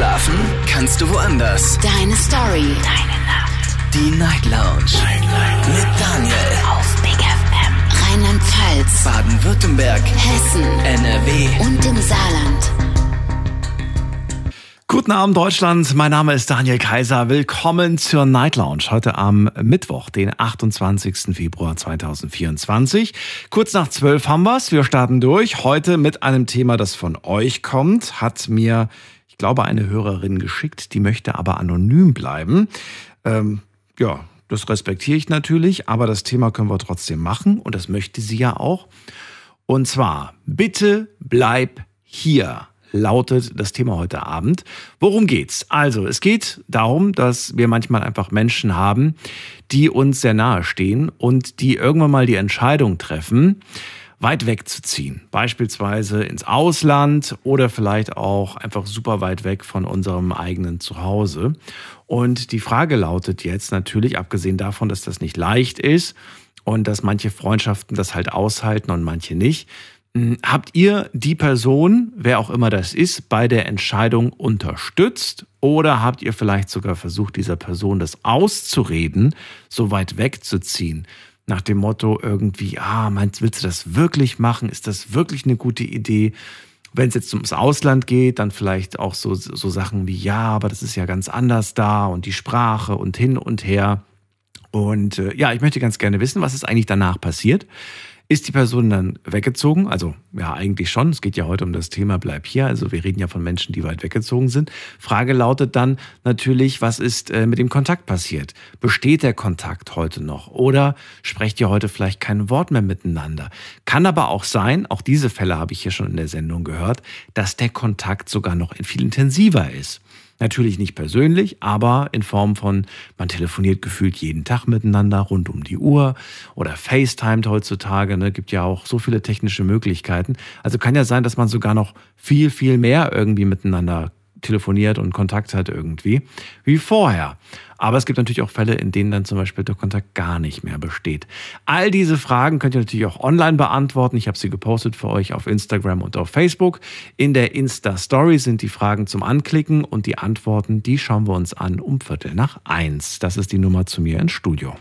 Schlafen kannst du woanders. Deine Story. Deine Nacht. Die Night Lounge. Night, Night. Mit Daniel. Auf Big FM. Rheinland-Pfalz. Baden-Württemberg. Hessen. NRW. Und im Saarland. Guten Abend Deutschland, mein Name ist Daniel Kaiser. Willkommen zur Night Lounge heute am Mittwoch, den 28. Februar 2024. Kurz nach zwölf haben wir's. Wir starten durch. Heute mit einem Thema, das von euch kommt. Hat mir, glaube, eine Hörerin geschickt, die möchte aber anonym bleiben. Ähm, ja, das respektiere ich natürlich, aber das Thema können wir trotzdem machen und das möchte sie ja auch. Und zwar, bitte bleib hier lautet das Thema heute Abend. Worum geht's? Also, es geht darum, dass wir manchmal einfach Menschen haben, die uns sehr nahe stehen und die irgendwann mal die Entscheidung treffen, weit wegzuziehen. Beispielsweise ins Ausland oder vielleicht auch einfach super weit weg von unserem eigenen Zuhause. Und die Frage lautet jetzt natürlich, abgesehen davon, dass das nicht leicht ist und dass manche Freundschaften das halt aushalten und manche nicht, hm, habt ihr die Person, wer auch immer das ist, bei der Entscheidung unterstützt oder habt ihr vielleicht sogar versucht, dieser Person das auszureden, so weit wegzuziehen? Nach dem Motto irgendwie, ah, meinst, willst du das wirklich machen? Ist das wirklich eine gute Idee? Wenn es jetzt ums Ausland geht, dann vielleicht auch so, so Sachen wie, ja, aber das ist ja ganz anders da und die Sprache und hin und her. Und äh, ja, ich möchte ganz gerne wissen, was ist eigentlich danach passiert. Ist die Person dann weggezogen? Also ja, eigentlich schon. Es geht ja heute um das Thema Bleib hier. Also wir reden ja von Menschen, die weit weggezogen sind. Frage lautet dann natürlich, was ist äh, mit dem Kontakt passiert? Besteht der Kontakt heute noch? Oder sprecht ihr heute vielleicht kein Wort mehr miteinander? Kann aber auch sein, auch diese Fälle habe ich hier schon in der Sendung gehört, dass der Kontakt sogar noch viel intensiver ist. Natürlich nicht persönlich, aber in Form von, man telefoniert gefühlt jeden Tag miteinander rund um die Uhr oder FaceTimet heutzutage, ne, gibt ja auch so viele technische Möglichkeiten. Also kann ja sein, dass man sogar noch viel, viel mehr irgendwie miteinander telefoniert und Kontakt hat irgendwie, wie vorher. Aber es gibt natürlich auch Fälle, in denen dann zum Beispiel der Kontakt gar nicht mehr besteht. All diese Fragen könnt ihr natürlich auch online beantworten. Ich habe sie gepostet für euch auf Instagram und auf Facebook. In der Insta-Story sind die Fragen zum Anklicken und die Antworten, die schauen wir uns an um Viertel nach eins. Das ist die Nummer zu mir ins Studio.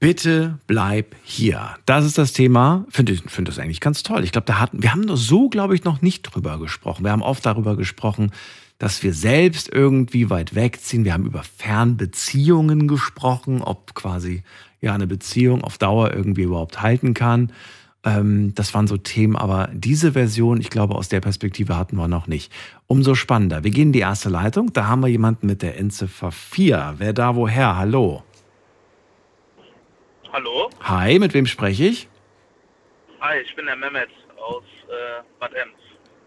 Bitte bleib hier. Das ist das Thema. Finde ich finde das eigentlich ganz toll. Ich glaube, da hatten wir haben so, glaube ich, noch nicht drüber gesprochen. Wir haben oft darüber gesprochen, dass wir selbst irgendwie weit wegziehen. Wir haben über Fernbeziehungen gesprochen, ob quasi ja eine Beziehung auf Dauer irgendwie überhaupt halten kann. Ähm, das waren so Themen, aber diese Version, ich glaube, aus der Perspektive hatten wir noch nicht. Umso spannender. Wir gehen in die erste Leitung. Da haben wir jemanden mit der Endziffer 4. Wer da woher? Hallo. Hallo? Hi, mit wem spreche ich? Hi, ich bin der Mehmet aus äh, Bad Ems.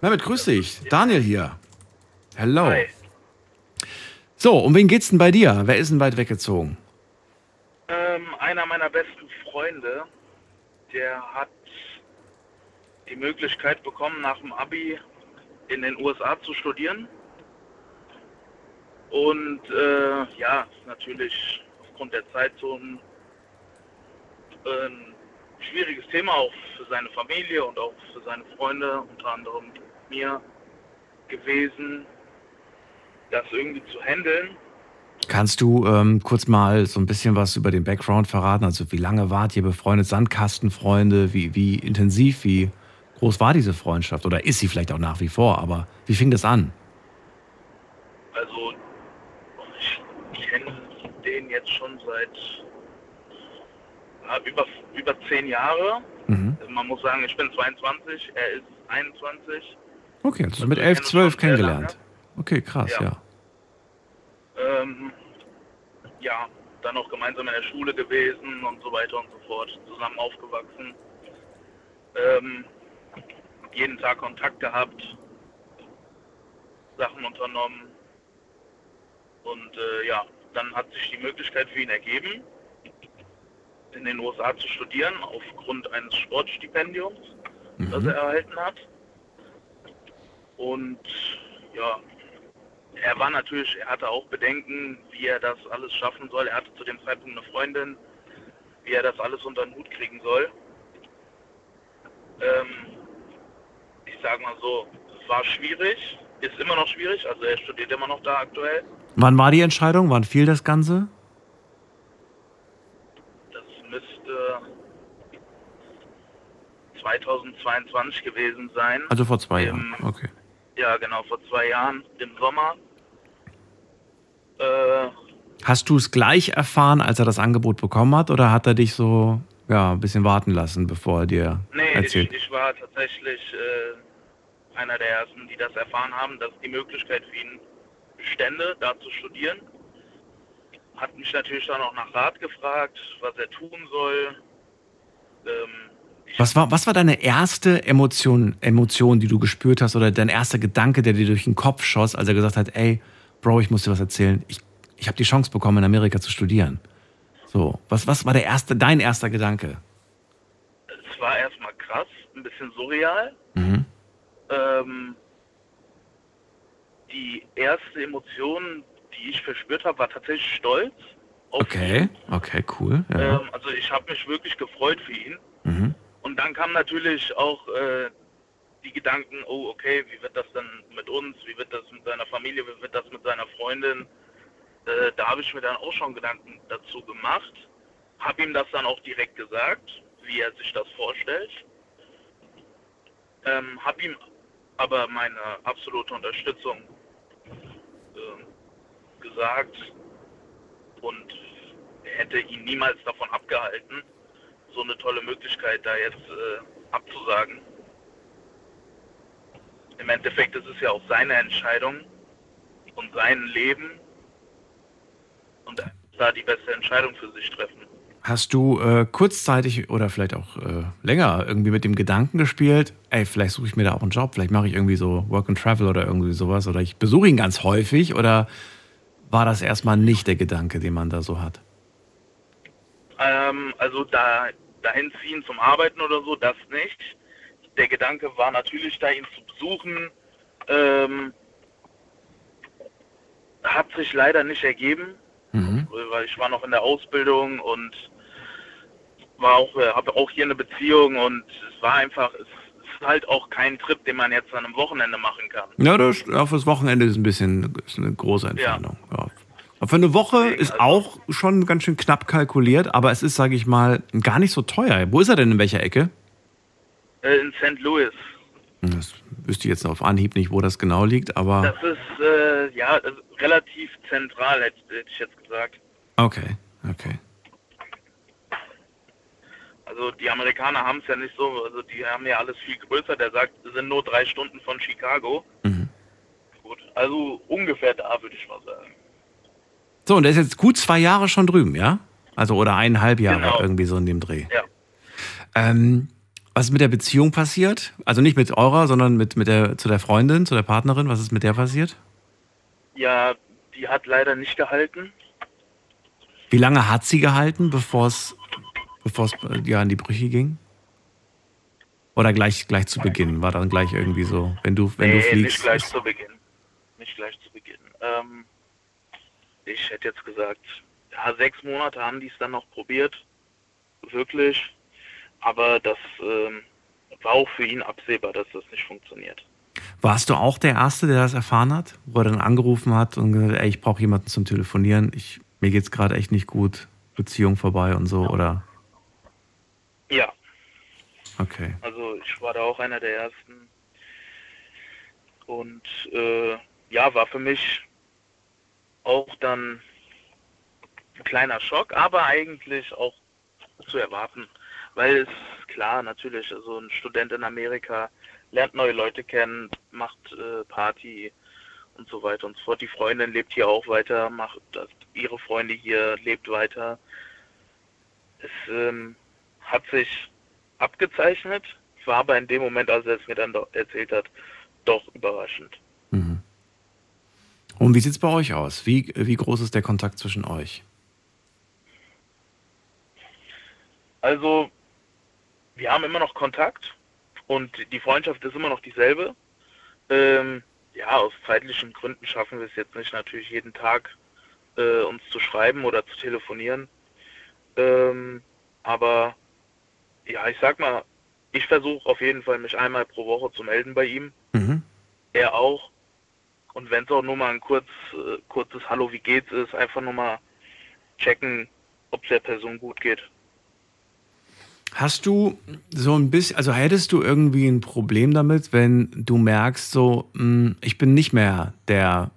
Mehmet, grüß dich. Daniel hier. Hello. Hi. So, um wen geht's denn bei dir? Wer ist denn weit weggezogen? Ähm, einer meiner besten Freunde, der hat die Möglichkeit bekommen, nach dem Abi in den USA zu studieren. Und äh, ja, natürlich aufgrund der Zeitzonen ein schwieriges Thema auch für seine Familie und auch für seine Freunde, unter anderem mir gewesen, das irgendwie zu handeln. Kannst du ähm, kurz mal so ein bisschen was über den Background verraten? Also wie lange wart ihr befreundet? Sandkastenfreunde? Wie, wie intensiv, wie groß war diese Freundschaft? Oder ist sie vielleicht auch nach wie vor? Aber wie fing das an? Also ich kenne den jetzt schon seit über, über zehn Jahre. Mhm. Also man muss sagen, ich bin 22, er ist 21. Okay, also Also mit wir 11, kennen uns 12 schon sehr kennengelernt. Okay, krass, ja. Ja. Ähm, ja, dann auch gemeinsam in der Schule gewesen und so weiter und so fort, zusammen aufgewachsen. Ähm, jeden Tag Kontakt gehabt, Sachen unternommen. Und äh, ja, dann hat sich die Möglichkeit für ihn ergeben, in den USA zu studieren, aufgrund eines Sportstipendiums, das er erhalten hat. Und ja, er war natürlich, er hatte auch Bedenken, wie er das alles schaffen soll. Er hatte zu dem Zeitpunkt eine Freundin, wie er das alles unter den Hut kriegen soll. sag mal so, es war schwierig, ist immer noch schwierig, also er studiert immer noch da aktuell. Wann war die Entscheidung? Wann fiel das Ganze? Das müsste 2022 gewesen sein. Also vor zwei Jahren. Okay. Ja, genau, vor zwei Jahren im Sommer. Äh, Hast du es gleich erfahren, als er das Angebot bekommen hat, oder hat er dich so ja, ein bisschen warten lassen, bevor er dir nee, ich, erzählt? ich war tatsächlich äh, einer der ersten, die das erfahren haben, dass die Möglichkeit für ihn bestände, da zu studieren. Hat mich natürlich dann auch nach Rat gefragt, was er tun soll. Ähm, Was war, was war deine erste Emotion, Emotion, die du gespürt hast, oder dein erster Gedanke, der dir durch den Kopf schoss, als er gesagt hat, ey, Bro, ich muss dir was erzählen. Ich, ich habe die Chance bekommen, in Amerika zu studieren. So, was, was war der erste, dein erster Gedanke? es war erstmal krass, ein bisschen surreal. Mhm. Ähm, die erste Emotion, die ich verspürt habe, war tatsächlich Stolz. Okay, okay, cool. Ja. Ähm, also ich habe mich wirklich gefreut für ihn. Mhm. Und dann kam natürlich auch äh, die Gedanken, oh okay, wie wird das dann mit uns, wie wird das mit seiner Familie, wie wird das mit seiner Freundin. Äh, da habe ich mir dann auch schon Gedanken dazu gemacht, habe ihm das dann auch direkt gesagt, wie er sich das vorstellt. Ähm, habe ihm aber meine absolute Unterstützung ähm, gesagt und hätte ihn niemals davon abgehalten, so eine tolle Möglichkeit da jetzt äh, abzusagen. Im Endeffekt ist es ja auch seine Entscheidung und sein Leben und da die beste Entscheidung für sich treffen. Hast du äh, kurzzeitig oder vielleicht auch äh, länger irgendwie mit dem Gedanken gespielt, ey, vielleicht suche ich mir da auch einen Job, vielleicht mache ich irgendwie so Work and Travel oder irgendwie sowas oder ich besuche ihn ganz häufig oder war das erstmal nicht der Gedanke, den man da so hat? Ähm, also da dahin ziehen zum Arbeiten oder so, das nicht. Der Gedanke war natürlich, da ihn zu besuchen. Ähm, hat sich leider nicht ergeben, Mhm. weil ich war noch in der Ausbildung und war auch, äh, habe auch hier eine Beziehung und es war einfach, es halt auch kein Trip, den man jetzt an einem Wochenende machen kann. Ja, das, auf das Wochenende ist ein bisschen ist eine große Entfernung. Ja. Aber für eine Woche Deswegen, ist also- auch schon ganz schön knapp kalkuliert, aber es ist, sage ich mal, gar nicht so teuer. Wo ist er denn in welcher Ecke? Äh, in St. Louis. Das wüsste ich jetzt auf Anhieb nicht, wo das genau liegt, aber Das ist äh, ja relativ zentral, hätte, hätte ich jetzt gesagt. okay, okay. Also die Amerikaner haben es ja nicht so, also die haben ja alles viel größer. Der sagt, es sind nur drei Stunden von Chicago. Mhm. Gut, also ungefähr da würde ich mal sagen. So, und der ist jetzt gut zwei Jahre schon drüben, ja? Also oder eineinhalb Jahre Genau. irgendwie so in dem Dreh. Ja. Ähm, was ist mit der Beziehung passiert? Also nicht mit eurer, sondern mit, mit der, zu der Freundin, zu der Partnerin. Was ist mit der passiert? Ja, die hat leider nicht gehalten. Wie lange hat sie gehalten, bevor es bevor es äh, ja in die Brüche ging? Oder gleich, gleich zu Beginn? War dann gleich irgendwie so, wenn du, wenn du nee, fliegst? nicht gleich zu Beginn. Nicht gleich zu Beginn. Ähm, ich hätte jetzt gesagt, ja, sechs Monate haben die es dann noch probiert. Wirklich. Aber das ähm, war auch für ihn absehbar, dass das nicht funktioniert. Warst du auch der Erste, der das erfahren hat? Wo er dann angerufen hat und gesagt, ey, ich brauche jemanden zum Telefonieren. Ich, mir geht's gerade echt nicht gut. Beziehung vorbei und so, oder? Ja, Okay. Also ich war da auch einer der ersten. Und äh, ja, war für mich auch dann ein kleiner Schock, aber eigentlich auch zu erwarten. Weil es klar, natürlich, also ein Student in Amerika lernt neue Leute kennen, macht äh, Party und so weiter und so fort. Die Freundin lebt hier auch weiter, macht das, ihre Freunde hier, lebt weiter. Es ähm, hat sich abgezeichnet, war aber in dem Moment, als er es mir dann erzählt hat, doch überraschend. Mhm. Und wie sieht's bei euch aus? Wie, wie groß ist der Kontakt zwischen euch? Also, wir haben immer noch Kontakt und die Freundschaft ist immer noch dieselbe. Ähm, ja, aus zeitlichen Gründen schaffen wir es jetzt nicht, natürlich jeden Tag äh, uns zu schreiben oder zu telefonieren. Ähm, aber ja, ich sag mal, ich versuche auf jeden Fall, mich einmal pro Woche zu melden bei ihm. Mhm. Er auch. Und wenn es auch nur mal ein kurz, äh, kurzes Hallo, wie geht's ist, einfach nur mal checken, ob es der Person gut geht. Hast du so ein bisschen, also hättest du irgendwie ein Problem damit, wenn du merkst, so, mh, ich bin nicht mehr der,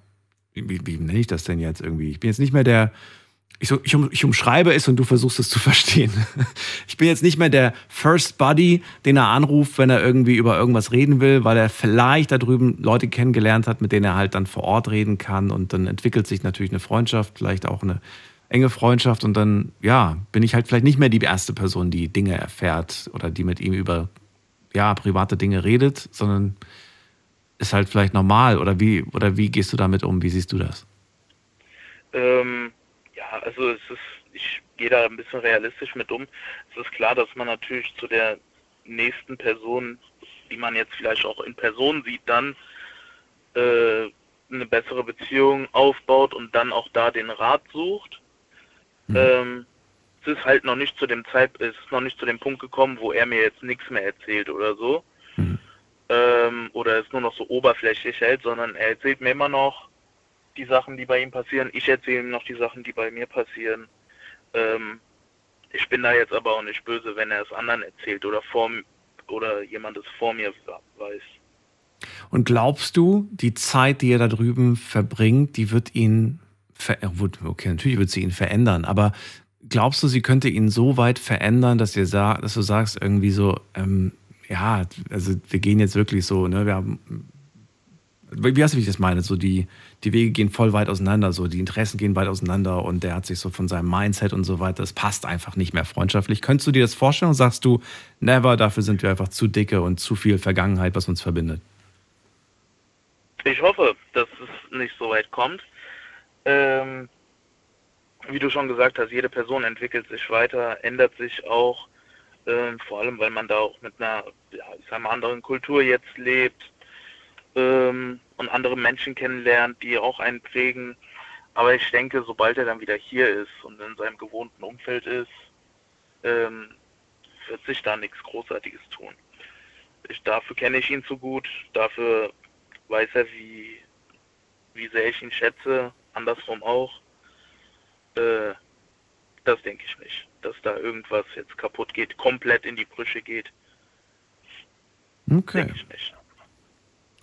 wie, wie nenne ich das denn jetzt irgendwie? Ich bin jetzt nicht mehr der, ich, so, ich, um, ich umschreibe es und du versuchst es zu verstehen. Ich bin jetzt nicht mehr der First Buddy, den er anruft, wenn er irgendwie über irgendwas reden will, weil er vielleicht da drüben Leute kennengelernt hat, mit denen er halt dann vor Ort reden kann und dann entwickelt sich natürlich eine Freundschaft, vielleicht auch eine enge Freundschaft und dann, ja, bin ich halt vielleicht nicht mehr die erste Person, die Dinge erfährt oder die mit ihm über, ja, private Dinge redet, sondern ist halt vielleicht normal oder wie, oder wie gehst du damit um? Wie siehst du das? Ähm, also es ist, ich gehe da ein bisschen realistisch mit um. Es ist klar, dass man natürlich zu der nächsten Person, die man jetzt vielleicht auch in Person sieht, dann äh, eine bessere Beziehung aufbaut und dann auch da den Rat sucht. Mhm. Ähm, es ist halt noch nicht zu dem Zeit, es ist noch nicht zu dem Punkt gekommen, wo er mir jetzt nichts mehr erzählt oder so. Mhm. Ähm, oder es nur noch so oberflächlich hält, sondern er erzählt mir immer noch die Sachen, die bei ihm passieren. Ich erzähle ihm noch die Sachen, die bei mir passieren. Ähm, ich bin da jetzt aber auch nicht böse, wenn er es anderen erzählt oder vor oder jemand es vor mir weiß. Und glaubst du, die Zeit, die er da drüben verbringt, die wird ihn okay, natürlich wird sie ihn verändern, aber glaubst du, sie könnte ihn so weit verändern, dass, ihr dass du sagst, irgendwie so, ähm, ja, also wir gehen jetzt wirklich so, ne, wir haben, wie weißt du, wie ich das meine? So die, die Wege gehen voll weit auseinander, so die Interessen gehen weit auseinander und der hat sich so von seinem Mindset und so weiter, das passt einfach nicht mehr freundschaftlich. Könntest du dir das vorstellen und sagst du, never, dafür sind wir einfach zu dicke und zu viel Vergangenheit, was uns verbindet? Ich hoffe, dass es nicht so weit kommt ähm, wie du schon gesagt hast, jede Person entwickelt sich weiter, ändert sich auch, ähm, vor allem weil man da auch mit einer, ja, ich sag mal, anderen Kultur jetzt lebt ähm, und andere Menschen kennenlernt, die auch einen prägen. Aber ich denke, sobald er dann wieder hier ist und in seinem gewohnten Umfeld ist, ähm, wird sich da nichts Großartiges tun. Ich, dafür kenne ich ihn zu gut, dafür weiß er, wie, wie sehr ich ihn schätze andersrum auch. Äh, das denke ich nicht, dass da irgendwas jetzt kaputt geht, komplett in die Brüche geht. Okay. Denke ich nicht.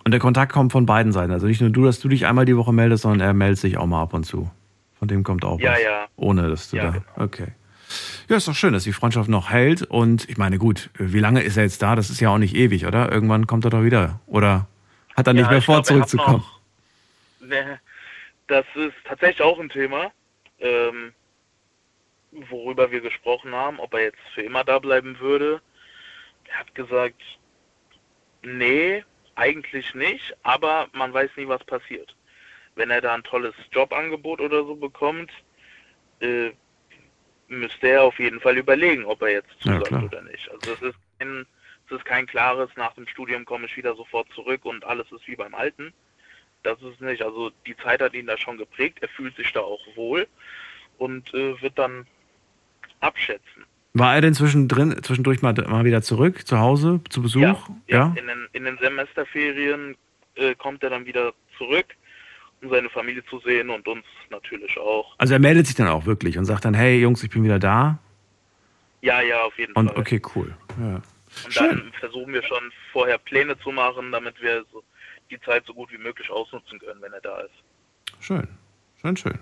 Und der Kontakt kommt von beiden Seiten. Also nicht nur du, dass du dich einmal die Woche meldest, sondern er meldet sich auch mal ab und zu. Von dem kommt auch ja, was. Ja, Ohne dass du ja. da. Genau. Okay. Ja, ist doch schön, dass die Freundschaft noch hält. Und ich meine, gut, wie lange ist er jetzt da? Das ist ja auch nicht ewig, oder? Irgendwann kommt er doch wieder. Oder hat er nicht ja, mehr vor, glaub, zurückzukommen? Noch, das ist tatsächlich auch ein Thema, ähm, worüber wir gesprochen haben, ob er jetzt für immer da bleiben würde. Er hat gesagt, nee, eigentlich nicht, aber man weiß nie, was passiert. Wenn er da ein tolles Jobangebot oder so bekommt, äh, müsste er auf jeden Fall überlegen, ob er jetzt zusagt ja, oder nicht. Also es ist, kein, es ist kein klares, nach dem Studium komme ich wieder sofort zurück und alles ist wie beim Alten. Das ist nicht. Also die Zeit hat ihn da schon geprägt. Er fühlt sich da auch wohl und äh, wird dann abschätzen. War er denn zwischendrin, zwischendurch mal, mal wieder zurück, zu Hause, zu Besuch? Ja, ja. In, den, in den Semesterferien äh, kommt er dann wieder zurück, um seine Familie zu sehen und uns natürlich auch. Also er meldet sich dann auch wirklich und sagt dann, hey Jungs, ich bin wieder da? Ja, ja, auf jeden und, Fall. Okay, cool. Ja. Und Schön. dann versuchen wir schon vorher Pläne zu machen, damit wir so die Zeit so gut wie möglich ausnutzen können, wenn er da ist. Schön. Schön, schön.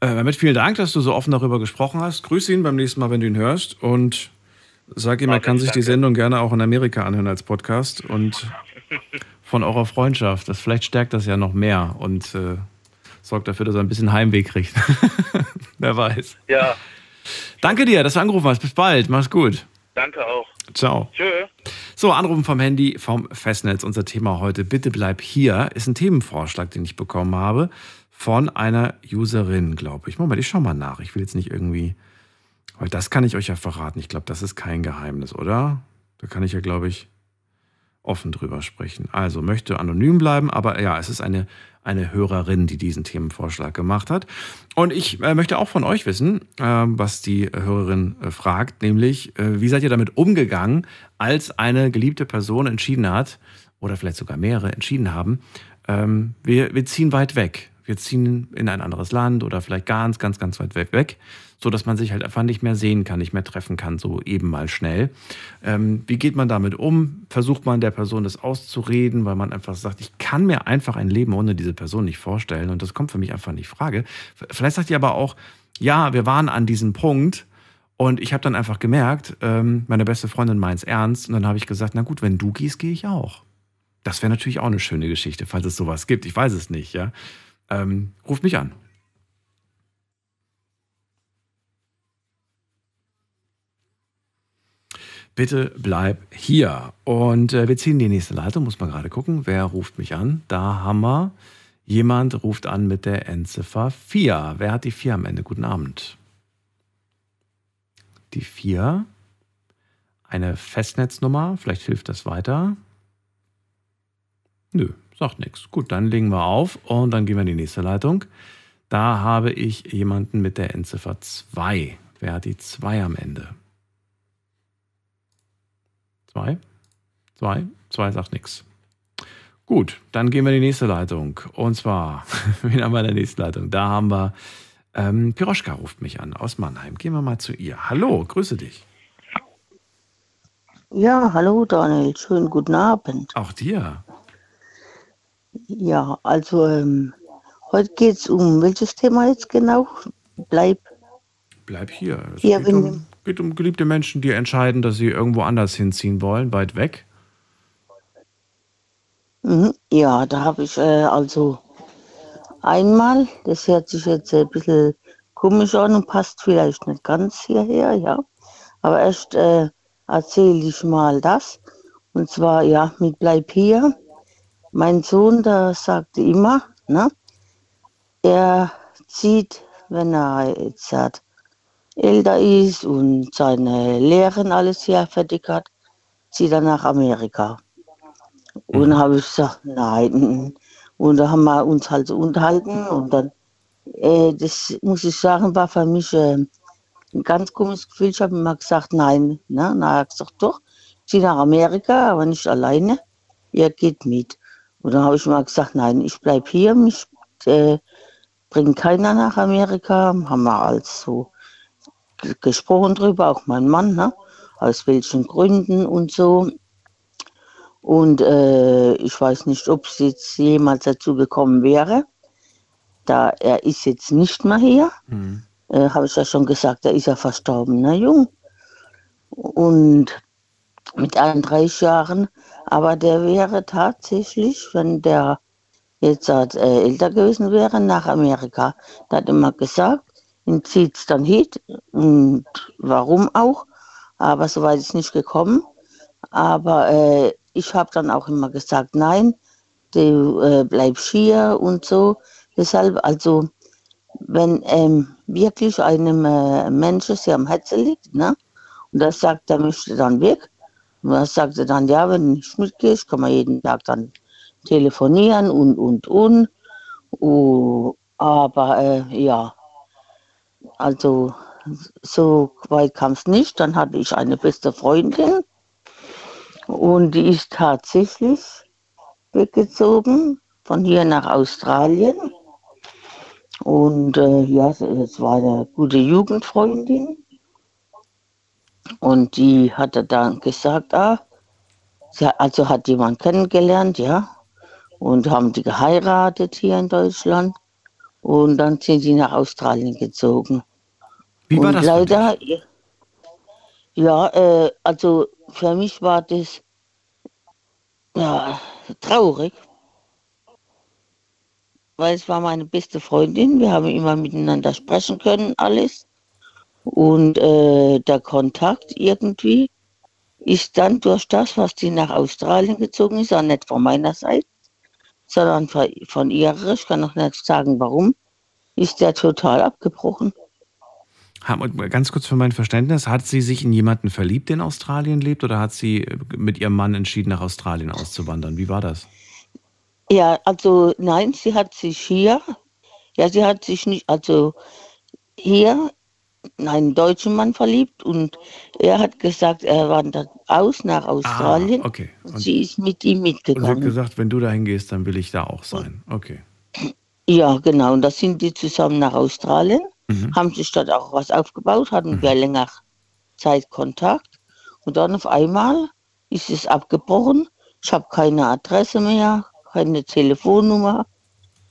Äh, damit vielen Dank, dass du so offen darüber gesprochen hast. Grüß ihn beim nächsten Mal, wenn du ihn hörst. Und sag ihm, er kann sich die Sendung gerne auch in Amerika anhören als Podcast. Und von eurer Freundschaft. Das, vielleicht stärkt das ja noch mehr und äh, sorgt dafür, dass er ein bisschen Heimweh kriegt. Wer weiß. Ja. Danke dir, dass du angerufen hast. Bis bald. Mach's gut. Danke auch. Ciao. Tschö. So, Anrufen vom Handy, vom Festnetz. Unser Thema heute, bitte bleib hier, ist ein Themenvorschlag, den ich bekommen habe von einer Userin, glaube ich. Moment, ich schau mal nach. Ich will jetzt nicht irgendwie, weil das kann ich euch ja verraten. Ich glaube, das ist kein Geheimnis, oder? Da kann ich ja, glaube ich. offen drüber sprechen. Also möchte anonym bleiben, aber ja, es ist eine, eine Hörerin, die diesen Themenvorschlag gemacht hat. Und ich äh, möchte auch von euch wissen, äh, was die Hörerin äh, fragt, nämlich, äh, wie seid ihr damit umgegangen, als eine geliebte Person entschieden hat, oder vielleicht sogar mehrere entschieden haben, ähm, wir, wir ziehen weit weg. Wir ziehen in ein anderes Land oder vielleicht ganz, ganz, ganz weit weg, so dass man sich halt einfach nicht mehr sehen kann, nicht mehr treffen kann, so eben mal schnell. Ähm, wie geht man damit um? Versucht man der Person das auszureden, weil man einfach sagt, ich kann mir einfach ein Leben ohne diese Person nicht vorstellen und das kommt für mich einfach nicht in Frage. Vielleicht sagt ihr aber auch, ja, wir waren an diesem Punkt, und ich habe dann einfach gemerkt, ähm, meine beste Freundin meint es ernst. Und dann habe ich gesagt, na gut, wenn du gehst, gehe ich auch. Das wäre natürlich auch eine schöne Geschichte, falls es sowas gibt. Ich weiß es nicht, ja. Ähm, ruft mich an. Bitte bleib hier. Und äh, wir ziehen die nächste Leitung, muss man gerade gucken. Wer ruft mich an? Da haben wir. Jemand ruft an mit der Endziffer 4. Wer hat die 4 am Ende? Guten Abend. Die 4. Eine Festnetznummer. Vielleicht hilft das weiter. Nö, sagt nichts. Gut, dann legen wir auf und dann gehen wir in die nächste Leitung. Da habe ich jemanden mit der Endziffer 2. Wer hat die 2 am Ende? 2? 2? 2 sagt nichts. Gut, dann gehen wir in die nächste Leitung. Und zwar, wen haben wir in der nächsten Leitung? Da haben wir, ähm, Piroschka ruft mich an aus Mannheim. Gehen wir mal zu ihr. Hallo, grüße dich. Ja, hallo Daniel, schönen guten Abend. Auch dir. Ja, also ähm, heute geht es um welches Thema jetzt genau? Bleib. Bleib hier. Es Hier, geht, um, geht um geliebte Menschen, die entscheiden, dass sie irgendwo anders hinziehen wollen, weit weg. Mhm. Ja, da habe ich äh, also einmal, das hört sich jetzt ein bisschen komisch an und passt vielleicht nicht ganz hierher, ja. Aber erst äh, erzähle ich mal das. Und zwar, ja, mit Bleib hier. Mein Sohn, der sagte immer, ne, er zieht, wenn er jetzt hat, älter ist und seine Lehren alles hier fertig hat, zieht er nach Amerika. Und dann habe ich gesagt, nein. Und da haben wir uns halt so unterhalten und dann, äh, das muss ich sagen, war für mich äh, ein ganz komisches Gefühl. Ich habe immer gesagt, nein. Ne? Na, er hat gesagt, doch, ich ziehe nach Amerika, aber nicht alleine. Ihr geht mit. Und dann habe ich mal gesagt, nein, ich bleibe hier, mich äh, bringt keiner nach Amerika. Haben wir also gesprochen drüber, auch mein Mann, ne? aus welchen Gründen und so. Und äh, ich weiß nicht, ob es jetzt jemals dazu gekommen wäre. Da er ist jetzt nicht mehr hier, Mhm. äh, habe ich ja schon gesagt, er ist ja verstorbener Jung. Und mit 31 Jahren, aber der wäre tatsächlich, wenn der jetzt äh, älter gewesen wäre, nach Amerika. Der hat immer gesagt, ihn zieht es dann hin und warum auch, aber so weit ist nicht gekommen. Aber äh, ich habe dann auch immer gesagt, nein, du äh, bleibst hier und so. Deshalb, also, wenn ähm, wirklich einem äh, Menschen sehr am Herzen liegt, ne? und das sagt, er möchte dann weg, und er dann, ja, wenn du mitgehst, kann man jeden Tag dann telefonieren und, und, und. Oh, aber äh, ja, also so weit kam es nicht. Dann hatte ich eine beste Freundin und die ist tatsächlich weggezogen von hier nach Australien. Und äh, ja, es war eine gute Jugendfreundin. Und die hatte dann gesagt, ah, hat- also hat jemand kennengelernt, ja. Und haben die geheiratet hier in Deutschland. Und dann sind sie nach Australien gezogen. Wie war und das? leider, ja, äh, also für mich war das ja, traurig, weil es war meine beste Freundin. Wir haben immer miteinander sprechen können, alles. Und äh, der Kontakt irgendwie ist dann durch das, was die nach Australien gezogen ist, auch nicht von meiner Seite, sondern von, ihrer, ich kann noch nicht sagen warum, ist der total abgebrochen. Und Ganz kurz für mein Verständnis, hat sie sich in jemanden verliebt, der in Australien lebt, oder hat sie äh, mit ihrem Mann entschieden, nach Australien auszuwandern? Wie war das? Ja, also nein, sie hat sich hier, ja, sie hat sich nicht, also hier in einen deutschen Mann verliebt und er hat gesagt, er wandert aus nach Australien Ah, okay. und Und, sie ist mit ihm und sie hat mitgegangen. gesagt, wenn du dahin gehst, dann will ich da auch sein. Okay. Ja, genau, und da sind die zusammen nach Australien, Mhm. haben sich dort auch was aufgebaut, hatten wir länger Zeit Kontakt und dann auf einmal ist es abgebrochen. Ich habe keine Adresse mehr, keine Telefonnummer,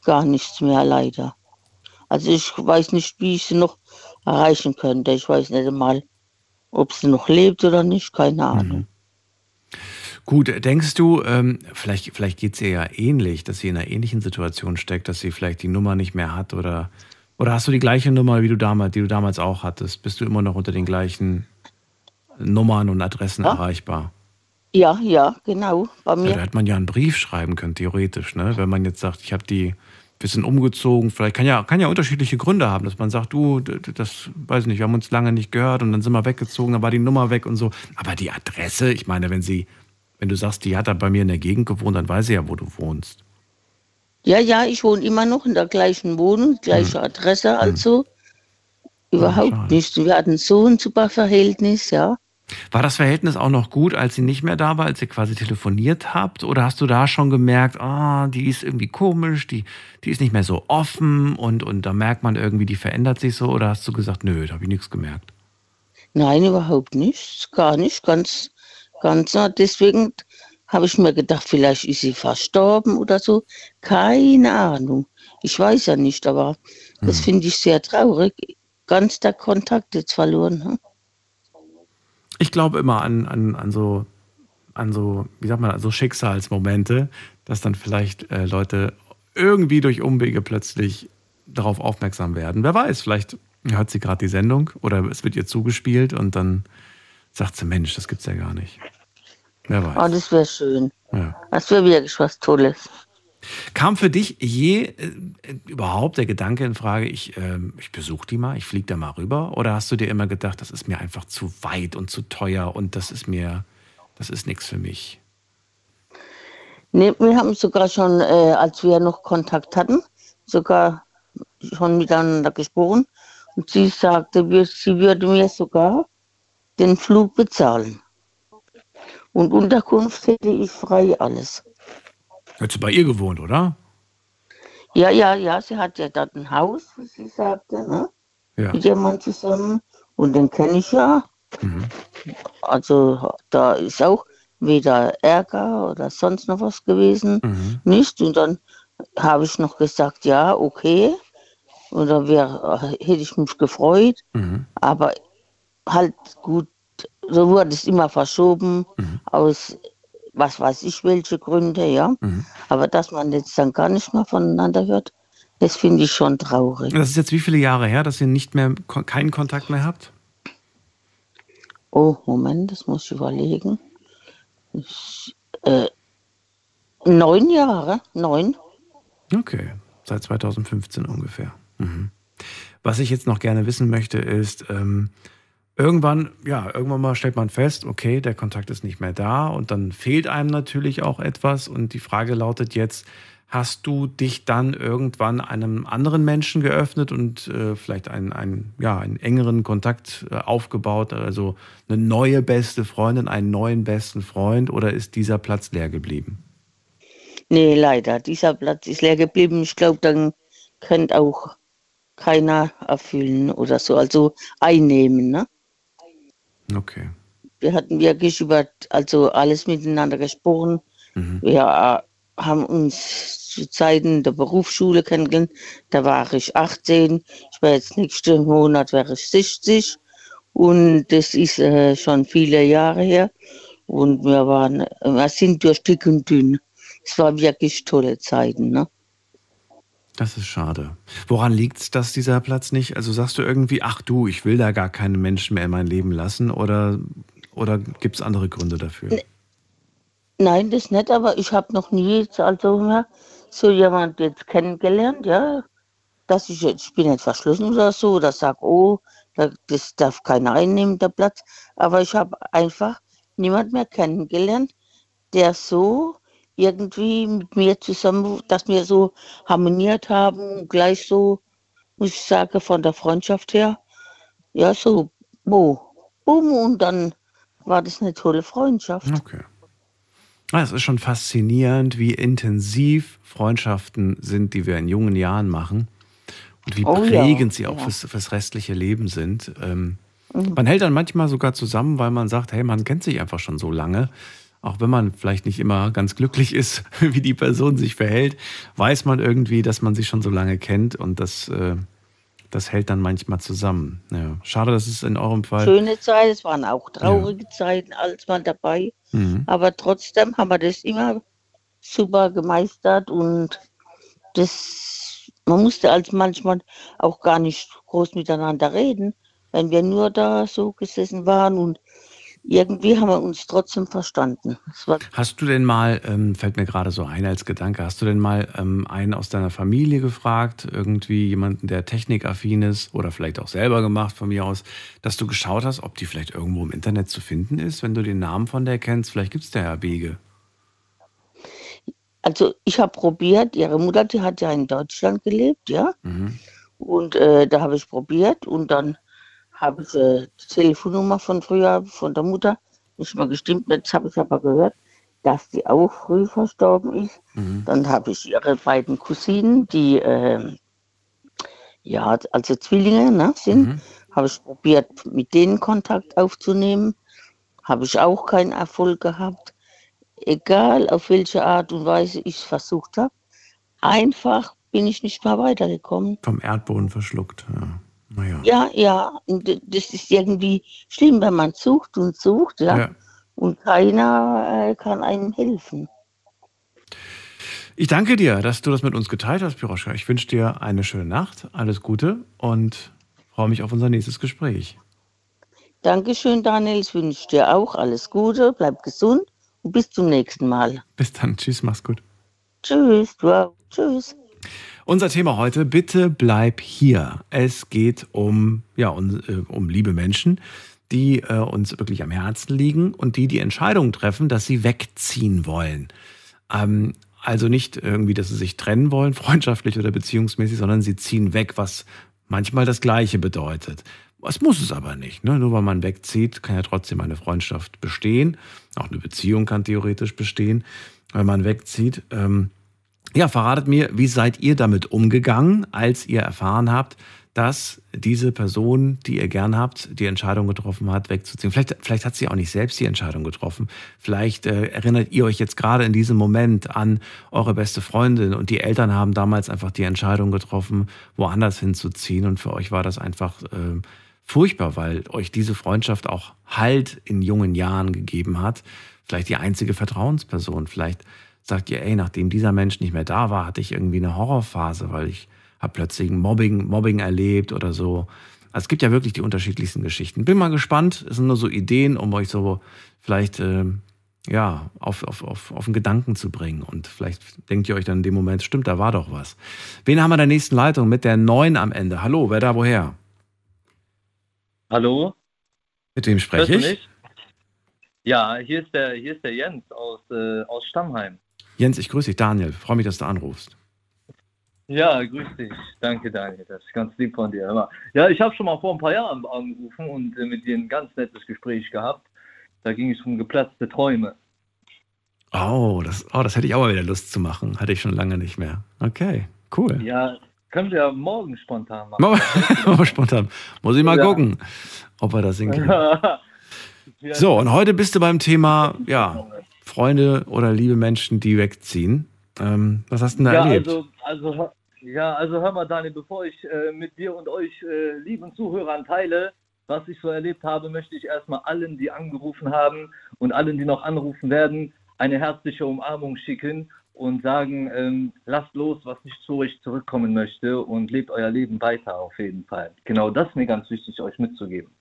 gar nichts mehr leider. Also ich weiß nicht, wie ich sie noch erreichen könnte. Ich weiß nicht einmal, ob sie noch lebt oder nicht, keine Ahnung. Gut, denkst du, ähm, vielleicht, vielleicht geht es ihr ja ähnlich, dass sie in einer ähnlichen Situation steckt, dass sie vielleicht die Nummer nicht mehr hat oder, oder hast du die gleiche Nummer, wie du damals, die du damals auch hattest? Bist du immer noch unter den gleichen Nummern und Adressen Ja. erreichbar? Ja, ja, genau. Bei Ja, da mir. hätte man ja einen Brief schreiben können, theoretisch, ne? Wenn man jetzt sagt, ich habe die ein bisschen umgezogen, vielleicht kann ja, kann ja unterschiedliche Gründe haben, dass man sagt, du, das weiß nicht, wir haben uns lange nicht gehört und dann sind wir weggezogen, dann war die Nummer weg und so. Aber die Adresse, ich meine, wenn sie, wenn du sagst, die hat da bei mir in der Gegend gewohnt, dann weiß sie ja, wo du wohnst. Ja, ja, ich wohne immer noch in der gleichen Wohnung, gleiche Adresse, also überhaupt schade. nicht. Wir hatten so ein super Verhältnis, ja. War das Verhältnis auch noch gut, als sie nicht mehr da war, als ihr quasi telefoniert habt? Oder hast du da schon gemerkt, ah, die ist irgendwie komisch, die, die ist nicht mehr so offen und, und da merkt man irgendwie, die verändert sich so? Oder hast du gesagt, nö, da habe ich nichts gemerkt? Nein, überhaupt nicht, gar nicht, ganz, ganz. Deswegen habe ich mir gedacht, vielleicht ist sie verstorben oder so. Keine Ahnung. Ich weiß ja nicht, aber das finde ich sehr traurig. Ganz der Kontakt jetzt verloren. Hm? Ich glaube immer an, an, an so, an so, wie sagt man, an so Schicksalsmomente, dass dann vielleicht äh, Leute irgendwie durch Umwege plötzlich darauf aufmerksam werden. Wer weiß, vielleicht hört sie gerade die Sendung oder es wird ihr zugespielt und dann sagt sie, Mensch, das gibt's ja gar nicht. Wer Oh, weiß. das wäre schön. Ja. Das wäre wirklich was Tolles. Kam für dich je äh, überhaupt der Gedanke in Frage, ich, ähm, ich besuche die mal, ich fliege da mal rüber? Oder hast du dir immer gedacht, das ist mir einfach zu weit und zu teuer und das ist mir, das ist nichts für mich? Nee, wir haben sogar schon, äh, als wir noch Kontakt hatten, sogar schon miteinander gesprochen. Und sie sagte, sie würde mir sogar den Flug bezahlen. Und Unterkunft hätte ich frei alles. Hättest du bei ihr gewohnt, oder? Ja, ja, ja, sie hat ja dort ein Haus, wie sie sagte, ne? Ja. mit Mann zusammen. Und den kenne ich ja. Also da ist auch weder Ärger oder sonst noch was gewesen. Mhm. Nicht. Und dann habe ich noch gesagt, ja, okay. Dann wär, hätte ich mich gefreut. Mhm. Aber halt gut, so wurde es immer verschoben aus was weiß ich welche Gründe, ja. Mhm. Aber dass man jetzt dann gar nicht mehr voneinander hört, das finde ich schon traurig. Das ist jetzt wie viele Jahre her, dass ihr nicht mehr keinen Kontakt mehr habt? Oh, Moment, das muss ich überlegen. Ich, äh, neun Jahre, neun. Okay, seit 2015 ungefähr. Mhm. Was ich jetzt noch gerne wissen möchte, ist, ähm, irgendwann, ja, irgendwann mal stellt man fest, okay, der Kontakt ist nicht mehr da und dann fehlt einem natürlich auch etwas. Und die Frage lautet jetzt, hast du dich dann irgendwann einem anderen Menschen geöffnet und äh, vielleicht einen, einen, ja, einen engeren Kontakt äh, aufgebaut, also eine neue beste Freundin, einen neuen besten Freund oder ist dieser Platz leer geblieben? Nee, leider, dieser Platz ist leer geblieben. Ich glaube, dann könnte auch keiner erfüllen oder so, also einnehmen. Ne? Okay. Wir hatten wirklich über also alles miteinander gesprochen. Wir äh, haben uns zu Zeiten der Berufsschule kennengelernt. Da war ich 18. Ich war jetzt nächsten Monat wäre ich 60. Und das ist äh, schon viele Jahre her. Und wir waren, äh, wir sind durch dick und dünn. Es war wirklich tolle Zeiten. Ne? Das ist schade. Woran liegt es, dass dieser Platz nicht? Also sagst du irgendwie, ach du, ich will da gar keinen Menschen mehr in mein Leben lassen oder, oder gibt es andere Gründe dafür? Nein, das nicht, aber ich habe noch nie jetzt also so jemand jetzt kennengelernt, ja, dass ich jetzt, ich bin nicht verschlossen oder so, oder sag, oh, Da- Das darf keiner einnehmen, der Platz. Aber ich habe einfach niemand mehr kennengelernt, der so irgendwie mit mir zusammen, dass wir so harmoniert haben, gleich so, muss ich sagen, von der Freundschaft her, ja, so, bo, boom, und dann war das eine tolle Freundschaft. Okay. Ah, Es ist schon faszinierend, wie intensiv Freundschaften sind, die wir in jungen Jahren machen. Und wie Oh ja, prägend sie auch ja. fürs, fürs restliche Leben sind. Ähm, Mhm. Man hält dann manchmal sogar zusammen, weil man sagt, hey, man kennt sich einfach schon so lange. Auch wenn man vielleicht nicht immer ganz glücklich ist, wie die Person sich verhält, weiß man irgendwie, dass man sich schon so lange kennt und das, äh, das hält dann manchmal zusammen. Ja. Schade, dass es in eurem Fall. Schöne Zeit, es waren auch traurige Zeiten, alles mal dabei. Mhm. Aber trotzdem haben wir das immer super gemeistert und das, man musste als manchmal auch gar nicht groß miteinander reden, wenn wir nur da so gesessen waren und irgendwie haben wir uns trotzdem verstanden. Hast du denn mal, ähm, fällt mir gerade so ein als Gedanke, hast du denn mal ähm, einen aus deiner Familie gefragt, irgendwie jemanden, der technikaffin ist oder vielleicht auch selber gemacht von mir aus, dass du geschaut hast, ob die vielleicht irgendwo im Internet zu finden ist, wenn du den Namen von der kennst? Vielleicht gibt es da ja Wege. Also ich habe probiert, ihre Mutter, die hat ja in Deutschland gelebt, ja. Mhm. Und äh, da habe ich probiert und dann habe ich äh, die Telefonnummer von früher, von der Mutter, nicht mal gestimmt, jetzt habe ich aber gehört, dass die auch früh verstorben ist. Mhm. Dann habe ich ihre beiden Cousinen, die ähm, ja, also Zwillinge ne, sind, Mhm. habe ich probiert, mit denen Kontakt aufzunehmen. Habe ich auch keinen Erfolg gehabt. Egal auf welche Art und Weise ich es versucht habe, einfach bin ich nicht mehr weitergekommen. Vom Erdboden verschluckt. Ja. Naja. Ja, ja, und das ist irgendwie schlimm, wenn man sucht und sucht, ja, Ja. und keiner äh, kann einem helfen. Ich danke dir, dass du das mit uns geteilt hast, Piroschka. Ich wünsche dir eine schöne Nacht, alles Gute und freue mich auf unser nächstes Gespräch. Dankeschön, Daniel, ich wünsche dir auch alles Gute, bleib gesund und bis zum nächsten Mal. Bis dann. Tschüss, mach's gut. Tschüss, du auch. Tschüss. Unser Thema heute, bitte bleib hier. Es geht um, ja, um, äh, um liebe Menschen, die äh, uns wirklich am Herzen liegen und die die Entscheidung treffen, dass sie wegziehen wollen. Ähm, also nicht irgendwie, dass sie sich trennen wollen, freundschaftlich oder beziehungsmäßig, sondern sie ziehen weg, was manchmal das Gleiche bedeutet. Es muss es aber nicht. Ne? Nur weil man wegzieht, kann ja trotzdem eine Freundschaft bestehen. Auch eine Beziehung kann theoretisch bestehen, wenn man wegzieht. Ähm, ja, verratet mir, wie seid ihr damit umgegangen, als ihr erfahren habt, dass diese Person, die ihr gern habt, die Entscheidung getroffen hat, wegzuziehen. Vielleicht, vielleicht hat sie auch nicht selbst die Entscheidung getroffen. Vielleicht äh, erinnert ihr euch jetzt gerade in diesem Moment an eure beste Freundin und die Eltern haben damals einfach die Entscheidung getroffen, woanders hinzuziehen. Und für euch war das einfach äh, furchtbar, weil euch diese Freundschaft auch Halt in jungen Jahren gegeben hat. Vielleicht die einzige Vertrauensperson. Vielleicht sagt ihr, ey, nachdem dieser Mensch nicht mehr da war, hatte ich irgendwie eine Horrorphase, weil ich habe plötzlich Mobbing, Mobbing erlebt oder so. Also es gibt ja wirklich die unterschiedlichsten Geschichten. Bin mal gespannt. Es sind nur so Ideen, um euch so vielleicht ähm, ja, auf, auf, auf, auf einen Gedanken zu bringen. Und vielleicht denkt ihr euch dann in dem Moment, stimmt, da war doch was. Wen haben wir in der nächsten Leitung mit der 9 am Ende? Hallo, wer da woher? Hallo? Mit wem spreche ich? Ja, hier ist der, hier ist der Jens aus, äh, aus Stammheim. Jens, ich grüße dich, Daniel. Freue mich, dass du anrufst. Ja, grüß dich. Danke, Daniel. Das ist ganz lieb von dir. Mal. Ja, ich habe schon mal vor ein paar Jahren angerufen und äh, mit dir ein ganz nettes Gespräch gehabt. Da ging es um geplatzte Träume. Oh das, oh, das hätte ich auch mal wieder Lust zu machen. Hatte ich schon lange nicht mehr. Okay, cool. Ja, können wir ja morgen spontan machen. Spontan. Muss ich mal Ja. gucken, ob wir das hinkriegen. Ja, So, und heute bist du beim Thema, ja, Freunde oder liebe Menschen, die wegziehen. Ähm, was hast du denn da ja, erlebt? also, also, hör- ja, also hör mal, Daniel, bevor ich äh, mit dir und euch äh, lieben Zuhörern teile, was ich so erlebt habe, möchte ich erstmal allen, die angerufen haben und allen, die noch anrufen werden, eine herzliche Umarmung schicken und sagen, ähm, lasst los, was nicht zu euch zurückkommen möchte und lebt euer Leben weiter auf jeden Fall. Genau das ist mir ganz wichtig, euch mitzugeben.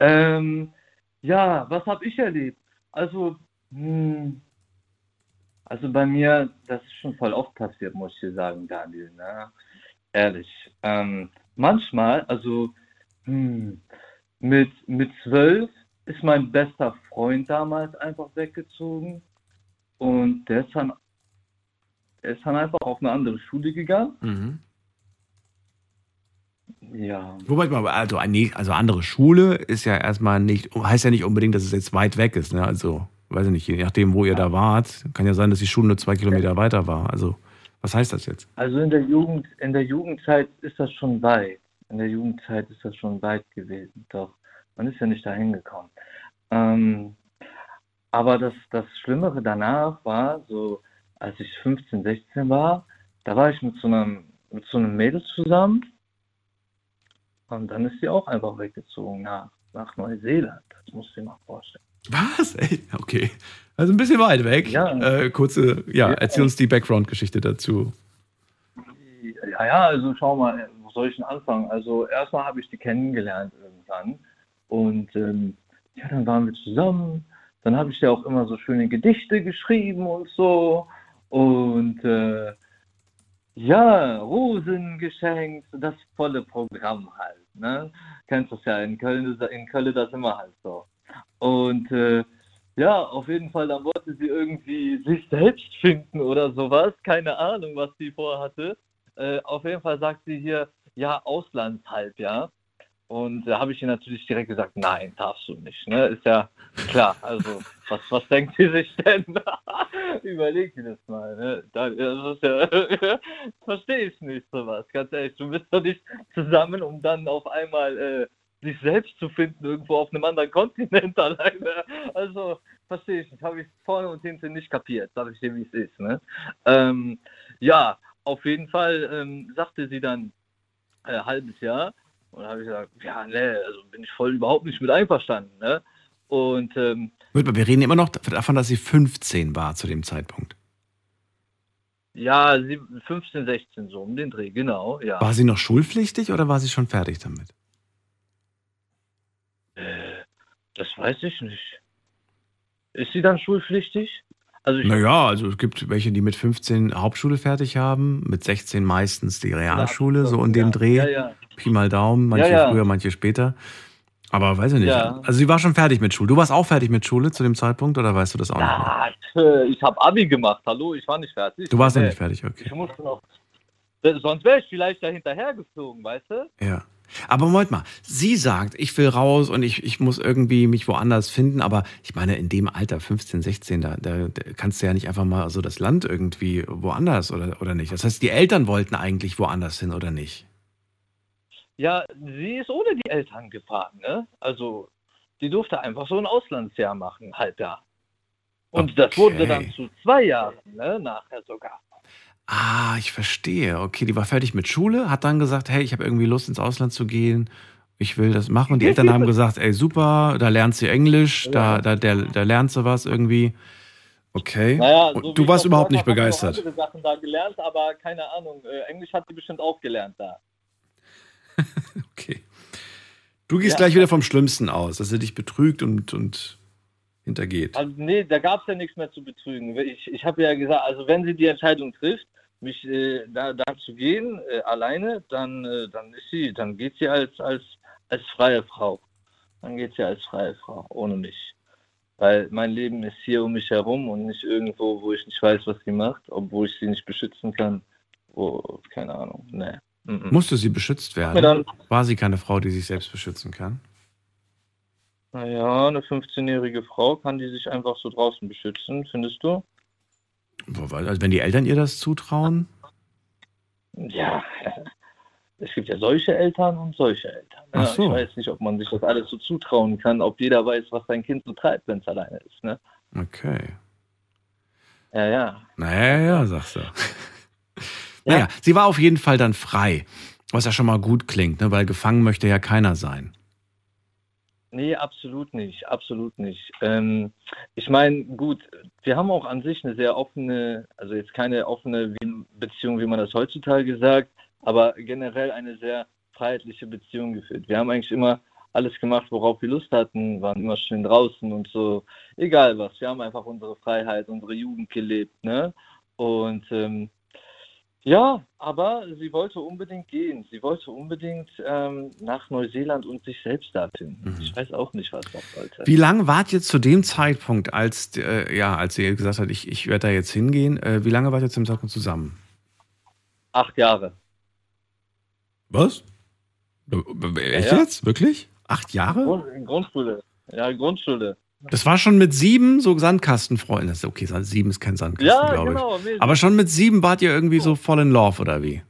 Ähm, ja, was habe ich erlebt? Also, hm, also bei mir, das ist schon voll oft passiert, muss ich dir sagen, Daniel. Ne? Ehrlich. Ähm, manchmal, also Hm. Mit, mit zwölf ist mein bester Freund damals einfach weggezogen. Und der ist dann, der ist dann einfach auf eine andere Schule gegangen. Mhm. Ja. Wobei, also, eine- also andere Schule ist ja erstmal nicht, heißt ja nicht unbedingt, dass es jetzt weit weg ist. Ne? Also, weiß ich nicht, je nachdem, wo ihr da wart, kann ja sein, dass die Schule nur zwei Kilometer weiter war. Also, was heißt das jetzt? Also in der Jugend, in der Jugendzeit ist das schon weit. In der Jugendzeit ist das schon weit gewesen. Doch man ist ja nicht dahin gekommen. Ähm, aber das, das Schlimmere danach war, so als ich 15, 16 war, da war ich mit so einem, mit so einem Mädel zusammen. Und dann ist sie auch einfach weggezogen nach, nach Neuseeland. Das musst du dir mal vorstellen. Was? Ey, okay. Also ein bisschen weit weg. Ja. Äh, kurze, ja, Ja. erzähl uns die Background-Geschichte dazu. Ja, ja, also schau mal, wo soll ich denn anfangen? Also erstmal habe ich die kennengelernt irgendwann und ähm, ja, dann waren wir zusammen. Dann habe ich ja auch immer so schöne Gedichte geschrieben und so und äh, ja, Rosen geschenkt, das volle Programm halt. Ne? Kennst das ja in Köln, in Köln das immer halt so. Und äh, ja, auf jeden Fall, dann wollte sie irgendwie sich selbst finden oder sowas. Keine Ahnung, was sie vorhatte. Äh, auf jeden Fall sagt sie hier, ja, Auslandshalb, ja. Und da habe ich ihr natürlich direkt gesagt, nein, darfst du nicht. Ne? Ist ja klar. Also, was, was denkt sie sich denn? Überleg dir das mal. Ne? Da, das ist ja, verstehe ich nicht sowas. Ganz ehrlich, du bist doch nicht zusammen, um dann auf einmal äh, sich selbst zu finden, irgendwo auf einem anderen Kontinent alleine. Also, verstehe ich nicht. Habe ich vorne und hinten nicht kapiert, sag ich dir, wie es ist. Ne? Ähm, ja, auf jeden Fall ähm, sagte sie dann äh, halbes Jahr. Und habe ich gesagt, ja, ne, also bin ich voll überhaupt nicht mit einverstanden. Ne? Und ähm, Wir reden immer noch davon, dass sie 15 war zu dem Zeitpunkt. ja, sie, 15, 16 so um den Dreh, genau, ja. War sie noch schulpflichtig oder war sie schon fertig damit? Das weiß ich nicht. Ist sie dann schulpflichtig? Also Naja, also es gibt welche, die mit 15 Hauptschule fertig haben, mit 16 meistens die Realschule, so in dem ja, Dreh. Ja, ja. Pi mal Daumen, manche Ja, ja. früher, manche später. Aber weiß ich nicht. Ja. Also sie war schon fertig mit Schule. Du warst auch fertig mit Schule zu dem Zeitpunkt oder weißt du das auch nicht? Ja, tö, ich habe Abi gemacht. Hallo, ich war nicht fertig. Du warst noch Nee, nicht fertig, okay. Ich musste noch. Sonst wäre ich vielleicht da hinterher geflogen, weißt du? Ja. Aber Moment mal, sie sagt, ich will raus und ich, ich muss irgendwie mich woanders finden, aber ich meine, in dem Alter, 15, 16, da, da, da kannst du ja nicht einfach mal so das Land irgendwie woanders oder, oder nicht. Das heißt, die Eltern wollten eigentlich woanders hin oder nicht? Ja, sie ist ohne die Eltern gefahren, ne? Also, die durfte einfach so ein Auslandsjahr machen, Halbjahr. Und das wurde Okay. dann zu zwei Jahren, ne? Nachher sogar. Ah, ich verstehe. Okay, die war fertig mit Schule, hat dann gesagt, hey, ich habe irgendwie Lust ins Ausland zu gehen. Ich will das machen. Und die Eltern haben gesagt, ey, super, da lernt sie Englisch, da, da, da, da lernt sie was irgendwie. Okay. Naja, so du warst ich überhaupt nicht habe, begeistert. andere Sachen da gelernt, aber keine Ahnung. Äh, Englisch hat sie bestimmt auch gelernt da. Okay. Du gehst Ja. gleich wieder vom Schlimmsten aus, dass er dich betrügt und, und hintergeht. Also nee, da gab es ja nichts mehr zu betrügen. Ich, ich habe ja gesagt, also wenn sie die Entscheidung trifft, mich äh, da, da zu gehen, äh, alleine, dann, äh, dann ist sie, dann geht sie als, als, als freie Frau. Dann geht sie als freie Frau, ohne mich. Weil mein Leben ist hier um mich herum und nicht irgendwo, wo ich nicht weiß, was sie macht, obwohl ich sie nicht beschützen kann. Wo, keine Ahnung, nee. Mhm. Musste sie beschützt werden? dann, War sie keine Frau, die sich selbst beschützen kann? naja, eine 15-jährige Frau kann die sich einfach so draußen beschützen, findest du? Also wenn die Eltern ihr das zutrauen? Ja, es gibt ja solche Eltern und solche Eltern. Ach Ja, so. Ich weiß nicht, ob man sich das alles so zutrauen kann, ob jeder weiß, was sein Kind so treibt, wenn es alleine ist. Ne? Okay. Ja, ja. Naja, ja, sagst du. Naja, sie war auf jeden Fall dann frei. Was ja schon mal gut klingt, ne? weil gefangen möchte ja keiner sein. Nee, absolut nicht, absolut nicht. Ähm, ich meine, gut, wir haben auch an sich eine sehr offene, also jetzt keine offene Beziehung, wie man das heutzutage sagt, aber generell eine sehr freiheitliche Beziehung geführt. Wir haben eigentlich immer alles gemacht, worauf wir Lust hatten, waren immer schön draußen und so, egal was. Wir haben einfach unsere Freiheit, unsere Jugend gelebt, ne? Und ähm, Ja, aber sie wollte unbedingt gehen. Sie wollte unbedingt ähm, nach Neuseeland und sich selbst da finden. Mhm. Ich weiß auch nicht, was das sollte. Wie lange wart ihr zu dem Zeitpunkt, als, äh, ja, als sie gesagt hat, ich, ich werde da jetzt hingehen, äh, wie lange wart ihr zu dem Zeitpunkt zusammen? Acht Jahre. Was? Echt Ja. jetzt? Wirklich? Acht Jahre? Grund, Grundschule. Ja, Grundschule. Das war schon mit sieben so Sandkastenfreunde. Okay, sieben ist kein Sandkasten, Ja, glaube genau. ich. mäßig. Aber schon mit sieben wart ihr irgendwie so voll in love, oder wie?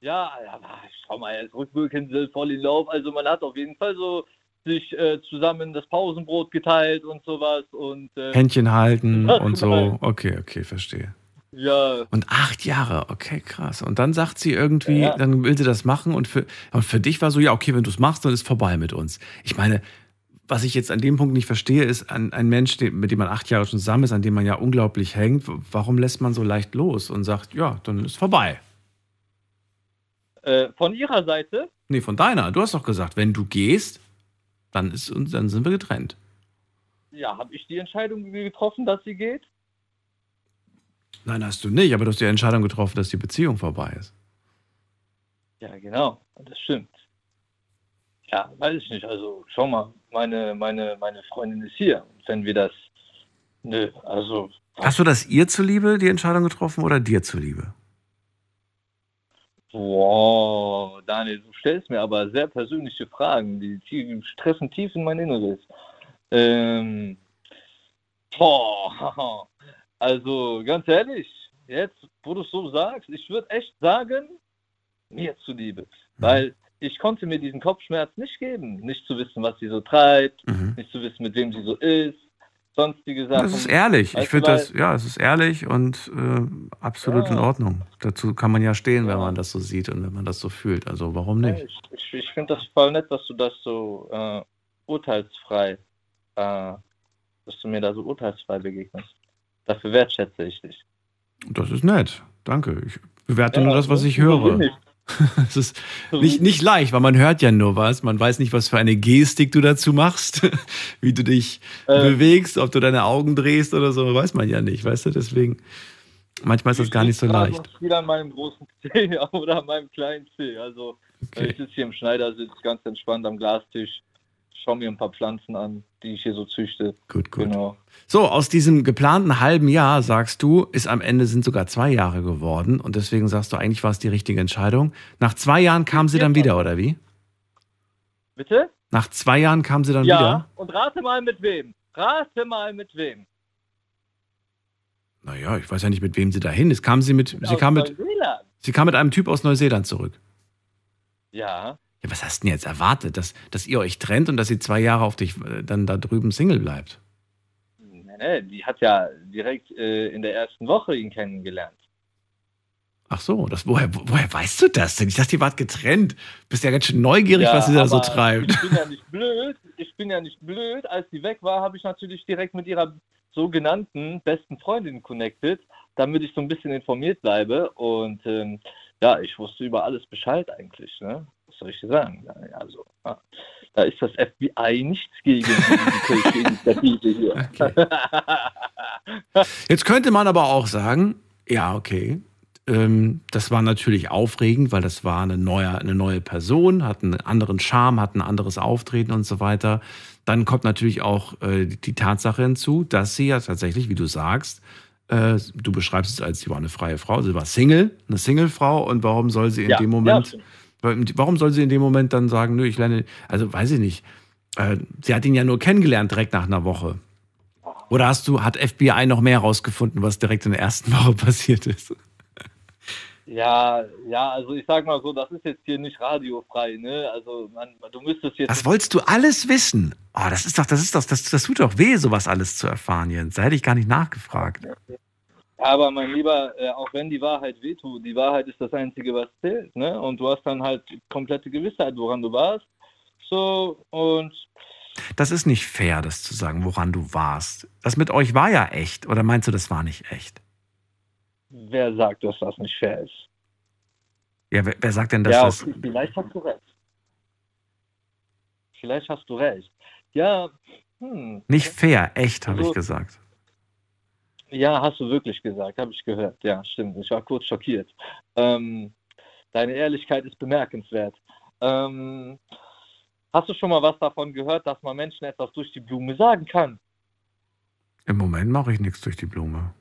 Ja, ja, schau mal, jetzt rückwirkend voll in Lauf. Also man hat auf jeden Fall so sich äh, zusammen das Pausenbrot geteilt und sowas und äh, Händchen halten und so. genau. Okay, okay, verstehe. ja, Und acht Jahre, okay, krass. Und dann sagt sie irgendwie, Ja. dann will sie das machen und für, und für dich war so, ja, okay, wenn du es machst, dann ist vorbei mit uns. Ich meine, was ich jetzt an dem Punkt nicht verstehe, ist, ein, ein Mensch, mit dem man acht Jahre schon zusammen ist, an dem man ja unglaublich hängt, warum lässt man so leicht los und sagt, ja, dann ist vorbei? äh, von ihrer Seite, Nee, von deiner. Du hast doch gesagt, wenn du gehst, dann, ist, dann sind wir getrennt. ja, habe ich die Entscheidung getroffen, dass sie geht? Nein, hast du nicht, aber du hast die Entscheidung getroffen, dass die Beziehung vorbei ist. Ja, genau, das stimmt. Ja, weiß ich nicht. Also schau mal, meine, meine, meine Freundin ist hier. Und wenn wir das, nö, also Hast du das ihr zuliebe, die Entscheidung getroffen, oder dir zuliebe? Wow, Daniel, du stellst mir aber sehr persönliche Fragen, die, die treffen tief in mein Inneres. Ähm, boah, also ganz ehrlich, jetzt, wo du es so sagst, ich würde echt sagen, mir zuliebe. Weil ich konnte mir diesen Kopfschmerz nicht geben, nicht zu wissen, was sie so treibt, Mhm. nicht zu wissen, mit wem sie so ist, sonstige Sachen. Das ist ehrlich. Ich Weißt finde das, ja, es ist ehrlich und äh, absolut Ja. in Ordnung. Dazu kann man ja stehen, wenn Ja. man das so sieht und wenn man das so fühlt. Also warum Ja, nicht? ich ich, ich finde das voll nett, dass du das so äh, urteilsfrei, äh, dass du mir da so urteilsfrei begegnest. Dafür wertschätze ich dich. Das ist nett. Danke. Ich bewerte Ja, nur das, was ich höre. ich. Es ist nicht, nicht leicht, weil man hört ja nur was. Man weiß nicht, was für eine Gestik du dazu machst, wie du dich Äh, bewegst, ob du deine Augen drehst oder so, weiß man ja nicht, weißt du? Deswegen, manchmal ist das gar nicht so ich leicht. noch viel an meinem großen C oder an meinem kleinen C. Also ich Okay. sitze hier im Schneidersitz ganz entspannt am Glastisch, schaue mir ein paar Pflanzen an, die ich hier so züchte. Gut, gut. Genau. So, aus diesem geplanten halben Jahr, sagst du, ist am Ende sind sogar zwei Jahre geworden und deswegen sagst du, eigentlich war es die richtige Entscheidung. Nach zwei Jahren kam sie dann wieder, oder wie? Bitte? Nach zwei Jahren kam sie dann Ja, wieder? und rate mal mit wem. Rate mal mit wem. Naja, ich weiß ja nicht, mit wem sie dahin ist. Kam sie mit, sie kam mit, sie kam mit einem Typ aus Neuseeland zurück. Ja, Ja, was hast du denn jetzt erwartet? Dass, dass ihr euch trennt und dass sie zwei Jahre auf dich äh, dann da drüben Single bleibt? Nee, nee, die hat ja direkt äh, in der ersten Woche ihn kennengelernt. Ach so, das, woher, woher weißt du das denn? Ich dachte, ihr wart getrennt. Bist ja ganz schön neugierig, was sie da so treibt. Ich bin ja nicht blöd. Ich bin ja nicht blöd. Als sie weg war, habe ich natürlich direkt mit ihrer sogenannten besten Freundin connected, damit ich so ein bisschen informiert bleibe. Und ähm, ja, ich wusste über alles Bescheid eigentlich. Ne? Was soll ich dir sagen? Ja, Also, ja, da ist das FBI nichts gegen kirchliche Initiative hier. Okay. Jetzt könnte man aber auch sagen, ja, okay, ähm, das war natürlich aufregend, weil das war eine neue, eine neue Person, hat einen anderen Charme, hat ein anderes Auftreten und so weiter. Dann kommt natürlich auch äh, die Tatsache hinzu, dass sie ja tatsächlich, wie du sagst, äh, du beschreibst es als, sie war eine freie Frau, sie war Single, eine Single-Frau und warum soll sie in Ja, dem ja, Moment, stimmt. Warum soll sie in dem Moment dann sagen, nö, ich lerne, also weiß ich nicht, äh, sie hat ihn ja nur kennengelernt direkt nach einer Woche. Oder hast du, hat FBI noch mehr rausgefunden, was direkt in der ersten Woche passiert ist? Ja, ja, also ich sag mal so, das ist jetzt hier nicht radiofrei, ne? Also man, du müsstest jetzt. Das wolltest du alles wissen. Oh, das ist doch, das ist doch, das, das tut doch weh, sowas alles zu erfahren, Jens. Da hätte ich gar nicht nachgefragt. Aber mein Lieber, äh, auch wenn die Wahrheit wehtut, die Wahrheit ist das Einzige, was zählt, ne? Und du hast dann halt komplette Gewissheit, woran du warst. So, und Das ist nicht fair, das zu sagen, woran du warst. Das mit euch war ja echt. Oder meinst du, das war nicht echt? wer sagt, dass das nicht fair ist? Ja, wer, wer sagt denn, dass ja, das. vielleicht hast du recht. Vielleicht hast du recht. Ja, hm. Nicht fair, echt, habe ich Also- gesagt. Ja, hast du wirklich gesagt, habe ich gehört. Ja, stimmt. Ich war kurz schockiert. Ähm, deine Ehrlichkeit ist bemerkenswert. Ähm, hast du schon mal was davon gehört, dass man Menschen etwas durch die Blume sagen kann? Im Moment mache ich nichts durch die Blume.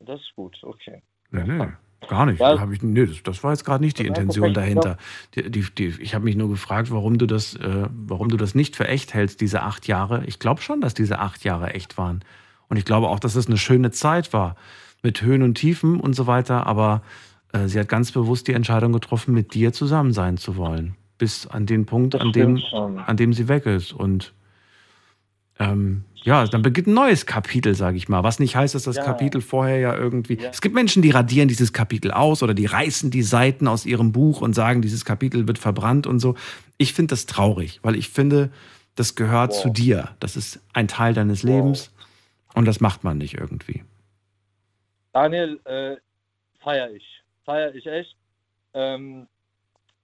Das ist gut, okay. Nee, nee. Gar nicht. Ja. Ich, nee, das, das war jetzt gerade nicht die Intention dahinter. Die, die, die, ich habe mich nur gefragt, warum du das, äh, warum du das nicht für echt hältst, diese acht Jahre. Ich glaube schon, dass diese acht Jahre echt waren. Und ich glaube auch, dass es eine schöne Zeit war. Mit Höhen und Tiefen und so weiter. Aber äh, sie hat ganz bewusst die Entscheidung getroffen, mit dir zusammen sein zu wollen. Bis an den Punkt, Das an dem, schon. an dem sie weg ist. Und ähm, ja, dann beginnt ein neues Kapitel, sage ich mal. Was nicht heißt, dass das Ja. Kapitel vorher ja irgendwie. Ja. Es gibt Menschen, die radieren dieses Kapitel aus oder die reißen die Seiten aus ihrem Buch und sagen, dieses Kapitel wird verbrannt und so. Ich finde das traurig, weil ich finde, das gehört Wow. zu dir. Das ist ein Teil deines Wow. Lebens und das macht man nicht irgendwie. Daniel, äh, feier ich. Feier ich echt. Ähm,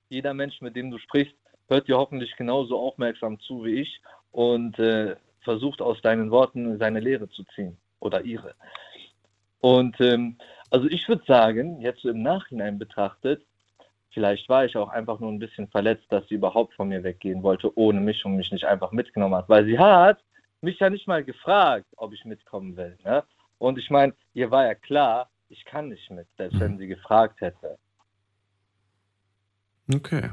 jeder Mensch, mit dem du sprichst, hört dir hoffentlich genauso aufmerksam zu wie ich und äh, versucht aus deinen Worten seine Lehre zu ziehen oder ihre. Und ähm, also ich würde sagen, jetzt so im Nachhinein betrachtet, vielleicht war ich auch einfach nur ein bisschen verletzt, dass sie überhaupt von mir weggehen wollte, ohne mich und mich nicht einfach mitgenommen hat, weil sie hat mich ja nicht mal gefragt, ob ich mitkommen will. Ne? Und ich meine, ihr war ja klar, ich kann nicht mit, selbst wenn sie gefragt hätte. Okay.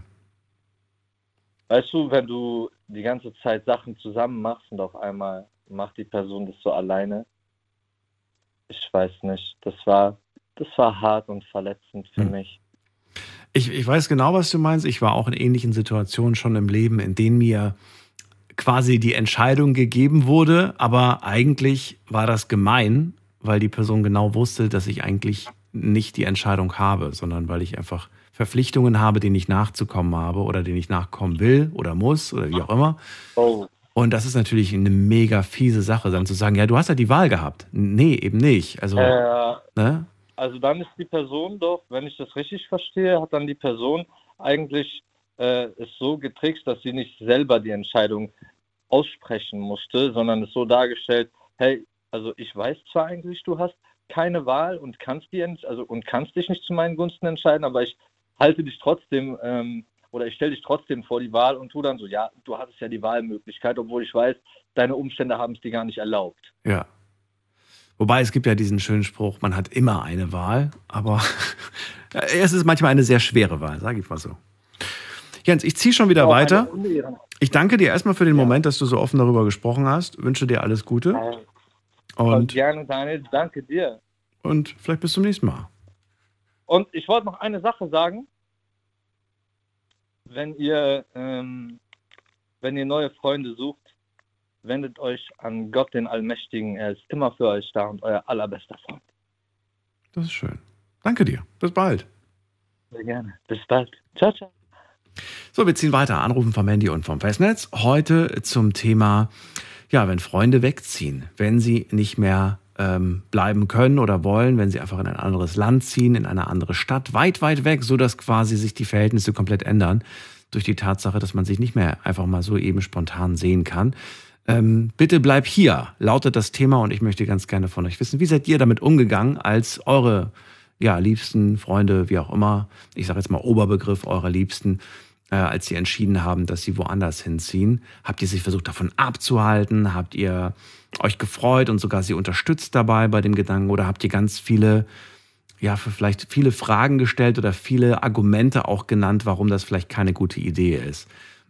Weißt du, wenn du die ganze Zeit Sachen zusammen machst und auf einmal macht die Person das so alleine, ich weiß nicht, das war, das war hart und verletzend für Hm. mich. Ich, ich weiß genau, was du meinst. Ich war auch in ähnlichen Situationen schon im Leben, in denen mir quasi die Entscheidung gegeben wurde, aber eigentlich war das gemein, weil die Person genau wusste, dass ich eigentlich nicht die Entscheidung habe, sondern weil ich einfach Verpflichtungen habe, denen ich nachzukommen habe oder denen ich nachkommen will oder muss oder wie auch immer. Oh, Und das ist natürlich eine mega fiese Sache, dann zu sagen, ja, du hast ja die Wahl gehabt. Nee, eben nicht. Also, äh, ne? also dann ist die Person doch, wenn ich das richtig verstehe, hat dann die Person eigentlich äh, es so getrickst, dass sie nicht selber die Entscheidung aussprechen musste, sondern es so dargestellt, hey, also ich weiß zwar eigentlich, du hast keine Wahl und kannst die also und kannst dich nicht zu meinen Gunsten entscheiden, aber ich halte dich trotzdem ähm, oder ich stelle dich trotzdem vor die Wahl und tu dann so, ja, du hattest ja die Wahlmöglichkeit, obwohl ich weiß, deine Umstände haben es dir gar nicht erlaubt. Ja. Wobei es gibt ja diesen schönen Spruch, man hat immer eine Wahl, aber es ist manchmal eine sehr schwere Wahl, sage ich mal so. Jens, ich ziehe schon wieder Auch weiter. Ich danke dir erstmal für den Ja. Moment, dass du so offen darüber gesprochen hast. Wünsche dir alles Gute Und und, gerne, Daniel, danke dir. und vielleicht bis zum nächsten Mal. Und ich wollte noch eine Sache sagen. Wenn ihr, ähm, wenn ihr neue Freunde sucht, wendet euch an Gott, den Allmächtigen. Er ist immer für euch da und euer allerbester Freund. Das ist schön. Danke dir. Bis bald. Sehr gerne. Bis bald. Ciao, ciao. So, wir ziehen weiter. Anrufen vom Handy und vom Festnetz. Heute zum Thema, ja, wenn Freunde wegziehen, wenn sie nicht mehr ähm, bleiben können oder wollen, wenn sie einfach in ein anderes Land ziehen, in eine andere Stadt, weit, weit weg, so dass quasi sich die Verhältnisse komplett ändern durch die Tatsache, dass man sich nicht mehr einfach mal so eben spontan sehen kann. Ähm, bitte bleib hier, lautet das Thema und ich möchte ganz gerne von euch wissen, wie seid ihr damit umgegangen, als eure ja, Liebsten, Freunde, wie auch immer, ich sage jetzt mal Oberbegriff eurer Liebsten, äh, als sie entschieden haben, dass sie woanders hinziehen? Habt ihr sich versucht, davon abzuhalten? Habt ihr euch gefreut und sogar sie unterstützt dabei bei dem Gedanken? Oder habt ihr ganz viele, ja, vielleicht viele Fragen gestellt oder viele Argumente auch genannt, warum das vielleicht keine gute Idee ist?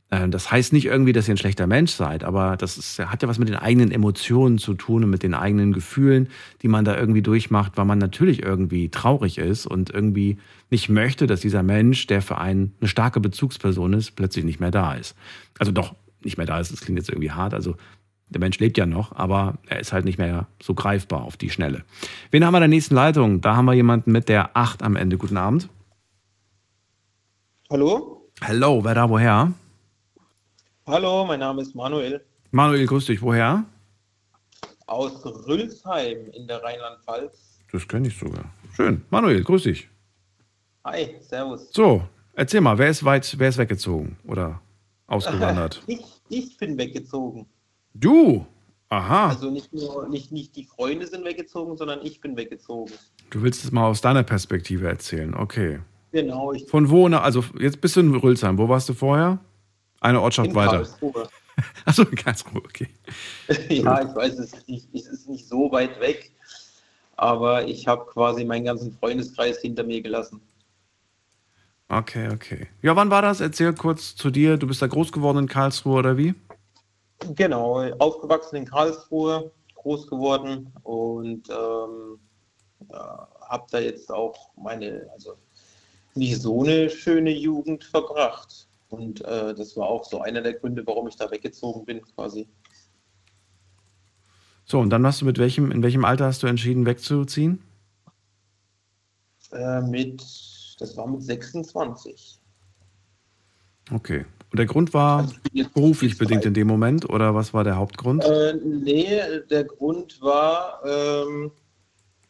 Äh, Das heißt nicht irgendwie, dass ihr ein schlechter Mensch seid, aber das ist, hat ja was mit den eigenen Emotionen zu tun und mit den eigenen Gefühlen, die man da irgendwie durchmacht, weil man natürlich irgendwie traurig ist und irgendwie nicht möchte, dass dieser Mensch, der für einen eine starke Bezugsperson ist, plötzlich nicht mehr da ist. Also doch nicht mehr da ist, das klingt jetzt irgendwie hart. Also der Mensch lebt ja noch, aber er ist halt nicht mehr so greifbar auf die Schnelle. Wen haben wir in der nächsten Leitung? Da haben wir jemanden mit der 8 am Ende. Guten Abend. Hallo? Hallo, wer da woher? Hallo, mein Name ist Manuel Manuel, grüß dich. Woher? aus Rülsheim in der Rheinland-Pfalz. Das kenne ich sogar. Schön. Manuel, grüß dich. Hi, servus. So, erzähl mal, wer ist weit, wer ist weggezogen oder ausgewandert? Ich, ich bin weggezogen. du! Aha. Also nicht nur nicht, nicht die Freunde sind weggezogen, sondern ich bin weggezogen. Du willst es mal aus deiner Perspektive erzählen, okay. Genau, ich Von wo, also jetzt bist du in Rülsheim. Wo warst du vorher? Eine Ortschaft in weiter. Karlsruhe. Achso, in Karlsruhe, okay. ja, ich weiß, es ist nicht, es ist nicht so weit weg, aber ich habe quasi meinen ganzen Freundeskreis hinter mir gelassen. Okay, okay. Ja, wann war das? Erzähl kurz zu dir. Du bist da groß geworden in Karlsruhe oder wie? Genau, aufgewachsen in Karlsruhe, groß geworden und ähm, ja, habe da jetzt auch meine, also nicht so eine schöne Jugend verbracht. Und äh, das war auch so einer der Gründe, warum ich da weggezogen bin, quasi. So, und dann hast du mit welchem, in welchem Alter hast du entschieden, wegzuziehen? Äh, mit, das war mit 26. Okay. Und der Grund war Also beruflich bedingt in dem Moment oder was war der Hauptgrund? Äh, nee, der Grund war, ähm,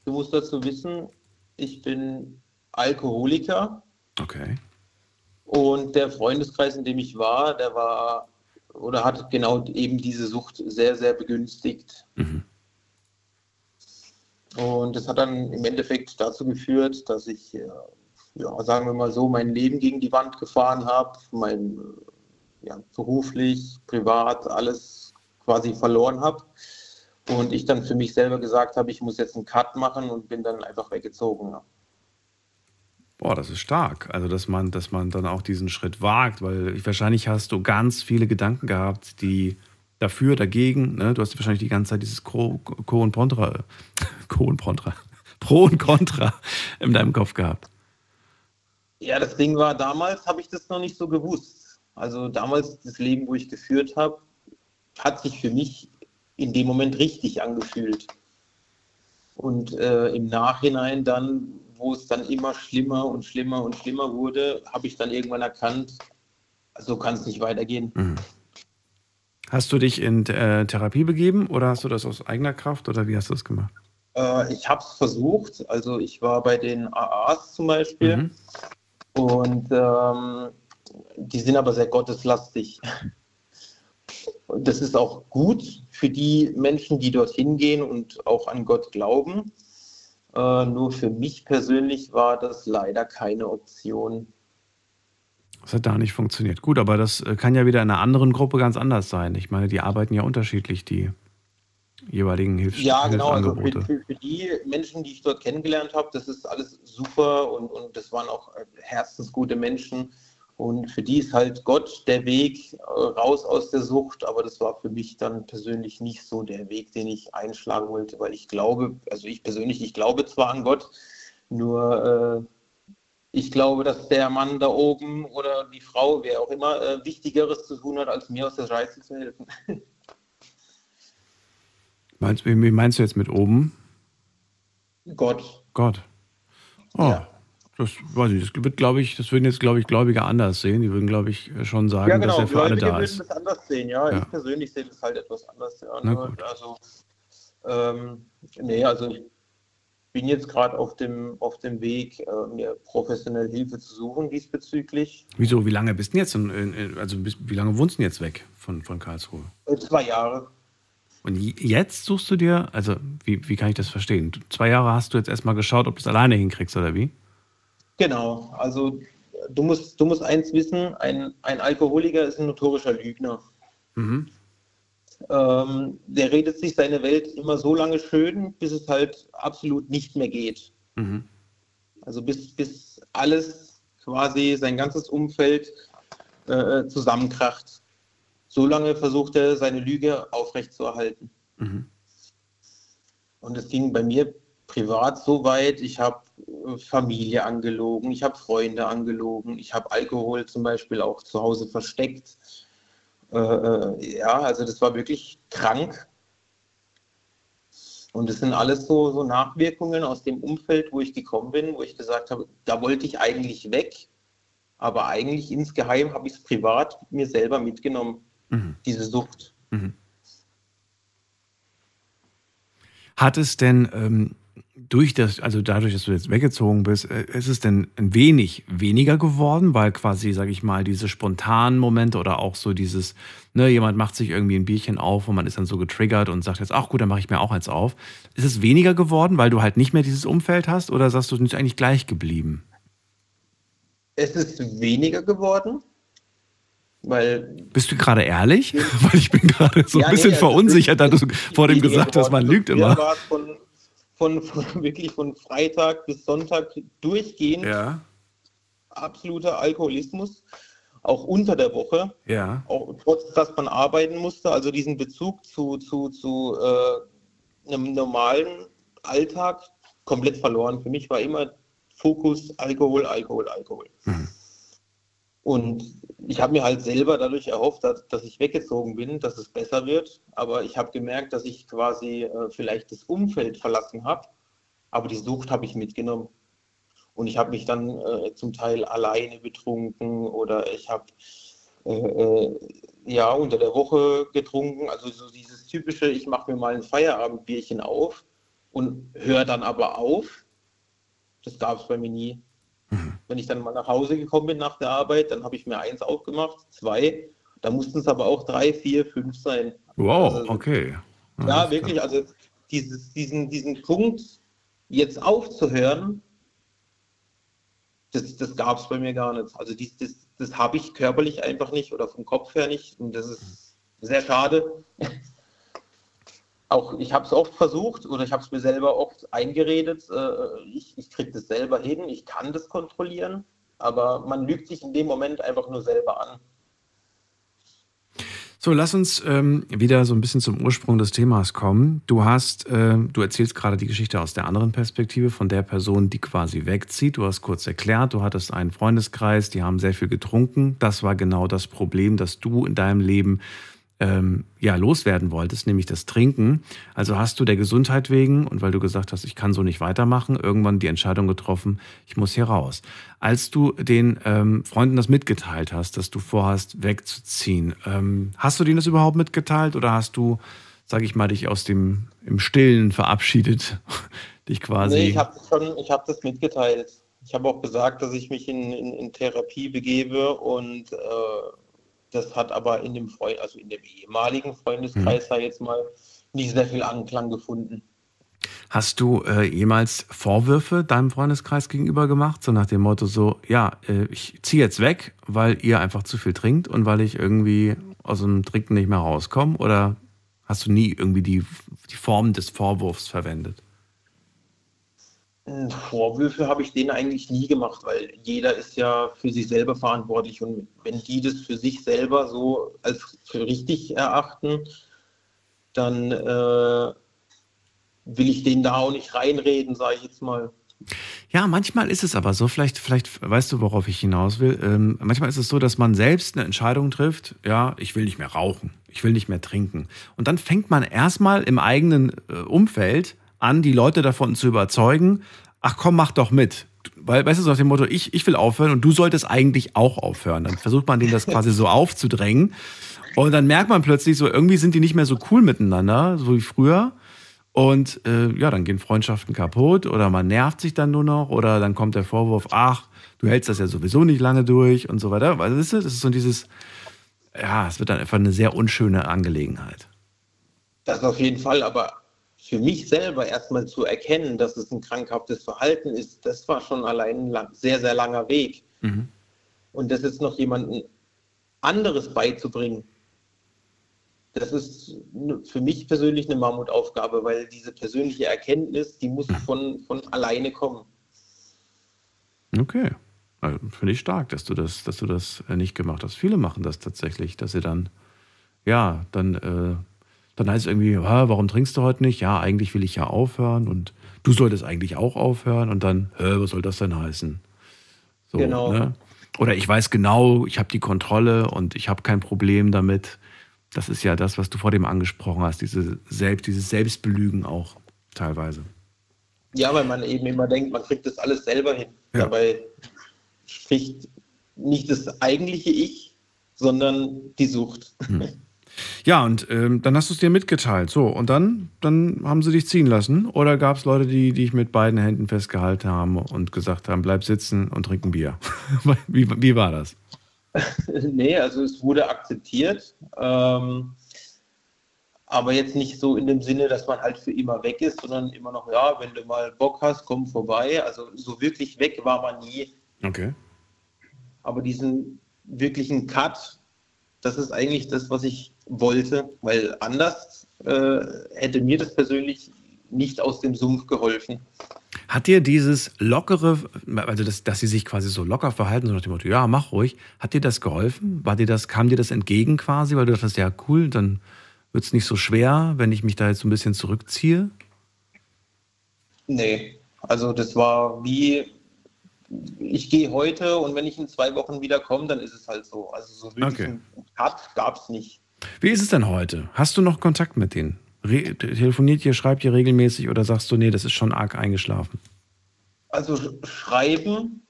du musst dazu wissen, ich bin Alkoholiker Okay. Und der Freundeskreis, in dem ich war, der war oder hat genau eben diese Sucht sehr, sehr begünstigt. Mhm. Und das hat dann im Endeffekt dazu geführt, dass ich, äh, ja, sagen wir mal so, mein Leben gegen die Wand gefahren habe, mein äh, ja, beruflich, privat, alles quasi verloren habe. Und ich dann für mich selber gesagt habe, ich muss jetzt einen Cut machen und bin dann einfach weggezogen. Ja. Boah, das ist stark. Also, dass man, dass man dann auch diesen Schritt wagt, weil ich, wahrscheinlich hast du ganz viele Gedanken gehabt, die dafür, dagegen, ne? du hast wahrscheinlich die ganze Zeit dieses Co, Co und Contra, Co und Contra, Pro und Contra in deinem Kopf gehabt. Ja, das Ding war, damals habe ich das noch nicht so gewusst. Also damals das Leben, wo ich geführt habe, hat sich für mich in dem Moment richtig angefühlt. Und äh, im Nachhinein dann, wo es dann immer schlimmer und schlimmer und schlimmer wurde, habe ich dann irgendwann erkannt, so kann es nicht weitergehen. Mhm. Hast du dich in äh, Therapie begeben oder hast du das aus eigener Kraft oder wie hast du das gemacht? Äh, ich habe es versucht, also ich war bei den AAs zum Beispiel. Mhm. Und ähm, die sind aber sehr gotteslastig. Und das ist auch gut für die Menschen, die dorthin gehen und auch an Gott glauben. Äh, nur für mich persönlich war das leider keine Option. Das hat da nicht funktioniert. Gut, aber das äh, kann ja wieder in einer anderen Gruppe ganz anders sein. Ich meine, die arbeiten ja unterschiedlich, die jeweiligen Hilfs Ja, genau. Also für, für, für die Menschen, die ich dort kennengelernt habe, das ist alles super und, und das waren auch äh, herzensgute Menschen. Und für die ist halt Gott der Weg äh, raus aus der Sucht, aber das war für mich dann persönlich nicht so der Weg, den ich einschlagen wollte, weil ich glaube, also ich persönlich, ich glaube zwar an Gott, nur äh, ich glaube, dass der Mann da oben oder die Frau, wer auch immer, äh, Wichtigeres zu tun hat, als mir aus der Scheiße zu helfen. Meinst, wie wie meinst du jetzt mit oben? Gott. Gott. Oh, Ja. Das weiß ich. Das wird, glaube ich, das würden jetzt, glaube ich, Gläubige anders sehen. Die würden, glaube ich, schon sagen, Ja, genau. dass er für alle Gläubige da würden ist. das anders sehen, ja. Ja. Ich persönlich sehe das halt etwas anders. Ja. Gut. Also, ähm, nee, also ich bin jetzt gerade auf dem, auf dem Weg, äh, mir professionell Hilfe zu suchen diesbezüglich. Wieso, wie lange bist du jetzt? In, in, also, bist, wie lange wohnst du jetzt weg von, von Karlsruhe? Äh, Zwei Jahre. Und jetzt suchst du dir, also, wie, wie kann ich das verstehen? Zwei Jahre hast du jetzt erstmal geschaut, ob du es alleine hinkriegst, oder wie? Genau. Also du musst, du musst eins wissen, ein, ein Alkoholiker ist ein notorischer Lügner. Mhm. Ähm, der redet sich seine Welt immer so lange schön, bis es halt absolut nicht mehr geht. Mhm. Also bis, bis alles quasi, sein ganzes Umfeld äh, zusammenkracht. So lange versucht er, seine Lüge aufrechtzuerhalten. Mhm. Und es ging bei mir privat so weit, ich habe äh, Familie angelogen, ich habe Freunde angelogen, ich habe Alkohol zum Beispiel auch zu Hause versteckt. Äh, äh, ja, also das war wirklich krank. Und es sind alles so, so Nachwirkungen aus dem Umfeld, wo ich gekommen bin, wo ich gesagt habe, da wollte ich eigentlich weg, aber eigentlich insgeheim habe ich es privat mir selber mitgenommen, Mhm. diese Sucht. Mhm. Hat es denn ähm, durch das, also dadurch, dass du jetzt weggezogen bist, äh, ist es denn ein wenig weniger geworden, weil quasi, sage ich mal, diese spontanen Momente oder auch so dieses, ne, jemand macht sich irgendwie ein Bierchen auf und man ist dann so getriggert und sagt jetzt, ach gut, dann mache ich mir auch eins auf. Ist es weniger geworden, weil du halt nicht mehr dieses Umfeld hast oder sagst du, es ist eigentlich gleich geblieben? Es ist weniger geworden, weil. Bist du gerade ehrlich? weil ich bin gerade so Ja, ein bisschen nee, also verunsichert, da du vor dem gesagt hast, man lügt immer. war Von, von, von, wirklich von Freitag bis Sonntag durchgehend Ja, absoluter Alkoholismus, auch unter der Woche, ja. auch trotz dass man arbeiten musste, also diesen Bezug zu, zu, zu äh, einem normalen Alltag komplett verloren. Für mich war immer Fokus Alkohol, Alkohol, Alkohol. Mhm. Und ich habe mir halt selber dadurch erhofft, dass, dass ich weggezogen bin, dass es besser wird. Aber ich habe gemerkt, dass ich quasi äh, vielleicht das Umfeld verlassen habe. Aber die Sucht habe ich mitgenommen. Und ich habe mich dann äh, zum Teil alleine betrunken oder ich habe äh, äh, ja unter der Woche getrunken. Also so dieses typische, ich mache mir mal ein Feierabendbierchen auf und höre dann aber auf. Das gab es bei mir nie. Wenn ich dann mal nach Hause gekommen bin nach der Arbeit, dann habe ich mir eins aufgemacht, zwei. Da mussten es aber auch drei, vier, fünf sein. Wow, Also, okay. Ja, das wirklich. Also dieses, diesen, diesen Punkt jetzt aufzuhören, das, das gab es bei mir gar nicht. Also dies, das, das habe ich körperlich einfach nicht oder vom Kopf her nicht. Und das ist sehr schade. Auch ich habe es oft versucht oder ich habe es mir selber oft eingeredet. Äh, ich ich kriege das selber hin, ich kann das kontrollieren, aber man lügt sich in dem Moment einfach nur selber an. So, lass uns ähm, wieder so ein bisschen zum Ursprung des Themas kommen. Du hast, ähm, du erzählst gerade die Geschichte aus der anderen Perspektive von der Person, die quasi wegzieht. Du hast kurz erklärt, du hattest einen Freundeskreis, die haben sehr viel getrunken. Das war genau das Problem, das du in deinem Leben ähm, ja loswerden wolltest, nämlich das Trinken. Also hast du der Gesundheit wegen und weil du gesagt hast, ich kann so nicht weitermachen, irgendwann die Entscheidung getroffen, ich muss hier raus. Als du den ähm, Freunden das mitgeteilt hast, dass du vorhast, wegzuziehen, ähm, hast du denen das überhaupt mitgeteilt oder hast du, sag ich mal, dich aus dem im Stillen verabschiedet, dich quasi? Nee, ich habe schon, ich habe das mitgeteilt. Ich habe auch gesagt, dass ich mich in, in, in Therapie begebe und äh, das hat aber in dem Freund, also in dem ehemaligen Freundeskreis, sag ich jetzt mal, nicht sehr viel Anklang gefunden. Hast du äh, jemals Vorwürfe deinem Freundeskreis gegenüber gemacht, so nach dem Motto so, ja, äh, ich ziehe jetzt weg, weil ihr einfach zu viel trinkt und weil ich irgendwie aus dem Trinken nicht mehr rauskomme? Oder hast du nie irgendwie die, die Form des Vorwurfs verwendet? Vorwürfe habe ich denen eigentlich nie gemacht, weil jeder ist ja für sich selber verantwortlich und wenn die das für sich selber so als für richtig erachten, dann äh, will ich denen da auch nicht reinreden, sage ich jetzt mal. Ja, manchmal ist es aber so, vielleicht, vielleicht weißt du, worauf ich hinaus will. Ähm, manchmal ist es so, dass man selbst eine Entscheidung trifft, ja, ich will nicht mehr rauchen, ich will nicht mehr trinken. Und dann fängt man erstmal im eigenen äh, Umfeld an, die Leute davon zu überzeugen, ach komm, mach doch mit. Weil, weißt du, so nach dem Motto, ich, ich will aufhören und du solltest eigentlich auch aufhören. Dann versucht man denen das quasi so aufzudrängen. Und dann merkt man plötzlich so, irgendwie sind die nicht mehr so cool miteinander, so wie früher. Und äh, ja, dann gehen Freundschaften kaputt oder man nervt sich dann nur noch oder dann kommt der Vorwurf, ach, du hältst das ja sowieso nicht lange durch und so weiter. Weil das ist, das ist so dieses, ja, es wird dann einfach eine sehr unschöne Angelegenheit. Das auf jeden Fall, aber für mich selber erstmal zu erkennen, dass es ein krankhaftes Verhalten ist, das war schon allein ein sehr, sehr langer Weg. Mhm. Und das jetzt noch jemandem anderes beizubringen, das ist für mich persönlich eine Mammutaufgabe, weil diese persönliche Erkenntnis, die muss von, von alleine kommen. Okay. Also, Finde ich stark, dass du das, dass du das äh, nicht gemacht hast. Viele machen das tatsächlich, dass sie dann, ja, dann, äh, dann heißt es irgendwie, "Ah, warum trinkst du heute nicht? Ja, eigentlich will ich ja aufhören und du solltest eigentlich auch aufhören und dann, was soll das denn heißen? So, Genau. Ne? Oder ich weiß genau, ich habe die Kontrolle und ich habe kein Problem damit. Das ist ja das, was du vor dem angesprochen hast, diese Selbst, dieses Selbstbelügen auch teilweise. Ja, weil man eben immer denkt, man kriegt das alles selber hin. Ja. Dabei spricht nicht das eigentliche Ich, sondern die Sucht. Ja, und ähm, dann hast du es dir mitgeteilt. So, und dann, dann haben sie dich ziehen lassen? Oder gab es Leute, die dich mit beiden Händen festgehalten haben und gesagt haben, bleib sitzen und trink ein Bier? wie, wie war das? nee, also es wurde akzeptiert. Ähm, aber jetzt nicht so in dem Sinne, dass man halt für immer weg ist, sondern immer noch, ja, wenn du mal Bock hast, komm vorbei. Also so wirklich weg war man nie. Okay. Aber diesen wirklichen Cut, das ist eigentlich das, was ich wollte, weil anders äh, hätte mir das persönlich nicht aus dem Sumpf geholfen. Hat dir dieses lockere, also das, dass sie sich quasi so locker verhalten, so nach dem Motto, ja, mach ruhig, hat dir das geholfen? War dir das, kam dir das entgegen quasi, weil du dachtest, ja, cool, dann wird es nicht so schwer, wenn ich mich da jetzt so ein bisschen zurückziehe? Nee, also das war wie, ich gehe heute und wenn ich in zwei Wochen wieder komme, dann ist es halt so. Also so wirklich Okay. einen Cut gab es nicht. Wie ist es denn heute? Hast du noch Kontakt mit denen? Re telefoniert ihr, schreibt ihr regelmäßig oder sagst du, nee, das ist schon arg eingeschlafen? Also sch- schreiben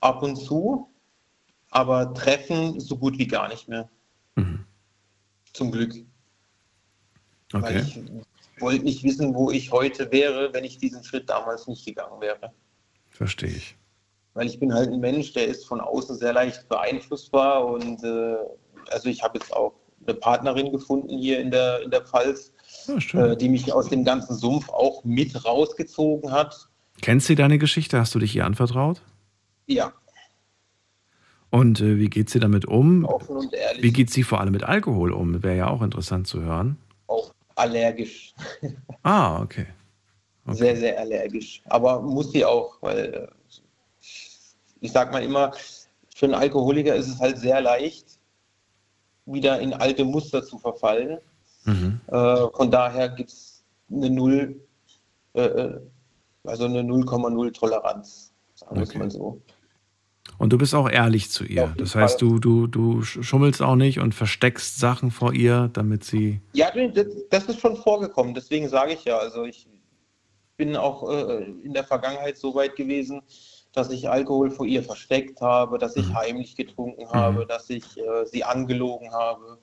ab und zu, aber treffen so gut wie gar nicht mehr. Mhm. Zum Glück. Weil Okay. ich wollte nicht wissen, wo ich heute wäre, wenn ich diesen Schritt damals nicht gegangen wäre. Verstehe ich. Weil ich bin halt ein Mensch, der ist von außen sehr leicht beeinflussbar und äh, also ich habe jetzt auch eine Partnerin gefunden hier in der, in der Pfalz, Ja, schön. äh, die mich aus dem ganzen Sumpf auch mit rausgezogen hat. Kennst du deine Geschichte? Hast du dich ihr anvertraut? Ja, Und äh, wie geht sie damit um? offen und ehrlich, Wie geht sie vor allem mit Alkohol um? Wäre ja auch interessant zu hören. auch allergisch. Ah, okay. okay. Sehr, sehr allergisch. Aber muss sie auch, weil äh, ich sag mal immer, für einen Alkoholiker ist es halt sehr leicht, wieder in alte Muster zu verfallen. Mhm. Äh, von daher gibt es eine Null, äh, äh, also eine 0,0 Toleranz, sagen wir es Okay. mal so. Und du bist auch ehrlich zu ihr. Das heißt, Fall. du, du, du schummelst auch nicht und versteckst Sachen vor ihr, damit sie. Ja, das, das ist schon vorgekommen, deswegen sage ich ja, also ich bin auch äh, in der Vergangenheit so weit gewesen, dass ich Alkohol vor ihr versteckt habe, dass ich Mhm. heimlich getrunken habe, dass ich äh, sie angelogen habe.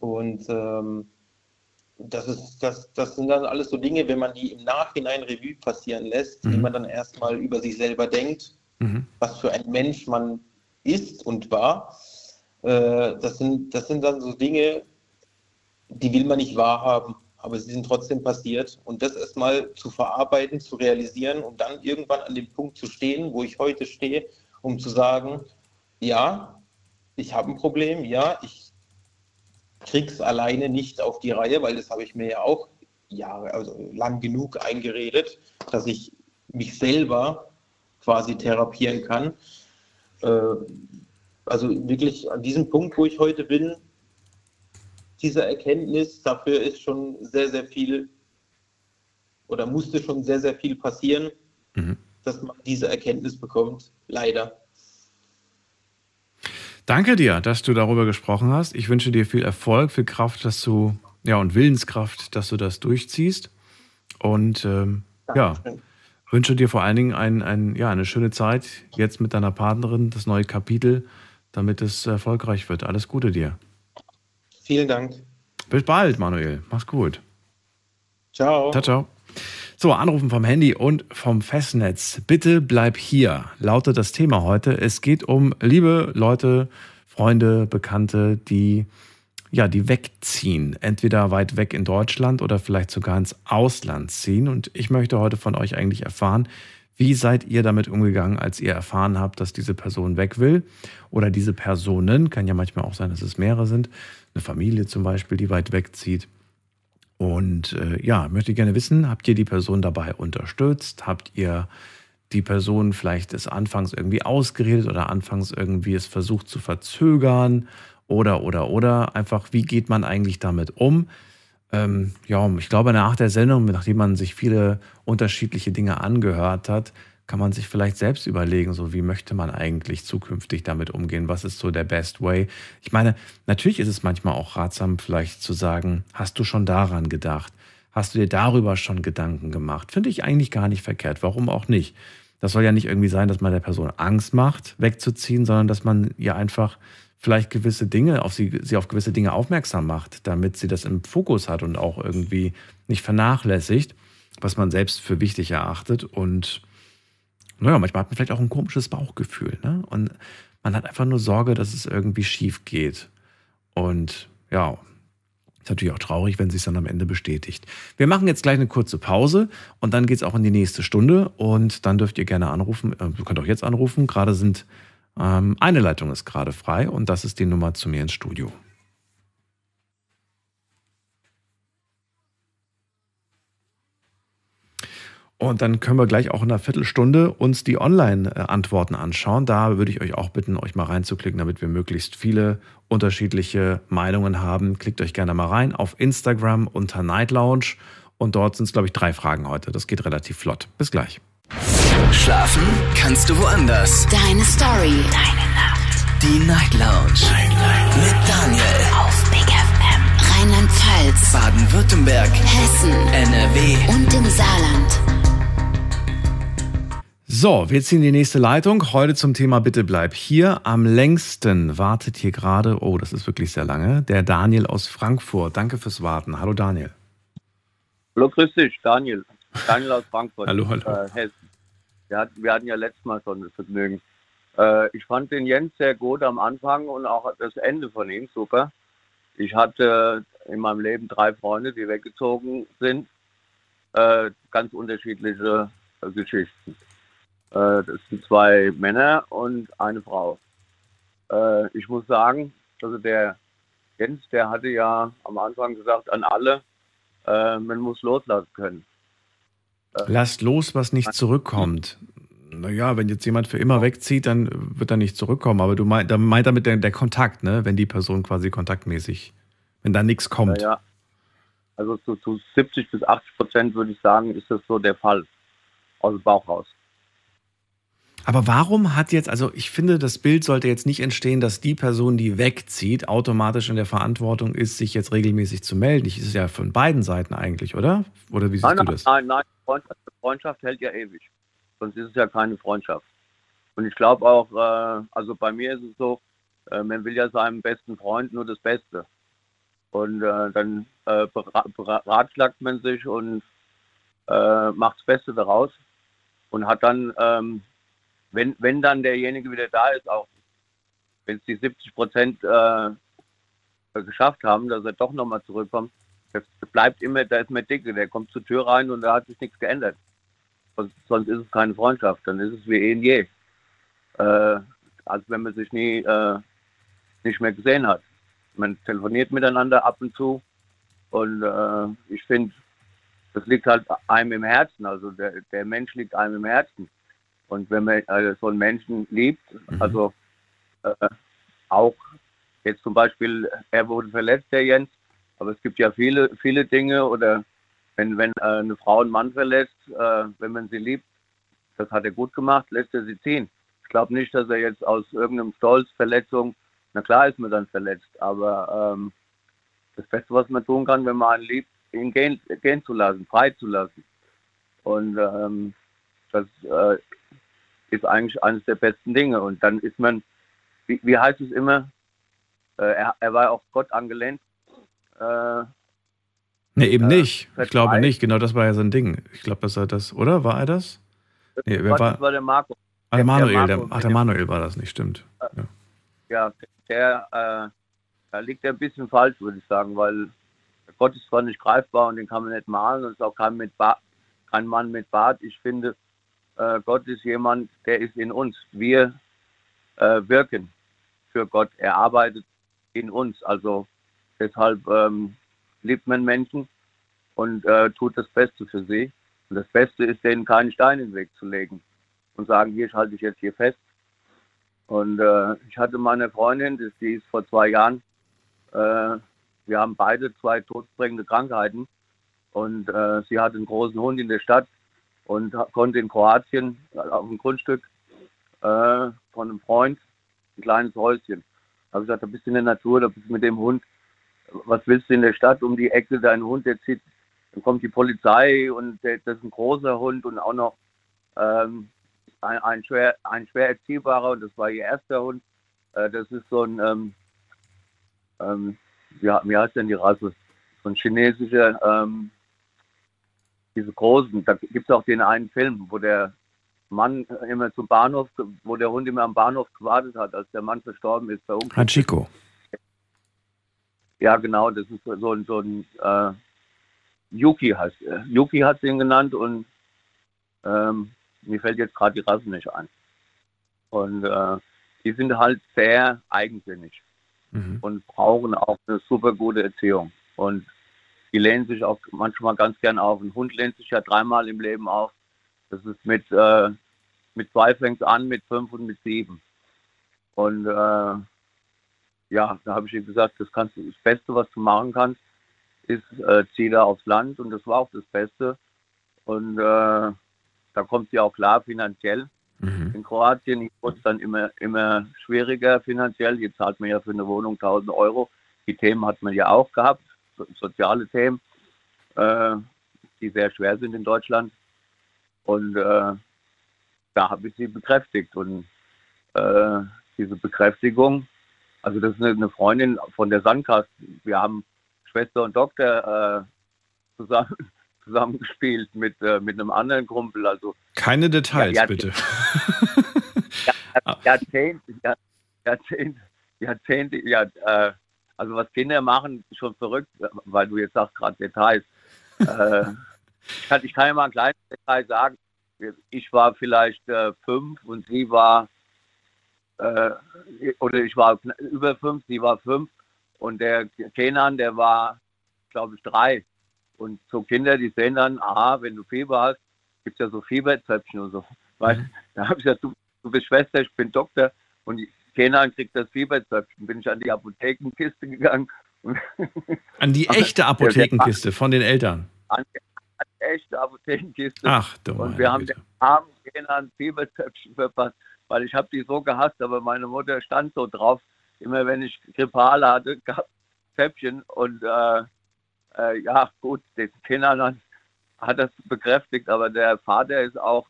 Und ähm, das, ist, das, das sind dann alles so Dinge, wenn man die im Nachhinein Revue passieren lässt, Mhm. man dann erstmal über sich selber denkt, Mhm. was für ein Mensch man ist und war. Äh, das, sind, das sind dann so Dinge, die will man nicht wahrhaben, aber sie sind trotzdem passiert. Und das erstmal zu verarbeiten, zu realisieren und dann irgendwann an dem Punkt zu stehen, wo ich heute stehe, um zu sagen, ja, ich habe ein Problem, ja, ich krieg's alleine nicht auf die Reihe, weil das habe ich mir ja auch Jahre, also lang genug eingeredet, dass ich mich selber quasi therapieren kann. Äh, also wirklich an diesem Punkt, wo ich heute bin, diese Erkenntnis, dafür ist schon sehr, sehr viel oder musste schon sehr, sehr viel passieren, Mhm. dass man diese Erkenntnis bekommt. Leider. Danke dir, dass du darüber gesprochen hast. Ich wünsche dir viel Erfolg, viel Kraft, dass du, ja, und Willenskraft, dass du das durchziehst. Und ähm, ja, wünsche dir vor allen Dingen ein, ein, ja, eine schöne Zeit jetzt mit deiner Partnerin, das neue Kapitel, damit es erfolgreich wird. Alles Gute dir. Vielen Dank. Bis bald, Manuel. Mach's gut. Ciao. Ciao, ciao. So, Anrufen vom Handy und vom Festnetz. Bitte bleib hier, lautet das Thema heute. Es geht um liebe Leute, Freunde, Bekannte, die ja, die wegziehen, entweder weit weg in Deutschland oder vielleicht sogar ins Ausland ziehen. Und ich möchte heute von euch eigentlich erfahren, wie seid ihr damit umgegangen, als ihr erfahren habt, dass diese Person weg will? Oder diese Personen, kann ja manchmal auch sein, dass es mehrere sind, eine Familie zum Beispiel, die weit wegzieht. Und äh, ja, möchte gerne wissen, habt ihr die Person dabei unterstützt? Habt ihr die Person vielleicht des Anfangs irgendwie ausgeredet oder anfangs irgendwie es versucht zu verzögern? Oder, oder, oder einfach, wie geht man eigentlich damit um? Ähm, ja, ich glaube, nach der Sendung, nachdem man sich viele unterschiedliche Dinge angehört hat, kann man sich vielleicht selbst überlegen, so wie möchte man eigentlich zukünftig damit umgehen? Was ist so der best way? Ich meine, natürlich ist es manchmal auch ratsam, vielleicht zu sagen, hast du schon daran gedacht? Hast du dir darüber schon Gedanken gemacht? Finde ich eigentlich gar nicht verkehrt. Warum auch nicht? Das soll ja nicht irgendwie sein, dass man der Person Angst macht, wegzuziehen, sondern dass man ihr einfach vielleicht gewisse Dinge, auf sie, sie auf gewisse Dinge aufmerksam macht, damit sie das im Fokus hat und auch irgendwie nicht vernachlässigt, was man selbst für wichtig erachtet. Und naja, manchmal hat man vielleicht auch ein komisches Bauchgefühl. Ne? Und man hat einfach nur Sorge, dass es irgendwie schief geht. Und ja, ist natürlich auch traurig, wenn sie es dann am Ende bestätigt. Wir machen jetzt gleich eine kurze Pause und dann geht es auch in die nächste Stunde und dann dürft ihr gerne anrufen. Äh, ihr könnt auch jetzt anrufen. Gerade sind ähm, eine Leitung ist gerade frei und das ist die Nummer zu mir ins Studio. Und dann können wir gleich auch in einer Viertelstunde uns die Online-Antworten anschauen. Da würde ich euch auch bitten, euch mal reinzuklicken, damit wir möglichst viele unterschiedliche Meinungen haben. Klickt euch gerne mal rein auf Instagram unter Night Lounge. Und dort sind es, glaube ich, drei Fragen heute. Das geht relativ flott. Bis gleich. Schlafen kannst du woanders. Deine Story. Deine Nacht. Die Night Lounge. Night, Night. Mit Daniel. Auf Big FM. Rheinland-Pfalz. Baden-Württemberg. Hessen. NRW. Und im Saarland. So, wir ziehen die nächste Leitung. Heute zum Thema Bitte bleib hier. Am längsten wartet hier gerade, oh, das ist wirklich sehr lange, der Daniel aus Frankfurt. Danke fürs Warten. Hallo Daniel. Hallo, grüß dich, Daniel. Daniel aus Frankfurt. Hallo, hallo. Äh, Hessen. Wir hatten, wir hatten ja letztes Mal schon das Vergnügen. Äh, ich fand den Jens sehr gut am Anfang und auch das Ende von ihm super. Ich hatte in meinem Leben drei Freunde, die weggezogen sind. Äh, ganz unterschiedliche Geschichten. Äh, das sind zwei Männer und eine Frau. Äh, ich muss sagen, also der Jens, der hatte ja am Anfang gesagt an alle, äh, man muss loslassen können. Lasst los, was nicht zurückkommt. Naja, wenn jetzt jemand für immer wegzieht, dann wird er nicht zurückkommen. Aber du meint, da meint damit der, der Kontakt, ne? wenn die Person quasi kontaktmäßig, wenn da nichts kommt. Ja, also zu, zu 70 bis 80 Prozent würde ich sagen, ist das so der Fall. Aus dem Bauch raus. Aber warum hat jetzt, also ich finde, das Bild sollte jetzt nicht entstehen, dass die Person, die wegzieht, automatisch in der Verantwortung ist, sich jetzt regelmäßig zu melden. Das ist ja von beiden Seiten eigentlich, oder? Oder wie siehst nein, du das? Nein, nein, Freundschaft, Freundschaft hält ja ewig. Sonst ist es ja keine Freundschaft. Und ich glaube auch, äh, also bei mir ist es so, äh, man will ja seinem besten Freund nur das Beste. Und äh, dann äh, beratschlagt man sich und äh, macht das Beste daraus und hat dann ähm, wenn, wenn dann derjenige wieder da ist, auch wenn es die 70 Prozent äh, geschafft haben, dass er doch nochmal zurückkommt, das bleibt immer, da ist mehr Dicke, der kommt zur Tür rein und da hat sich nichts geändert. Sonst, sonst ist es keine Freundschaft, dann ist es wie eh und je. Äh, als wenn man sich nie äh, nicht mehr gesehen hat. Man telefoniert miteinander ab und zu und äh, ich finde, das liegt halt einem im Herzen, also der, der Mensch liegt einem im Herzen. Und wenn man äh, so einen Menschen liebt, mhm. also äh, auch jetzt zum Beispiel, er wurde verletzt, der Jens, aber es gibt ja viele, viele Dinge oder wenn, wenn äh, eine Frau einen Mann verletzt, äh, wenn man sie liebt, das hat er gut gemacht, lässt er sie ziehen. Ich glaube nicht, dass er jetzt aus irgendeinem Stolz, Verletzung, na klar ist man dann verletzt, aber ähm, das Beste, was man tun kann, wenn man einen liebt, ihn gehen, gehen zu lassen, frei zu lassen. Und ähm, das äh, ist eigentlich eines der besten Dinge. Und dann ist man, wie, wie heißt es immer, äh, er, er, war auf Gott angelehnt. Äh, nee, eben äh, nicht. Ich glaube nicht. Genau das war ja sein Ding. Ich glaube, dass er das, oder? War er das? Nee, wer war, das war der Marco. Ah, der Manuel, der, Marco, der, ach, der Manuel war das nicht, stimmt. Ja, ja der, äh, da liegt er ein bisschen falsch, würde ich sagen, weil Gott ist zwar nicht greifbar und den kann man nicht malen und ist auch kein, mit kein Mann mit Bart. Ich finde, äh, Gott ist jemand, der ist in uns. Wir äh, wirken für Gott. Er arbeitet in uns. Also deshalb ähm, liebt man Menschen und äh, tut das Beste für sie. Und das Beste ist, denen keinen Stein in den Weg zu legen und sagen, hier schalte ich jetzt hier fest. Und äh, ich hatte meine Freundin, die ist vor zwei Jahren, äh, wir haben beide zwei todbringende Krankheiten. Und äh, sie hat einen großen Hund in der Stadt und konnte in Kroatien auf dem Grundstück äh, von einem Freund ein kleines Häuschen. Da habe ich gesagt, da bist du in der Natur, da bist du mit dem Hund. Was willst du in der Stadt um die Ecke, dein Hund, der zieht, dann kommt die Polizei und der, das ist ein großer Hund und auch noch ähm, ein, ein, schwer, ein schwer erziehbarer und das war ihr erster Hund. Äh, das ist so ein, ähm, ähm, wie, wie heißt denn die Rasse? So ein chinesischer, ähm, diese großen, da gibt es auch den einen Film, wo der Mann immer zum Bahnhof, wo der Hund immer am Bahnhof gewartet hat, als der Mann verstorben ist. Bei Hachiko. Ja, genau, das ist so ein, so ein äh, Yuki heißt er. Yuki hat ihn genannt und ähm, mir fällt jetzt gerade die Rasse nicht ein. Und äh, die sind halt sehr eigensinnig mhm. und brauchen auch eine super gute Erziehung. Und die lehnen sich auch manchmal ganz gern auf. Ein Hund lehnt sich ja dreimal im Leben auf. Das ist mit, äh, mit zwei fängt an, mit fünf und mit sieben. Und äh, ja, da habe ich ihm gesagt, das kannst du, das Beste, was du machen kannst, ist, äh, zieh da aufs Land und das war auch das Beste. Und äh, da kommt sie auch klar finanziell. Mhm. In Kroatien wurde es dann immer, immer schwieriger finanziell. Jetzt zahlt man ja für eine Wohnung 1000 Euro. Die Themen hat man ja auch gehabt, so, soziale Themen, äh, die sehr schwer sind in Deutschland. Und äh, da habe ich sie bekräftigt. Und äh, diese Bekräftigung, also das ist eine Freundin von der Sandkast. Wir haben Schwester und Doktor äh, zusammen, zusammengespielt mit, äh, mit einem anderen Kumpel. Also, Keine Details, ja, bitte. Jahrzehnte, Jahrzehnte, Jahrzehnte, ja, äh, also was Kinder machen, ist schon verrückt, weil du jetzt sagst gerade Details. äh, ich, kann, ich kann ja mal ein kleines Detail sagen. Ich war vielleicht äh, fünf und sie war, äh, oder ich war über fünf, sie war fünf und der Kenan, der war, glaube ich, drei. Und so Kinder, die sehen dann, aha, wenn du Fieber hast, gibt es ja so Fieberzöpfchen und so. Weil mhm. da habe ich gesagt, du, du bist Schwester, ich bin Doktor und Kenan kriegt das Fieberzöpfchen. Bin ich an die Apothekenkiste gegangen. An die echte Apothekenkiste von den Eltern? An die, an die echte Apothekenkiste. Ach, du Und wir haben den armen Kenan Fieberzöpfchen verpasst, weil ich habe die so gehasst, aber meine Mutter stand so drauf, immer wenn ich Grippale hatte, gab Zäpfchen und äh, äh, ja gut, den Kindern hat das bekräftigt, aber der Vater ist auch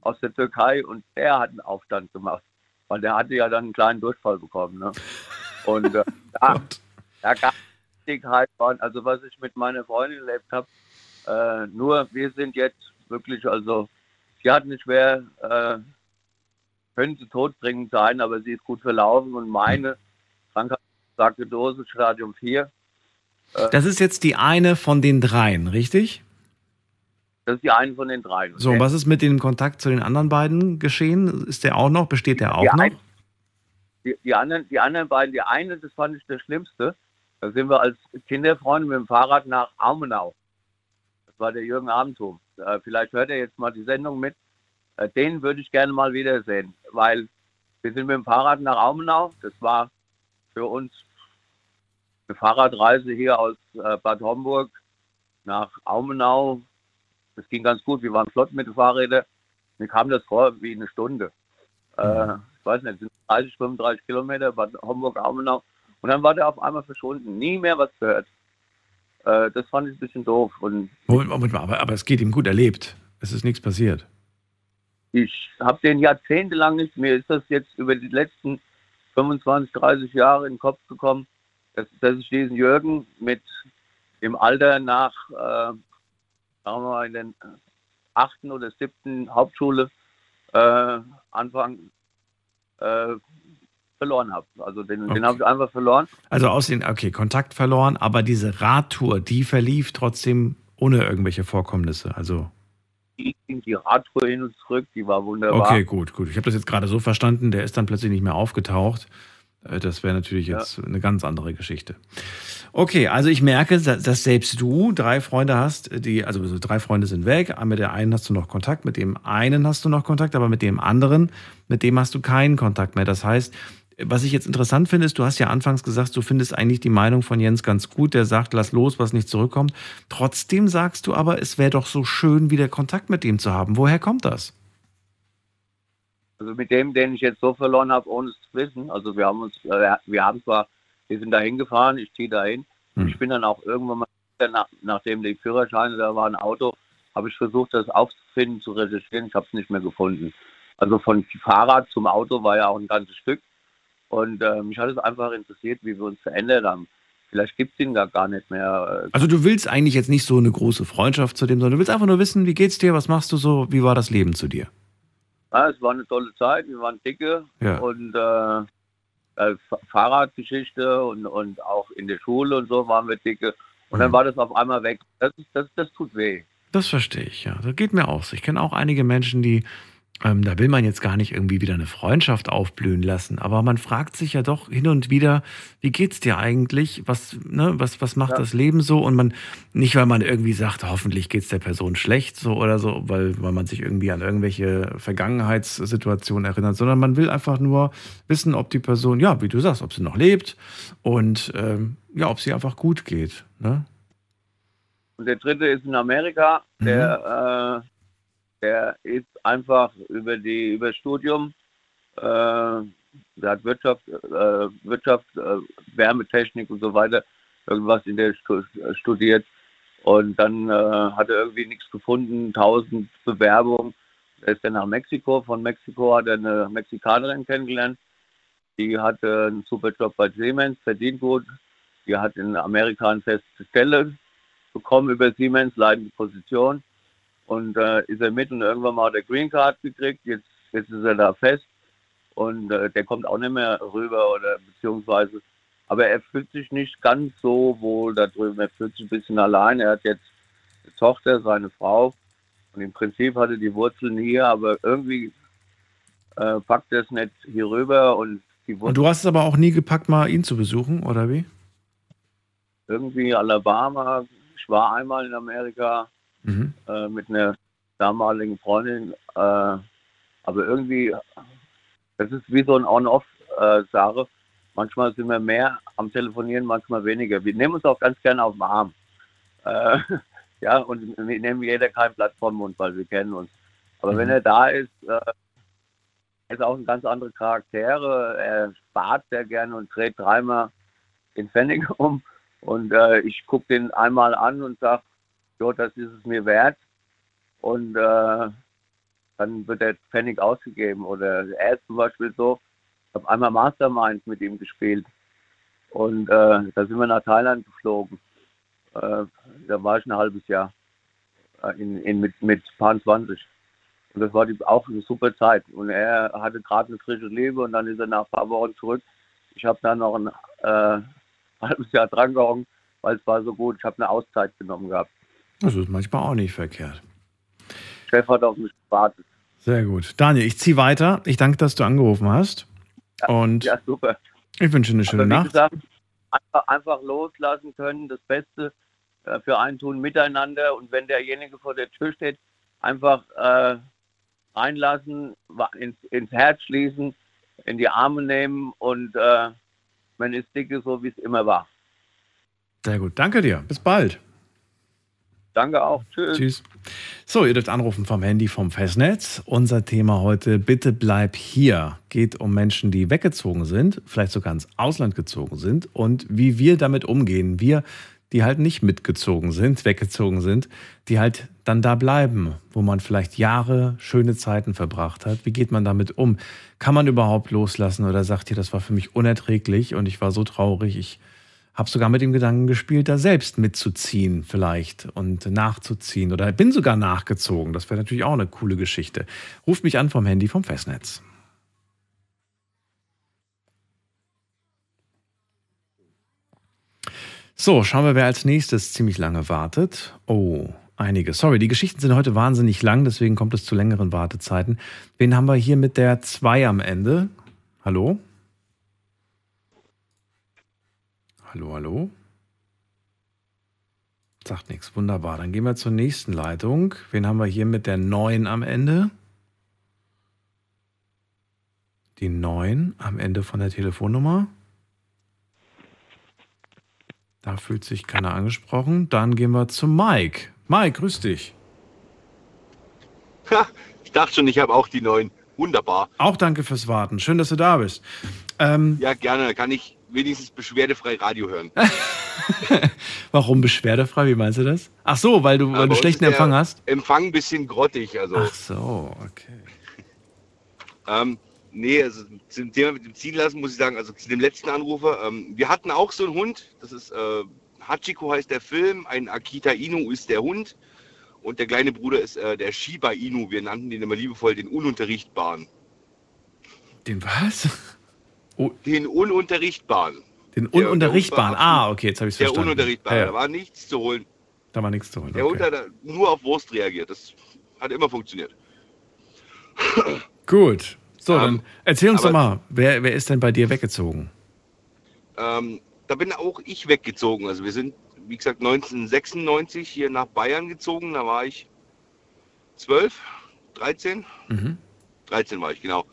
aus der Türkei und der hat einen Aufstand gemacht, weil der hatte ja dann einen kleinen Durchfall bekommen. Ne? Und äh, da, da gab es halt, also was ich mit meiner Freundin erlebt habe, äh, nur wir sind jetzt wirklich, also sie hat eine schwer, äh, können sie todbringend sein, aber sie ist gut verlaufen und meine Krankheit sagte Dose, Stadium 4. Äh, das ist jetzt die eine von den dreien, richtig? Das ist die eine von den dreien. So, und was ist mit dem Kontakt zu den anderen beiden geschehen? Ist der auch noch? Besteht der auch die noch? Ein, die, die, anderen, die anderen beiden, die eine, das fand ich das Schlimmste. Da sind wir als Kinderfreunde mit dem Fahrrad nach Aumenau. Das war der Jürgen Abendtum. Äh, vielleicht hört er jetzt mal die Sendung mit. Äh, den würde ich gerne mal wiedersehen, weil wir sind mit dem Fahrrad nach Aumenau. Das war für uns eine Fahrradreise hier aus äh, Bad Homburg nach Aumenau. Das ging ganz gut. Wir waren flott mit den Fahrrädern. Mir kam das vor wie eine Stunde. Äh, ich weiß nicht, sind 30, 35 Kilometer Bad Homburg, Aumenau. Und dann war der auf einmal verschwunden. Nie mehr was gehört. Äh, das fand ich ein bisschen doof. Und Moment mal, aber, aber es geht ihm gut erlebt. Es ist nichts passiert. Ich habe den jahrzehntelang nicht. Mir ist das jetzt über die letzten 25, 30 Jahre in den Kopf gekommen, dass, dass ich diesen Jürgen mit dem Alter nach, äh, sagen wir mal, in den achten oder siebten Hauptschule äh, Anfang äh, verloren habe. Also den, okay. den habe ich einfach verloren. Also aus den, okay, Kontakt verloren, aber diese Radtour, die verlief trotzdem ohne irgendwelche Vorkommnisse. Also ging die Radtour hin und zurück, die war wunderbar. Okay, gut, gut. Ich habe das jetzt gerade so verstanden, der ist dann plötzlich nicht mehr aufgetaucht. Äh, das wäre natürlich jetzt ja. eine ganz andere Geschichte. Okay, also ich merke, dass selbst du drei Freunde hast, die, also drei Freunde sind weg. Mit der einen hast du noch Kontakt, mit dem einen hast du noch Kontakt, aber mit dem anderen, mit dem hast du keinen Kontakt mehr. Das heißt, was ich jetzt interessant finde, ist, du hast ja anfangs gesagt, du findest eigentlich die Meinung von Jens ganz gut. Der sagt, lass los, was nicht zurückkommt. Trotzdem sagst du aber, es wäre doch so schön, wieder Kontakt mit ihm zu haben. Woher kommt das? Also mit dem, den ich jetzt so verloren habe, ohne es zu wissen. Also wir haben uns, äh, wir haben zwar, wir sind da hingefahren, ich ziehe dahin. Hm. Ich bin dann auch irgendwann mal, nach, nachdem die Führerscheine da waren, Auto, habe ich versucht, das aufzufinden, zu recherchieren. Ich habe es nicht mehr gefunden. Also von Fahrrad zum Auto war ja auch ein ganzes Stück. Und äh, mich hat es einfach interessiert, wie wir uns verändert haben. Vielleicht gibt es ihn da gar nicht mehr. äh, Also du willst eigentlich jetzt nicht so eine große Freundschaft zu dem, sondern du willst einfach nur wissen, wie geht's dir, was machst du so, wie war das Leben zu dir? Ja, es war eine tolle Zeit, wir waren dicke Ja. und äh, äh, Fa- Fahrradgeschichte und, und auch in der Schule und so waren wir dicke. Und dann Mhm. war das auf einmal weg. Das, das, das tut weh. Das verstehe ich, ja. Das geht mir auch so. Ich kenne auch einige Menschen, die, ähm, da will man jetzt gar nicht irgendwie wieder eine Freundschaft aufblühen lassen, aber man fragt sich ja doch hin und wieder, wie geht's dir eigentlich? Was, ne, was, was macht Ja. das Leben so? Und man, nicht weil man irgendwie sagt, hoffentlich geht's der Person schlecht so oder so, weil, weil man sich irgendwie an irgendwelche Vergangenheitssituationen erinnert, sondern man will einfach nur wissen, ob die Person, ja, wie du sagst, ob sie noch lebt und ähm, ja, ob sie einfach gut geht. Ne? Und der dritte ist in Amerika, der, äh, der ist einfach über die über Studium, äh, der hat Wirtschaft, äh, Wirtschaft, äh, Wärmetechnik und so weiter, irgendwas in der Stu studiert. Und dann äh, hat er irgendwie nichts gefunden, tausend Bewerbungen. Er ist dann nach Mexiko. Von Mexiko hat er eine Mexikanerin kennengelernt. Die hatte einen super Job bei Siemens, verdient gut. Die hat in Amerika eine feste Stelle bekommen über Siemens, leitende Position. Und äh, ist er mit und irgendwann mal hat er Green Card gekriegt. Jetzt, jetzt ist er da fest. Und äh, der kommt auch nicht mehr rüber oder beziehungsweise. Aber er fühlt sich nicht ganz so wohl da drüben. Er fühlt sich ein bisschen allein. Er hat jetzt eine Tochter, seine Frau. Und im Prinzip hatte die Wurzeln hier, aber irgendwie äh, packt er es nicht hier rüber und die Und Wurzeln du hast es aber auch nie gepackt, mal ihn zu besuchen, oder wie? irgendwie Alabama. Ich war einmal in Amerika Mhm. äh, mit einer damaligen Freundin, äh, aber irgendwie, das ist wie so ein On-Off-Sache. manchmal sind wir mehr am Telefonieren, manchmal weniger. Wir nehmen uns auch ganz gerne auf den Arm. Äh, ja, und wir nehmen jeder kein Blatt vom Mund, weil wir kennen uns. Aber Mhm. wenn er da ist, äh, er ist auch ein ganz andere Charaktere. Er spart sehr gerne und dreht dreimal den Pfennig um. Und äh, ich gucke den einmal an und sage, jo, das ist es mir wert. Und äh, dann wird der Pfennig ausgegeben. Oder er ist zum Beispiel so, ich habe einmal Mastermind mit ihm gespielt. Und äh, da sind wir nach Thailand geflogen. Äh, da war ich ein halbes Jahr äh, in, in, mit, mit Paar 20. Und das war die, auch eine super Zeit. Und er hatte gerade eine frische Liebe und dann ist er nach ein paar Wochen zurück. Ich habe dann noch ein äh, halbes Jahr drangehangen, weil es war so gut. Ich habe eine Auszeit genommen gehabt. Das ist manchmal auch nicht verkehrt. Chef hat auf mich gewartet. Sehr gut. Daniel, ich ziehe weiter. Ich danke, dass du angerufen hast. Und Ja, super. ich wünsche eine schöne Aber wie Nacht. gesagt, einfach, einfach loslassen können, das Beste äh, für einen tun miteinander. Und wenn derjenige vor der Tür steht, einfach äh, reinlassen, ins, ins Herz schließen, in die Arme nehmen und äh, man ist dicke, so wie es immer war. Sehr gut. Danke dir. Bis bald. Danke auch. Tschüss. Tschüss. So, ihr dürft anrufen vom Handy vom Festnetz. Unser Thema heute, bitte bleib hier, geht um Menschen, die weggezogen sind, vielleicht sogar ins Ausland gezogen sind und wie wir damit umgehen. Wir, die halt nicht mitgezogen sind, weggezogen sind, die halt dann da bleiben, wo man vielleicht Jahre schöne Zeiten verbracht hat. Wie geht man damit um? Kann man überhaupt loslassen oder sagt ihr, das war für mich unerträglich und ich war so traurig, ich habe sogar mit dem Gedanken gespielt, da selbst mitzuziehen vielleicht und nachzuziehen oder bin sogar nachgezogen. Das wäre natürlich auch eine coole Geschichte. Ruft mich an vom Handy vom Festnetz. So, schauen wir, wer als nächstes ziemlich lange wartet. Oh, einige. Sorry, die Geschichten sind heute wahnsinnig lang, deswegen kommt es zu längeren Wartezeiten. Wen haben wir hier mit der 2 am Ende? Hallo? Hallo, hallo? Sagt nichts. Wunderbar. Dann gehen wir zur nächsten Leitung. Wen haben wir hier mit der 9 am Ende? Die 9 am Ende von der Telefonnummer. Da fühlt sich keiner angesprochen. Dann gehen wir zu Mike. Mike, grüß dich. Ha, ich dachte schon, ich habe auch die neuen. Wunderbar. Auch danke fürs Warten. Schön, dass du da bist. Ähm, Ja, gerne. Kann ich wenigstens beschwerdefrei Radio hören. warum beschwerdefrei? Wie meinst du das? Ach so, weil du, weil Aber du schlechten Empfang hast? Empfang ein bisschen grottig. Also, Ach so, okay. ähm, Nee, also zum Thema mit dem Ziehen lassen muss ich sagen, also zu dem letzten Anrufer, ähm, wir hatten auch so einen Hund, das ist äh, Hachiko heißt der Film, ein Akita Inu ist der Hund und der kleine Bruder ist äh, der Shiba Inu. Wir nannten den immer liebevoll den Ununterrichtbaren. Den was? Den Ununterrichtbaren. Den Der- Ununterrichtbaren. der Hund Ah, okay, jetzt habe ich es Der verstanden. Ununterrichtbare, Ja, da ja. war nichts zu holen. Da war nichts zu holen. Der Hund Okay. hat nur auf Wurst reagiert. Das hat immer funktioniert. Gut. So, Ähm, dann erzähl uns doch aber- mal, wer, wer ist denn bei dir weggezogen? Ähm, da bin auch ich weggezogen. Also wir sind, wie gesagt, 1996 hier nach Bayern gezogen. Da war ich 12, 13. Mhm. 13 war ich, genau.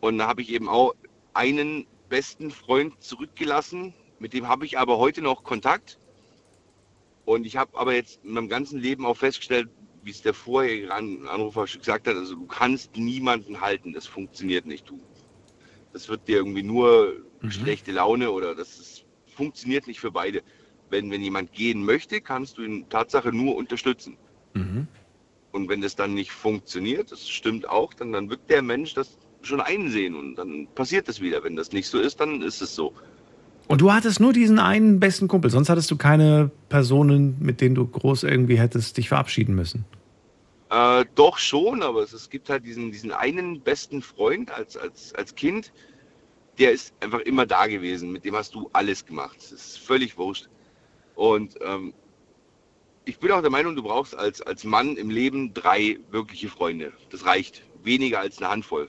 Und da habe ich eben auch einen besten Freund zurückgelassen. Mit dem habe ich aber heute noch Kontakt. Und ich habe aber jetzt in meinem ganzen Leben auch festgestellt, wie es der vorherige An- Anrufer schon gesagt hat, also du kannst niemanden halten, das funktioniert nicht. Du, das wird dir irgendwie nur schlechte Laune oder das ist, funktioniert nicht für beide. Wenn, wenn jemand gehen möchte, kannst du ihn Tatsache nur unterstützen. Mhm. Und wenn das dann nicht funktioniert, das stimmt auch, dann, dann wird der Mensch das schon einsehen und dann passiert das wieder. Wenn das nicht so ist, dann ist es so. Und du hattest nur diesen einen besten Kumpel, sonst hattest du keine Personen, mit denen du groß irgendwie hättest dich verabschieden müssen. Äh, doch schon, aber es, es gibt halt diesen, diesen einen besten Freund als, als, als Kind, der ist einfach immer da gewesen. Mit dem hast du alles gemacht. Das ist völlig wurscht. Und ähm, ich bin auch der Meinung, du brauchst als, als Mann im Leben drei wirkliche Freunde. Das reicht. Weniger als eine Handvoll.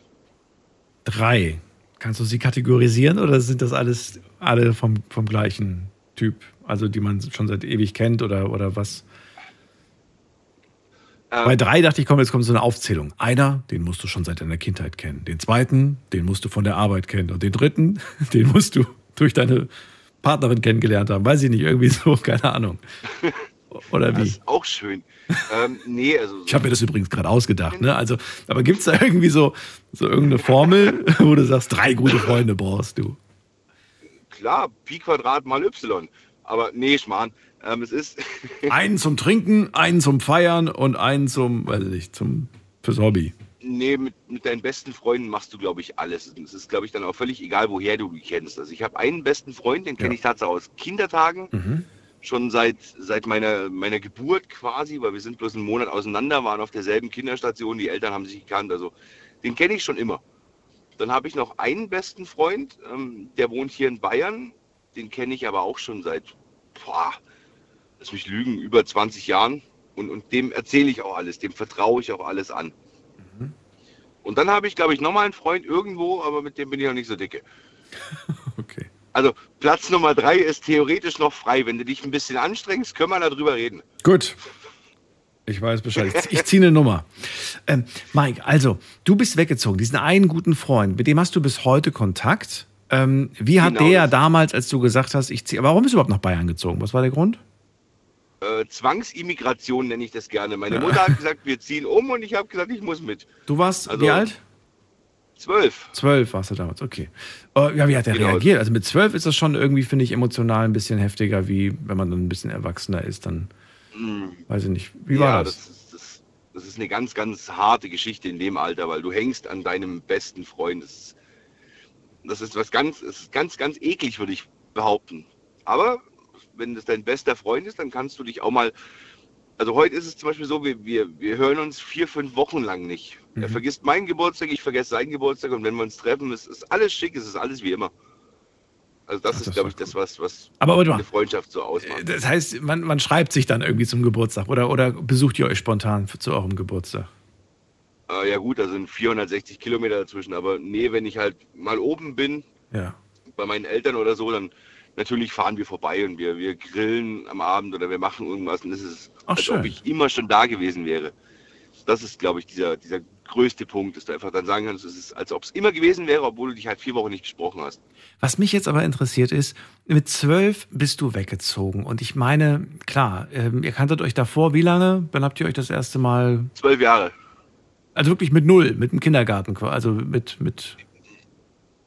Drei. Kannst du sie kategorisieren oder sind das alles alle vom, vom gleichen Typ? Also die man schon seit ewig kennt oder, oder was? Ähm, Bei drei dachte ich, komm, jetzt kommt so eine Aufzählung. Einer, den musst du schon seit deiner Kindheit kennen. Den zweiten, den musst du von der Arbeit kennen. Und den dritten, den musst du durch deine Partnerin kennengelernt haben. Weiß ich nicht, irgendwie so, keine Ahnung. Oder Das wie? ist auch schön. ähm, nee, also Ich habe mir das übrigens gerade ausgedacht. Ne? Also, aber gibt es da irgendwie so, so irgendeine Formel, wo du sagst, drei gute Freunde brauchst du? klar, Pi Quadrat mal Y. Aber nee, Schmarrn. Ähm, es ist, Einen zum Trinken, einen zum Feiern und einen zum, weiß ich nicht, zum fürs Hobby. nee, mit, mit deinen besten Freunden machst du, glaube ich, alles. Es ist, glaube ich, dann auch völlig egal, woher du die kennst. Also ich habe einen besten Freund, den kenne Ja. ich tatsächlich aus Kindertagen. Mhm. Schon seit, seit meiner, meiner Geburt quasi, weil wir sind bloß einen Monat auseinander, waren auf derselben Kinderstation, die Eltern haben sich gekannt. Also den kenne ich schon immer. Dann habe ich noch einen besten Freund, ähm, der wohnt hier in Bayern. Den kenne ich aber auch schon seit, boah, lass mich lügen, über 20 Jahren. Und, und dem erzähle ich auch alles, dem vertraue ich auch alles an. Und dann habe ich, glaube ich, nochmal einen Freund irgendwo, aber mit dem bin ich noch nicht so dicke. Okay. Also Platz Nummer drei ist theoretisch noch frei. Wenn du dich ein bisschen anstrengst, können wir darüber reden. Gut. Ich weiß Bescheid. Ich, ziehe eine Nummer. Ähm, Mike, also, du bist weggezogen. Diesen einen guten Freund, mit dem hast du bis heute Kontakt. Ähm, wie hat Genau, der das- damals, als du gesagt hast, ich ziehe. Warum bist du überhaupt nach Bayern gezogen? Was war der Grund? Äh, Zwangsimmigration nenne ich das gerne. Meine Mutter hat gesagt, wir ziehen um und ich habe gesagt, ich muss mit. Du warst Also- wie alt? Zwölf. Zwölf warst du damals, okay. Äh, ja, wie hat er Genau. reagiert? Also mit zwölf ist das schon irgendwie, finde ich, emotional ein bisschen heftiger, wie wenn man dann ein bisschen erwachsener ist, dann weiß ich nicht. Wie war ja, das? Das ist, das, das ist eine ganz, ganz harte Geschichte in dem Alter, weil du hängst an deinem besten Freund. Das ist, das ist was ganz, das ist ganz, ganz eklig, würde ich behaupten. Aber wenn das dein bester Freund ist, dann kannst du dich auch mal. Also heute ist es zum Beispiel so, wir, wir, wir hören uns vier, fünf Wochen lang nicht. Er Mhm. vergisst meinen Geburtstag, ich vergesse seinen Geburtstag und wenn wir uns treffen, ist, ist alles schick, es ist alles wie immer. Also das Ach, ist, glaube ich, das, was, was Aber mal. eine Freundschaft so ausmacht. Das heißt, man, man schreibt sich dann irgendwie zum Geburtstag oder, oder besucht ihr euch spontan zu eurem Geburtstag? Äh, ja gut, da sind 460 Kilometer dazwischen, aber nee, wenn ich halt mal oben bin, Ja. bei meinen Eltern oder so, dann natürlich fahren wir vorbei und wir, wir grillen am Abend oder wir machen irgendwas und es ist, Ach, als schön. ob ich immer schon da gewesen wäre. Das ist, glaube ich, dieser, dieser größte Punkt, dass du einfach dann sagen kannst, es ist, als ob es immer gewesen wäre, obwohl du dich halt vier Wochen nicht gesprochen hast. Was mich jetzt aber interessiert ist, mit zwölf bist du weggezogen. Und ich meine, klar, ähm, ihr kanntet euch davor wie lange? Wann habt ihr euch das erste Mal, Zwölf Jahre. also wirklich mit null, mit dem Kindergarten, quasi, also mit, mit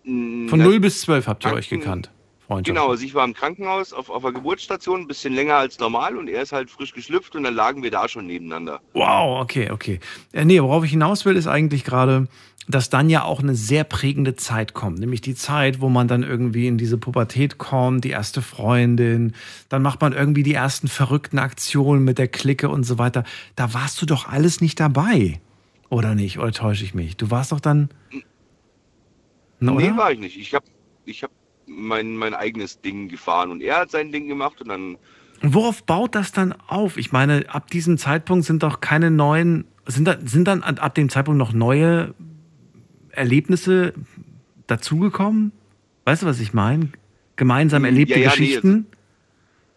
von null bis zwölf habt ihr euch gekannt. Freundschaft. Genau, also ich war im Krankenhaus auf, auf der Geburtsstation, ein bisschen länger als normal und er ist halt frisch geschlüpft und dann lagen wir da schon nebeneinander. Wow, okay, okay. Äh, nee, worauf ich hinaus will, ist eigentlich gerade, dass dann ja auch eine sehr prägende Zeit kommt. Nämlich die Zeit, wo man dann irgendwie in diese Pubertät kommt, die erste Freundin, dann macht man irgendwie die ersten verrückten Aktionen mit der Clique und so weiter. Da warst du doch alles nicht dabei. Oder nicht? Oder täusche ich mich? Du warst doch dann. Nee, oder? war ich nicht. Ich habe ich hab mein, mein eigenes Ding gefahren und er hat sein Ding gemacht und dann Und worauf baut das dann auf? Ich meine, ab diesem Zeitpunkt sind doch keine neuen, sind, da, sind dann ab dem Zeitpunkt noch neue Erlebnisse dazugekommen? Weißt du, was ich meine? Gemeinsam erlebte Ja, ja, nee, Geschichten?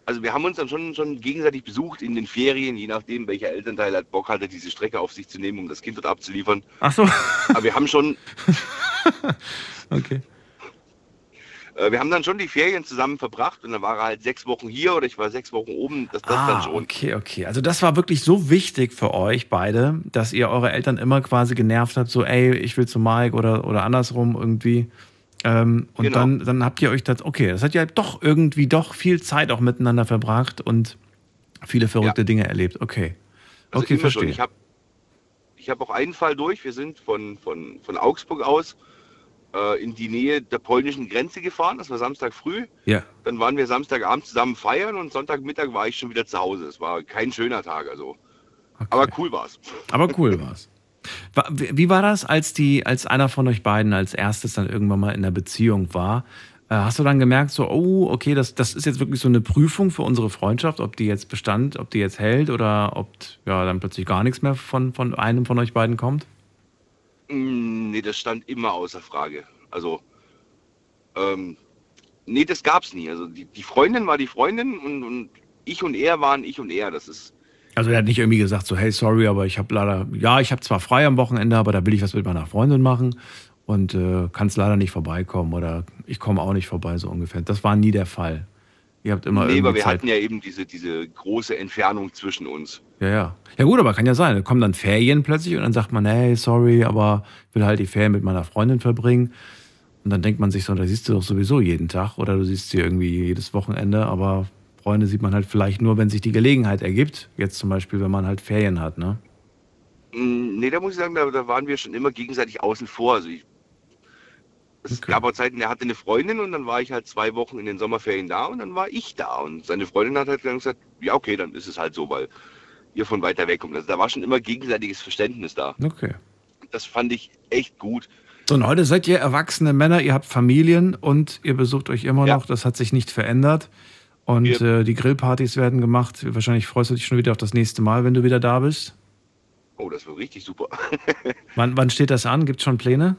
Also wir haben uns dann schon, schon gegenseitig besucht in den Ferien, je nachdem, welcher Elternteil halt Bock hatte, diese Strecke auf sich zu nehmen, um das Kind dort abzuliefern. Ach so. Aber wir haben schon, Okay. Äh, wir haben dann schon die Ferien zusammen verbracht und dann war er halt sechs Wochen hier oder ich war sechs Wochen oben, das, das dann Ah, schon. okay, okay. Also das war wirklich so wichtig für euch beide, dass ihr eure Eltern immer quasi genervt habt, so ey, ich will zu Mike oder, oder andersrum irgendwie. Ähm, und Genau. dann, dann habt ihr euch das, okay, das hat ja doch irgendwie doch viel Zeit auch miteinander verbracht und viele verrückte Dinge erlebt. Okay. Also okay, verstehe. Schon. Ich habe ich hab auch einen Fall durch. Wir sind von, von, von Augsburg aus äh, in die Nähe der polnischen Grenze gefahren. Das war Samstag früh. Ja. Dann waren wir Samstagabend zusammen feiern und Sonntagmittag war ich schon wieder zu Hause. Es war kein schöner Tag, also. Aber cool war's. Aber cool war's. Wa- Wie wie war das, als die, als einer von euch beiden als erstes dann irgendwann mal in der Beziehung war? Äh, Hast du dann gemerkt, so, oh, okay, das, das ist jetzt wirklich so eine Prüfung für unsere Freundschaft, ob die jetzt bestand, ob die jetzt hält oder ob ja dann plötzlich gar nichts mehr von, von einem von euch beiden kommt? Mm, Nee, das stand immer außer Frage. Also, ähm, nee, das gab's nie. Also die, die Freundin war die Freundin und, und ich und er waren ich und er. Das ist, Also er hat nicht irgendwie gesagt, so, hey, sorry, aber ich habe leider, ja, ich habe zwar frei am Wochenende, aber da will ich was mit meiner Freundin machen und äh, kann es leider nicht vorbeikommen oder ich komme auch nicht vorbei, so ungefähr. Das war nie der Fall. Ihr habt immer nee, aber wir Zeit. hatten ja eben diese, diese große Entfernung zwischen uns. Ja, ja. Ja gut, aber kann ja sein. Da kommen dann Ferien plötzlich und dann sagt man, hey, sorry, aber ich will halt die Ferien mit meiner Freundin verbringen. Und dann denkt man sich so, da siehst du doch sowieso jeden Tag oder du siehst sie irgendwie jedes Wochenende, aber Freunde sieht man halt vielleicht nur, wenn sich die Gelegenheit ergibt. Jetzt zum Beispiel, wenn man halt Ferien hat, ne? Mm, Nee, da muss ich sagen, da, da waren wir schon immer gegenseitig außen vor. Also ich, es gab auch Zeiten, er hatte eine Freundin und dann war ich halt zwei Wochen in den Sommerferien da und dann war ich da. Und seine Freundin hat halt gesagt, ja okay, dann ist es halt so, weil ihr von weiter weg kommt. Also da war schon immer gegenseitiges Verständnis da. Okay. Das fand ich echt gut. So, und heute seid ihr erwachsene Männer, ihr habt Familien und ihr besucht euch immer noch. Das hat sich nicht verändert. Und äh, die Grillpartys werden gemacht. Wahrscheinlich freust du dich schon wieder auf das nächste Mal, wenn du wieder da bist. Oh, das wird richtig super. Wann, wann steht das an? Gibt es schon Pläne?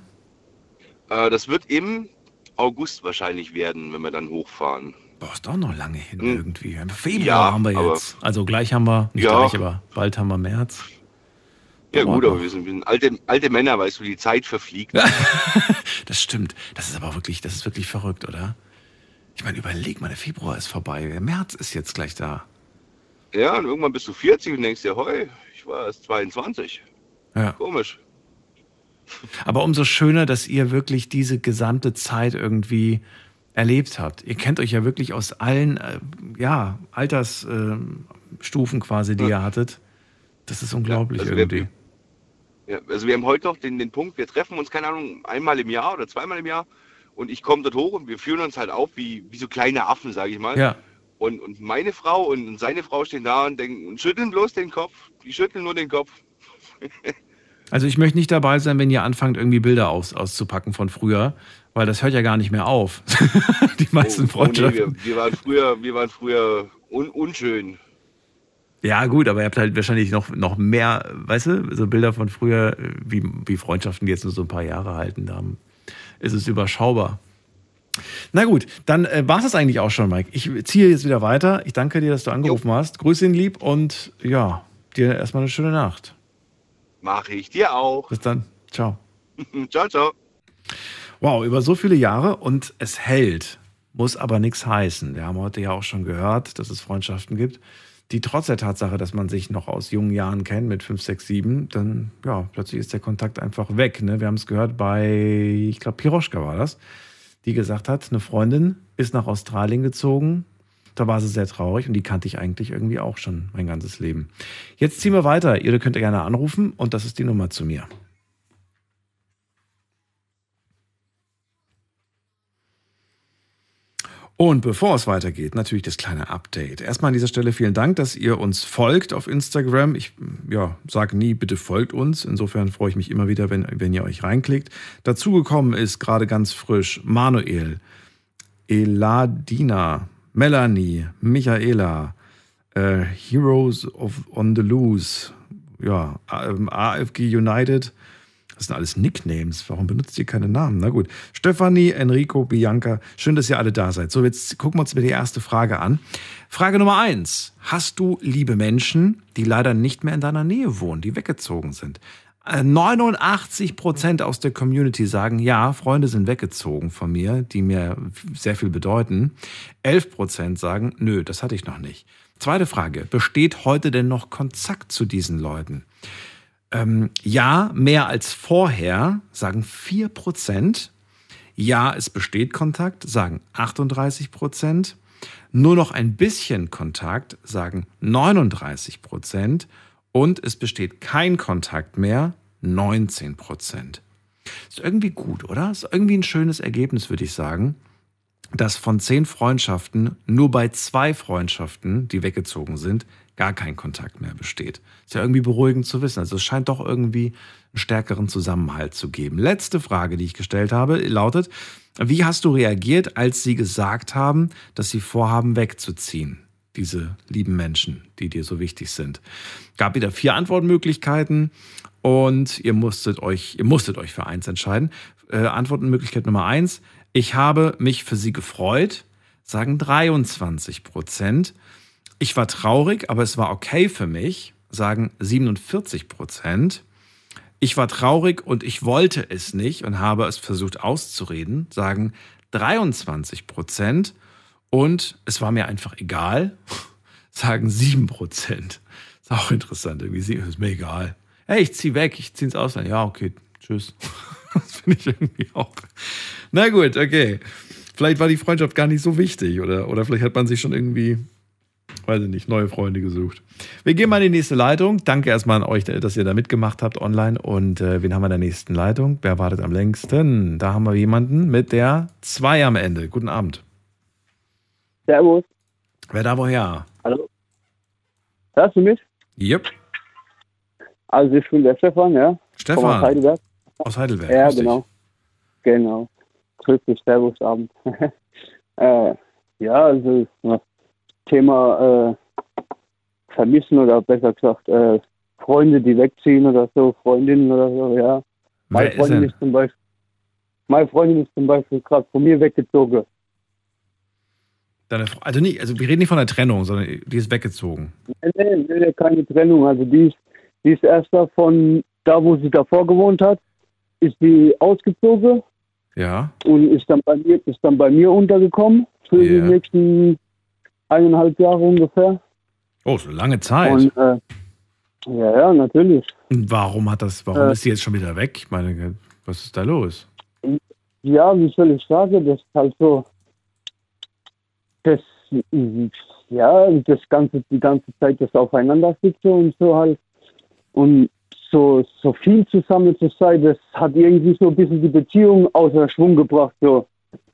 Äh, das wird im August wahrscheinlich werden, wenn wir dann hochfahren. Boah, ist doch noch lange hin Hm. irgendwie. Februar Ja, haben wir jetzt. Also gleich haben wir, nicht Ja. gleich, aber bald haben wir März. Ja gut, aber wir sind, wir sind alte, alte Männer, weißt du, die Zeit verfliegt. Das stimmt. Das ist aber wirklich, das ist wirklich verrückt, oder? Ich meine, überleg mal, der Februar ist vorbei. Der März ist jetzt gleich da. Ja, und irgendwann bist du 40 und denkst dir, heu, ich war erst 22. Ja. Komisch. Aber umso schöner, dass ihr wirklich diese gesamte Zeit irgendwie erlebt habt. Ihr kennt euch ja wirklich aus allen äh, ja, Altersstufen quasi, die ihr hattet. Das ist unglaublich also wir- irgendwie. Ja, also wir haben heute noch den, den Punkt, wir treffen uns, keine Ahnung, einmal im Jahr oder zweimal im Jahr und ich komme dort hoch und wir führen uns halt auf wie, wie so kleine Affen, sage ich mal. Ja. Und, und meine Frau und seine Frau stehen da und denken und schütteln bloß den Kopf. Die schütteln nur den Kopf. Also ich möchte nicht dabei sein, wenn ihr anfangt, irgendwie Bilder aus, auszupacken von früher, weil das hört ja gar nicht mehr auf. die meisten Oh, nee, Freundschaften. wir, wir waren früher, wir waren früher un, unschön. Ja, gut, aber ihr habt halt wahrscheinlich noch, noch mehr, weißt du, so Bilder von früher, wie, wie Freundschaften, die jetzt nur so ein paar Jahre halten, da ist es überschaubar. Na gut, dann äh, war es das eigentlich auch schon, Mike. Ich ziehe jetzt wieder weiter. Ich danke dir, dass du angerufen hast. Grüße ihn lieb und ja, dir erstmal eine schöne Nacht. Mache ich dir auch. Bis dann. Ciao. ciao, ciao. Wow, über so viele Jahre und es hält, muss aber nichts heißen. Wir haben heute ja auch schon gehört, dass es Freundschaften gibt, die trotz der Tatsache, dass man sich noch aus jungen Jahren kennt, mit 5, 6, 7, dann, ja, plötzlich ist der Kontakt einfach weg. Ne? Wir haben es gehört bei, ich glaube, Piroschka war das, die gesagt hat, eine Freundin, ist nach Australien gezogen. Da war sie sehr traurig und die kannte ich eigentlich irgendwie auch schon mein ganzes Leben. Jetzt ziehen wir weiter. Ihr könnt gerne anrufen und das ist die Nummer zu mir. Und bevor es weitergeht, natürlich das kleine Update. Erstmal an dieser Stelle vielen Dank, dass ihr uns folgt auf Instagram. Ich ja, sage nie, bitte folgt uns. Insofern freue ich mich immer wieder, wenn, wenn ihr euch reinklickt. Dazugekommen ist gerade ganz frisch Manuel, Eladina, Melanie, Michaela, äh, Heroes of on the Loose, ja, ähm, AFG United, das sind alles Nicknames. Warum benutzt ihr keine Namen? Na gut. Stefanie, Enrico, Bianca, schön, dass ihr alle da seid. So, jetzt gucken wir uns mir die erste Frage an. Frage Nummer eins. Hast du liebe Menschen, die leider nicht mehr in deiner Nähe wohnen, die weggezogen sind? 89 äh, Prozent aus der Community sagen, ja, Freunde sind weggezogen von mir, die mir sehr viel bedeuten. 11 Prozent sagen, nö, das hatte ich noch nicht. Zweite Frage, besteht heute denn noch Kontakt zu diesen Leuten? Ähm, ja, mehr als vorher, sagen 4 Prozent. Ja, es besteht Kontakt, sagen 38 Prozent. Nur noch ein bisschen Kontakt, sagen 39 Prozent. Und es besteht kein Kontakt mehr, 19 Prozent. Ist irgendwie gut, oder? Ist irgendwie ein schönes Ergebnis, würde ich sagen dass von zehn Freundschaften nur bei zwei Freundschaften, die weggezogen sind, gar kein Kontakt mehr besteht. Ist ja irgendwie beruhigend zu wissen. Also es scheint doch irgendwie einen stärkeren Zusammenhalt zu geben. Letzte Frage, die ich gestellt habe, lautet, wie hast du reagiert, als sie gesagt haben, dass sie vorhaben, wegzuziehen? Diese lieben Menschen, die dir so wichtig sind. Gab wieder vier Antwortmöglichkeiten und ihr musstet euch, ihr musstet euch für eins entscheiden. Äh, Antwortmöglichkeit Nummer eins, ich habe mich für sie gefreut, sagen 23 Prozent. Ich war traurig, aber es war okay für mich, sagen 47 Prozent. Ich war traurig und ich wollte es nicht und habe es versucht auszureden, sagen 23 Prozent. Und es war mir einfach egal, sagen 7 Prozent. Ist auch interessant, irgendwie ist mir egal. Hey, ich zieh weg, ich zieh ins Ausland. Ja, okay, tschüss. Das finde ich irgendwie auch. Na gut, okay. Vielleicht war die Freundschaft gar nicht so wichtig oder, oder vielleicht hat man sich schon irgendwie, weiß ich nicht, neue Freunde gesucht. Wir gehen mal in die nächste Leitung. Danke erstmal an euch, dass ihr da mitgemacht habt online. Und äh, wen haben wir in der nächsten Leitung? Wer wartet am längsten? Da haben wir jemanden mit der 2 am Ende. Guten Abend. Servus. Wer da woher? Hallo. Hörst du mich? Yep. Also ich bin der Stefan, ja. Stefan. Aus Heidelberg. Aus Heidelberg. Ja, genau. Genau. Grüß dich, Servus, Abend. äh, ja, also Thema äh, vermissen oder besser gesagt äh, Freunde, die wegziehen oder so, Freundinnen oder so, ja. Meine Freundin ist, zum Beispiel, meine Freundin ist zum Beispiel gerade von mir weggezogen. Deine, also, nicht, also wir reden nicht von einer Trennung, sondern die ist weggezogen. Nee, nee, nee, keine Trennung. Also die ist, die ist erst von da, wo sie davor gewohnt hat, ist sie ausgezogen ja. Und ist dann bei mir, ist dann bei mir untergekommen für ja. die nächsten eineinhalb Jahre ungefähr. Oh, so lange Zeit. Und, äh, ja, ja, natürlich. Und warum hat das, warum äh, ist sie jetzt schon wieder weg? Ich meine, was ist da los? Ja, wie soll ich sagen, das ist halt so, das, ja, das ganze, die ganze Zeit das Aufeinandersitzen und so halt. Und so, so viel zusammen zu sein, das hat irgendwie so ein bisschen die Beziehung außer Schwung gebracht. So.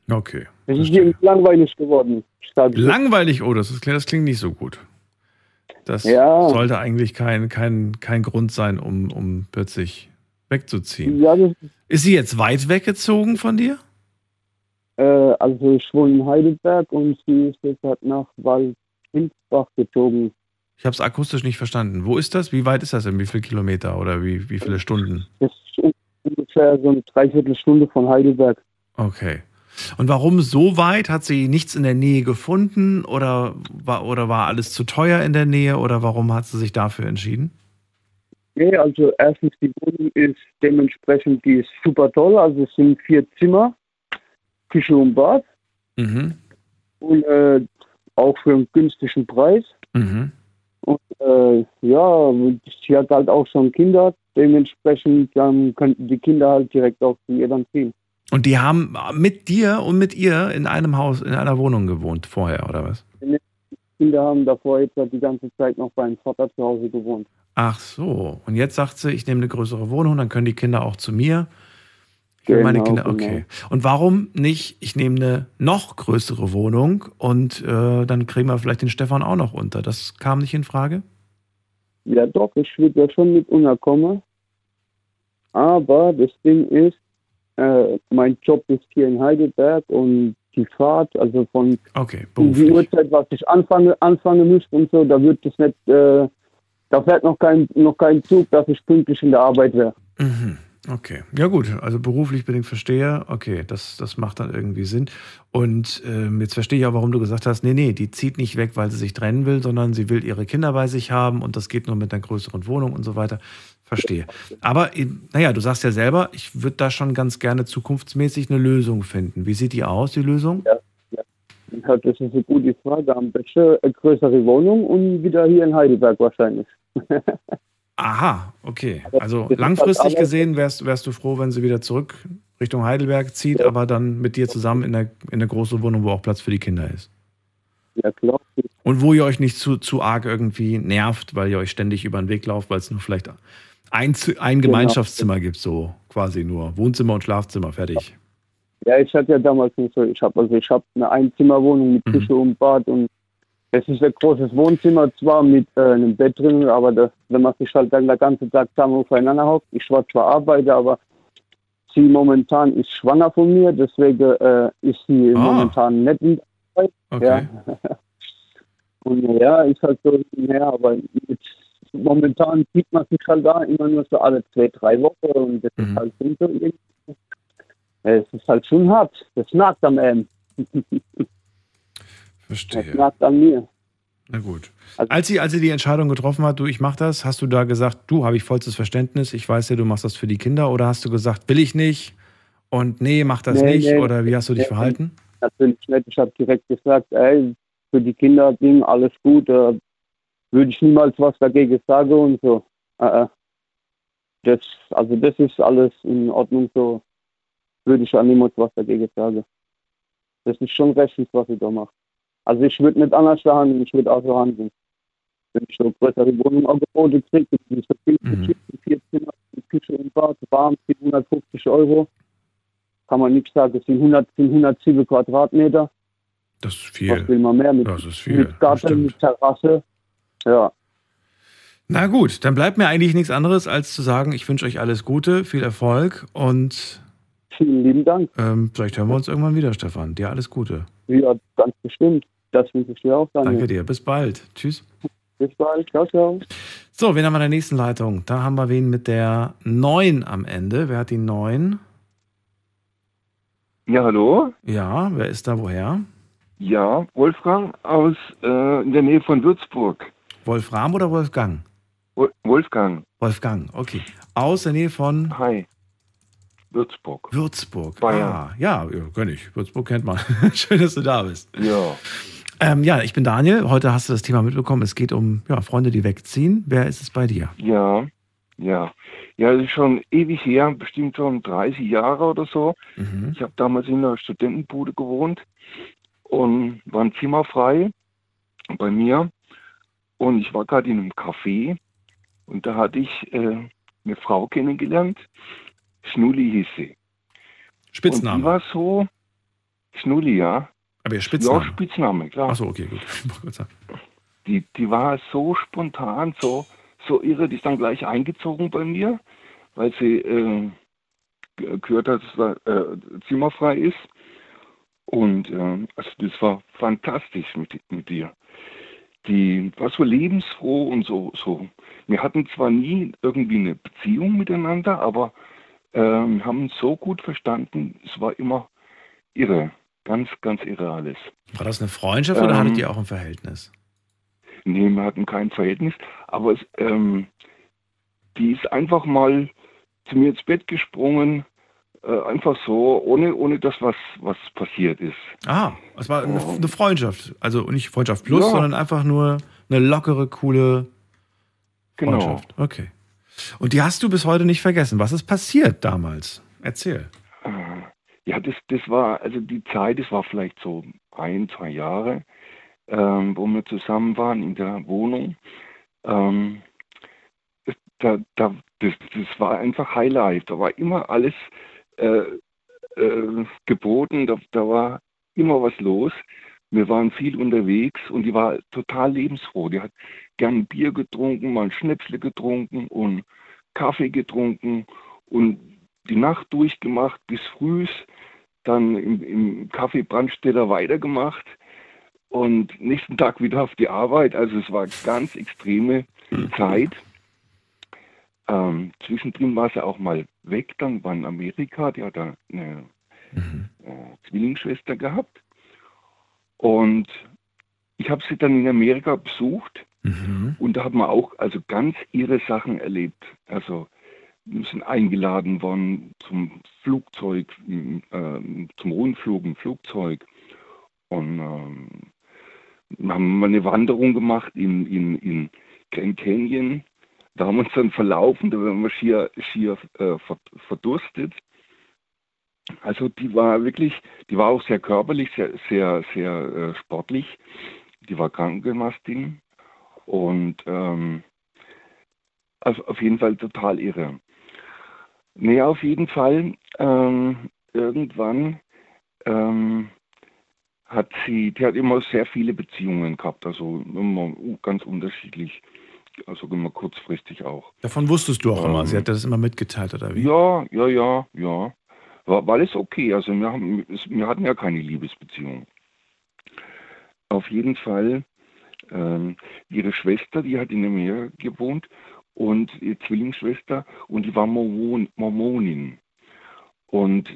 Okay. Es ist irgendwie langweilig geworden. Langweilig? Oh, das, ist, das klingt nicht so gut. Das ja. sollte eigentlich kein, kein, kein Grund sein, um, um plötzlich wegzuziehen. Ja, ist sie jetzt weit weggezogen von dir? Äh, also ich wohne in Heidelberg und sie ist jetzt halt nach Waldwinsbach gezogen. Ich habe es akustisch nicht verstanden. Wo ist das? Wie weit ist das denn? Wie viele Kilometer oder wie, wie viele Stunden? Das ist ungefähr so eine Dreiviertelstunde von Heidelberg. Okay. Und warum so weit? Hat sie nichts in der Nähe gefunden oder war, oder war alles zu teuer in der Nähe oder warum hat sie sich dafür entschieden? Nee, also erstens die Wohnung ist dementsprechend, die ist super toll. Also es sind vier Zimmer, Küche und Bad. Mhm. Und äh, auch für einen günstigen Preis. Mhm. Und äh, ja, sie hat halt auch schon Kinder, dementsprechend dann könnten die Kinder halt direkt auch zu ihr dann ziehen. Und die haben mit dir und mit ihr in einem Haus, in einer Wohnung gewohnt vorher, oder was? Die Kinder haben davor jetzt die ganze Zeit noch beim Vater zu Hause gewohnt. Ach so. Und jetzt sagt sie, ich nehme eine größere Wohnung, dann können die Kinder auch zu mir. Will meine Genau, Kinder, genau. okay. Und warum nicht, ich nehme eine noch größere Wohnung und äh, dann kriegen wir vielleicht den Stefan auch noch unter. Das kam nicht in Frage? Ja, doch, ich würde ja schon mit unterkommen. Aber das Ding ist, äh, mein Job ist hier in Heidelberg und die Fahrt, also von Okay, die. Uhrzeit, was ich anfange, anfangen müsste und so, da wird es nicht, äh, da fährt noch kein, noch kein Zug, dass ich pünktlich in der Arbeit wäre. Mhm. Okay, ja gut, also beruflich bedingt verstehe, okay, das, das macht dann irgendwie Sinn. Und ähm, jetzt verstehe ich auch, warum du gesagt hast, nee, nee, die zieht nicht weg, weil sie sich trennen will, sondern sie will ihre Kinder bei sich haben und das geht nur mit einer größeren Wohnung und so weiter. Verstehe. Aber äh, naja, du sagst ja selber, ich würde da schon ganz gerne zukunftsmäßig eine Lösung finden. Wie sieht die aus, die Lösung? Ja, das ist eine gute Frage. Am besten eine größere Wohnung und wieder hier in Heidelberg wahrscheinlich. Aha, okay. Also langfristig halt aber- gesehen wärst, wärst du froh, wenn sie wieder zurück Richtung Heidelberg zieht, aber dann mit dir zusammen in eine, in eine große Wohnung, wo auch Platz für die Kinder ist. Ja, klar. Und wo ihr euch nicht zu, zu arg irgendwie nervt, weil ihr euch ständig über den Weg lauft, weil es nur vielleicht ein, ein Genau. Gemeinschaftszimmer gibt, so quasi nur. Wohnzimmer und Schlafzimmer, fertig. Ja, ich hatte ja damals nicht so, ich habe also ich habe eine Einzimmerwohnung mit Küche und Bad und es ist ein großes Wohnzimmer zwar mit äh, einem Bett drin, aber das, wenn man sich halt dann den ganzen Tag zusammen aufeinander hockt, ich war zwar arbeite, aber sie momentan ist schwanger von mir, deswegen äh, ist sie Ah. momentan nicht in der Arbeit. Okay. Ja. Und ja, ist halt so, ja, aber mit, momentan sieht man sich halt da immer nur so alle zwei, drei Wochen und das ist halt so irgendwie, es ist halt schon hart. Das nagt am Ende. Verstehe. Das nagt an mir. Na gut. Also Als sie, als sie die Entscheidung getroffen hat, du, ich mach das, hast du da gesagt, du, habe ich vollstes Verständnis, ich weiß ja, du machst das für die Kinder, oder hast du gesagt, will ich nicht und nee, mach das Nee, nicht, nee. oder wie hast du dich Nee, verhalten? Natürlich nicht. Ich habe direkt gesagt, ey, für die Kinder Ding, alles gut. Äh, würde ich niemals was dagegen sagen und so. Äh, äh. das, also das ist alles in Ordnung so. Würde ich an niemals was dagegen sagen. Das ist schon rechtlich, was ich da mache. Also ich würde nicht anders handeln, ich würde auch so handeln. Wenn ich so größere Wohnung angeboten kriege, die ist so viel Mhm. vier Zimmer, mit Küche und Bad, warm, 750 Euro. Kann man nicht sagen, es sind 100, sind 107 Quadratmeter. Das ist Was viel. will man mehr? Mit, Das ist viel, mit das Garten, mit Terrasse. Ja. Na gut, dann bleibt mir eigentlich nichts anderes, als zu sagen, ich wünsche euch alles Gute, viel Erfolg und Vielen lieben Dank. ähm, vielleicht hören wir uns irgendwann wieder, Stefan. Dir alles Gute. Ja, ganz bestimmt. Das wünsche ich dir auch, Daniel. Danke dir. Bis bald. Tschüss. Bis bald. Ciao, ciao. So, wen haben wir in der nächsten Leitung? Da haben wir wen mit der 9 am Ende. Wer hat die 9? Ja, hallo? Ja, wer ist da woher? Ja, Wolfgang aus äh, in der Nähe von Würzburg. Wolfram oder Wolfgang? Wo- Wolfgang. Wolfgang, okay. Aus der Nähe von Hi. Würzburg. Würzburg. Bayern. Ah, ja, ja kenn ich. Würzburg kennt man. Schön, dass du da bist. Ja. Ähm, ja, ich bin Daniel. Heute hast du das Thema mitbekommen. Es geht um ja, Freunde, die wegziehen. Wer ist es bei dir? Ja, ja. Ja, das ist schon ewig her, bestimmt schon 30 Jahre oder so. Mhm. Ich habe damals in einer Studentenbude gewohnt und war ein Zimmer frei bei mir. Und ich war gerade in einem Café und da hatte ich äh, eine Frau kennengelernt. Schnulli hieß sie. Und die Spitzname. war so, Schnulli, ja. Aber ihr Ja, Spitzname. Spitzname, klar. Achso, okay, gut. Die, die war so spontan, so, so irre, die ist dann gleich eingezogen bei mir, weil sie äh, ge- gehört hat, dass da äh, zimmerfrei ist. Und äh, also das war fantastisch mit, mit ihr. Die war so lebensfroh und so, so. Wir hatten zwar nie irgendwie eine Beziehung miteinander, aber äh, wir haben uns so gut verstanden. Es war immer irre. Ganz, ganz irre alles. War das eine Freundschaft oder Ähm, hattet ihr auch ein Verhältnis? Nee, wir hatten kein Verhältnis, aber es, ähm, die ist einfach mal zu mir ins Bett gesprungen, äh, einfach so, ohne, ohne dass was, was passiert ist. Ah, es war eine, eine Freundschaft. Also nicht Freundschaft plus, Ja. sondern einfach nur eine lockere, coole Genau. Freundschaft. Okay. Und die hast du bis heute nicht vergessen. Was ist passiert damals? Erzähl. Ja, das, das war, also die Zeit, das war vielleicht so ein, zwei Jahre, ähm, wo wir zusammen waren in der Wohnung. Ähm, da, da, das, das war einfach Highlight. Da war immer alles äh, äh, geboten, da, da war immer was los. Wir waren viel unterwegs und die war total lebensfroh. Die hat gern Bier getrunken, mal ein Schnäpsle getrunken und Kaffee getrunken und die Nacht durchgemacht bis früh, dann im, im Café Brandstätter weitergemacht und nächsten Tag wieder auf die Arbeit. Also es war ganz extreme Zeit. Ähm, zwischendrin war sie auch mal weg, dann war in Amerika, die hat da eine mhm. äh, Zwillingsschwester gehabt. Und ich habe sie dann in Amerika besucht mhm. und da hat man auch also ganz ihre Sachen erlebt. Also sind eingeladen worden zum Flugzeug, äh, zum Rundflug im Flugzeug. Und wir haben mal eine Wanderung gemacht in, in, in Grand Canyon. Da haben wir uns dann verlaufen, da waren wir schier, schier äh, verdurstet. Also die war wirklich, die war auch sehr körperlich, sehr, sehr, sehr äh, sportlich. Die war Krankengemastin und ähm, also auf jeden Fall total irre. Nee, auf jeden Fall ähm, irgendwann ähm, hat sie, die hat immer sehr viele Beziehungen gehabt, also immer ganz unterschiedlich, also immer kurzfristig auch. Davon wusstest du auch ähm, immer, sie hat das immer mitgeteilt, oder wie? Ja, ja, ja, ja. War, war alles okay, also wir, haben, wir hatten ja keine Liebesbeziehung. Auf jeden Fall, ähm, ihre Schwester, die hat in Meer gewohnt und ihre Zwillingsschwester und die war Mormon, Mormonin. Und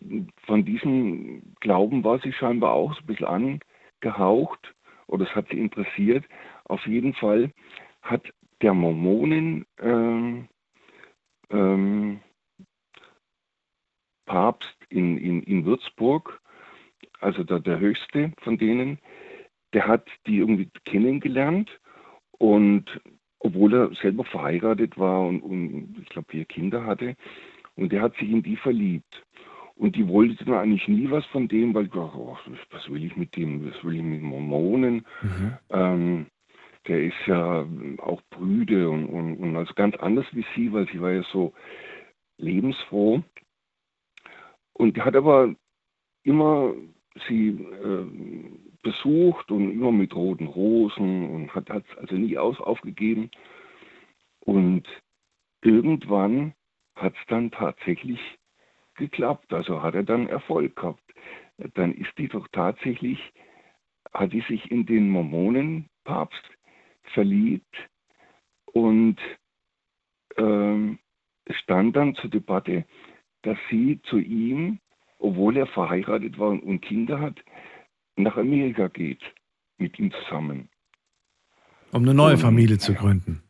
von diesem Glauben war sie scheinbar auch so ein bisschen angehaucht oder es hat sie interessiert. Auf jeden Fall hat der Mormonen ähm, ähm, Papst in, in, in Würzburg, also der, der höchste von denen, der hat die irgendwie kennengelernt und obwohl er selber verheiratet war und, und ich glaube vier Kinder hatte, und der hat sich in die verliebt. Und die wollte dann eigentlich nie was von dem, weil ich dachte, oh, was will ich mit dem, was will ich mit Mormonen? Mhm. Ähm, der ist ja auch brüde und, und, und, also ganz anders wie sie, weil sie war ja so lebensfroh. Und hat aber immer sie äh, besucht und immer mit roten Rosen und hat es also nie aus, aufgegeben. Und irgendwann hat es dann tatsächlich geklappt, also hat er dann Erfolg gehabt. Dann ist die doch tatsächlich, hat die sich in den Mormonenpapst verliebt und ähm, stand dann zur Debatte, dass sie zu ihm, obwohl er verheiratet war und Kinder hat, nach Amerika geht, mit ihm zusammen. Um eine neue Familie zu gründen.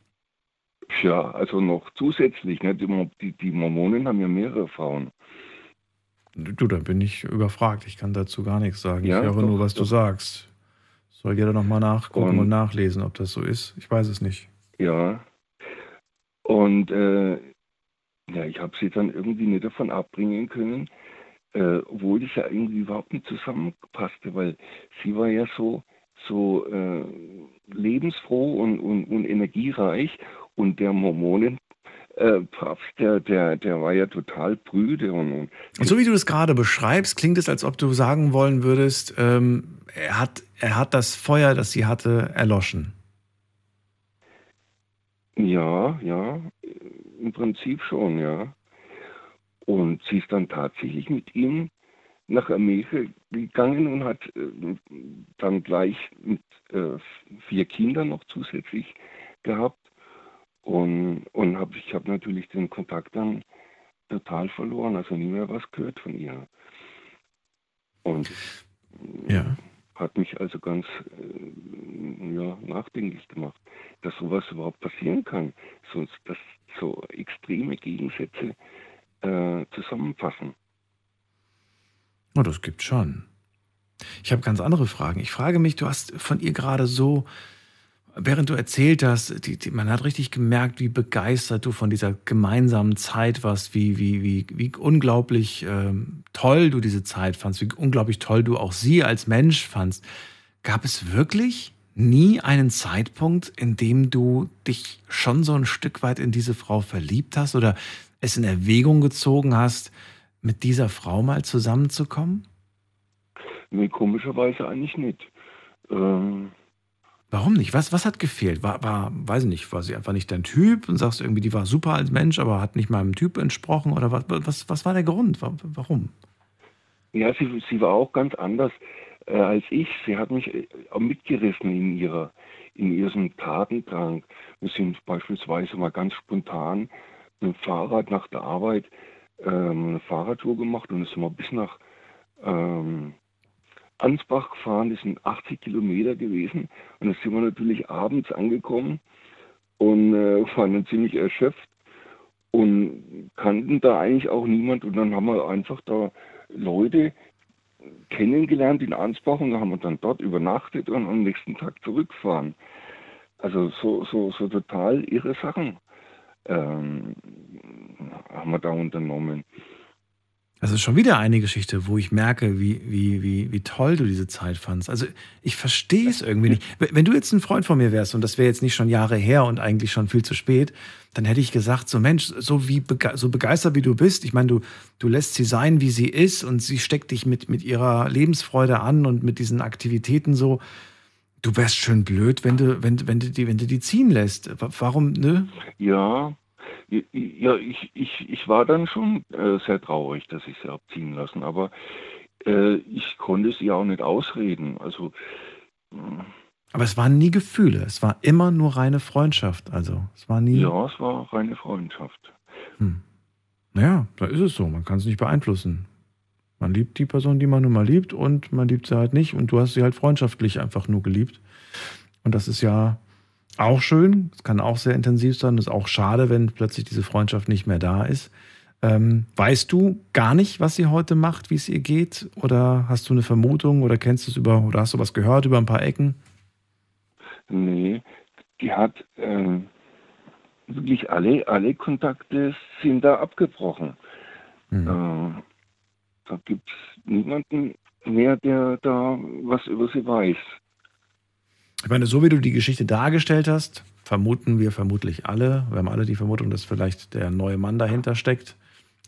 Ja, also noch zusätzlich. Ne? Die, die, Mormonen haben ja mehrere Frauen. Du, da bin ich überfragt. Ich kann dazu gar nichts sagen. Ja, ich höre doch, nur, was doch. du sagst. Soll jeder nochmal nachgucken und, und, nachlesen, ob das so ist. Ich weiß es nicht. Ja. Und äh, ja, ich habe sie dann irgendwie nicht davon abbringen können, äh, obwohl das ja irgendwie überhaupt nicht zusammenpasste, weil sie war ja so, so äh, lebensfroh und, und, und energiereich und der Mormonen äh, der, der, der war ja total brüde. Und, und, und so wie du das gerade beschreibst, klingt es, als ob du sagen wollen würdest, ähm, er, hat, er hat das Feuer, das sie hatte, erloschen. Ja, ja, im Prinzip schon, ja. Und sie ist dann tatsächlich mit ihm nach Amerika gegangen und hat äh, dann gleich mit äh, vier Kindern noch zusätzlich gehabt. Und, und hab, ich habe natürlich den Kontakt dann total verloren, also nie mehr was gehört von ihr. Und ja. hat mich also ganz äh, ja, nachdenklich gemacht, dass sowas überhaupt passieren kann, sonst dass so extreme Gegensätze äh, zusammenpassen. Oh, das gibt schon. Ich habe ganz andere Fragen. Ich frage mich, du hast von ihr gerade so während du erzählt hast, die, die, man hat richtig gemerkt, wie begeistert du von dieser gemeinsamen Zeit warst, wie, wie, wie, wie unglaublich ähm, toll du diese Zeit fandst, wie unglaublich toll du auch sie als Mensch fandst. Gab es wirklich nie einen Zeitpunkt, in dem du dich schon so ein Stück weit in diese Frau verliebt hast oder es in Erwägung gezogen hast, mit dieser Frau mal zusammenzukommen? Nee, komischerweise eigentlich nicht. Ähm, Warum nicht? Was, was hat gefehlt? War, war, weiß ich nicht, war sie einfach nicht dein Typ und sagst irgendwie, die war super als Mensch, aber hat nicht meinem Typ entsprochen? Oder was, was, was war der Grund? Warum? Ja, sie, sie war auch ganz anders äh, als ich. Sie hat mich äh, auch mitgerissen in ihrer in ihrem Tatendrang. Wir sind beispielsweise mal ganz spontan mit dem Fahrrad nach der Arbeit ähm, eine Fahrradtour gemacht und sind wir bis nach ähm, Ansbach gefahren, das sind 80 Kilometer gewesen. Und da sind wir natürlich abends angekommen und äh, waren dann ziemlich erschöpft und kannten da eigentlich auch niemand. Und dann haben wir einfach da Leute kennengelernt in Ansbach und haben wir dann dort übernachtet und am nächsten Tag zurückfahren. Also so, so, so total irre Sachen ähm, haben wir da unternommen. Das ist schon wieder eine Geschichte, wo ich merke, wie, wie, wie, wie toll du diese Zeit fandst. Also ich verstehe es irgendwie nicht. Wenn du jetzt ein Freund von mir wärst und das wäre jetzt nicht schon Jahre her und eigentlich schon viel zu spät, dann hätte ich gesagt, so Mensch, so wie so begeistert wie du bist, ich meine, du, du lässt sie sein, wie sie ist und sie steckt dich mit, mit ihrer Lebensfreude an und mit diesen Aktivitäten so. Du wärst schön blöd, wenn du, wenn, wenn du die, wenn du die ziehen lässt. Warum, ne? Ja, ja, ich, ich, ich war dann schon äh, sehr traurig, dass ich sie abziehen lassen, aber äh, ich konnte sie auch nicht ausreden. Also. Mh. Aber es waren nie Gefühle, es war immer nur reine Freundschaft. Also es war nie. Ja, es war reine Freundschaft. Hm. Naja, da ist es so, man kann es nicht beeinflussen. Man liebt die Person, die man nun mal liebt, und man liebt sie halt nicht. Und du hast sie halt freundschaftlich einfach nur geliebt. Und das ist ja auch schön, es kann auch sehr intensiv sein. Es ist auch schade, wenn plötzlich diese Freundschaft nicht mehr da ist. Ähm, weißt du gar nicht, was sie heute macht, wie es ihr geht? Oder hast du eine Vermutung oder kennst du es über, oder hast du was gehört über ein paar Ecken? Nee, die hat ähm, wirklich alle, alle Kontakte sind da abgebrochen. Mhm. Da gibt es niemanden mehr, der da was über sie weiß. Ich meine, so wie du die Geschichte dargestellt hast, vermuten wir vermutlich alle, wir haben alle die Vermutung, dass vielleicht der neue Mann dahinter steckt,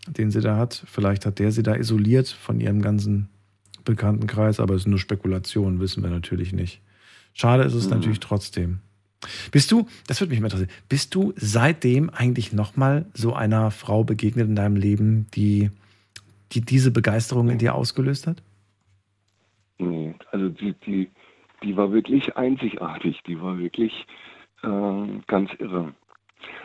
den sie da hat. Vielleicht hat der sie da isoliert von ihrem ganzen Bekanntenkreis, aber es ist nur Spekulation, wissen wir natürlich nicht. Schade ist es mhm. natürlich trotzdem. Bist du, das würde mich mal interessieren, bist du seitdem eigentlich nochmal so einer Frau begegnet in deinem Leben, die, die diese Begeisterung in dir ausgelöst hat? Nee, also die, die, die war wirklich einzigartig, die war wirklich äh, ganz irre.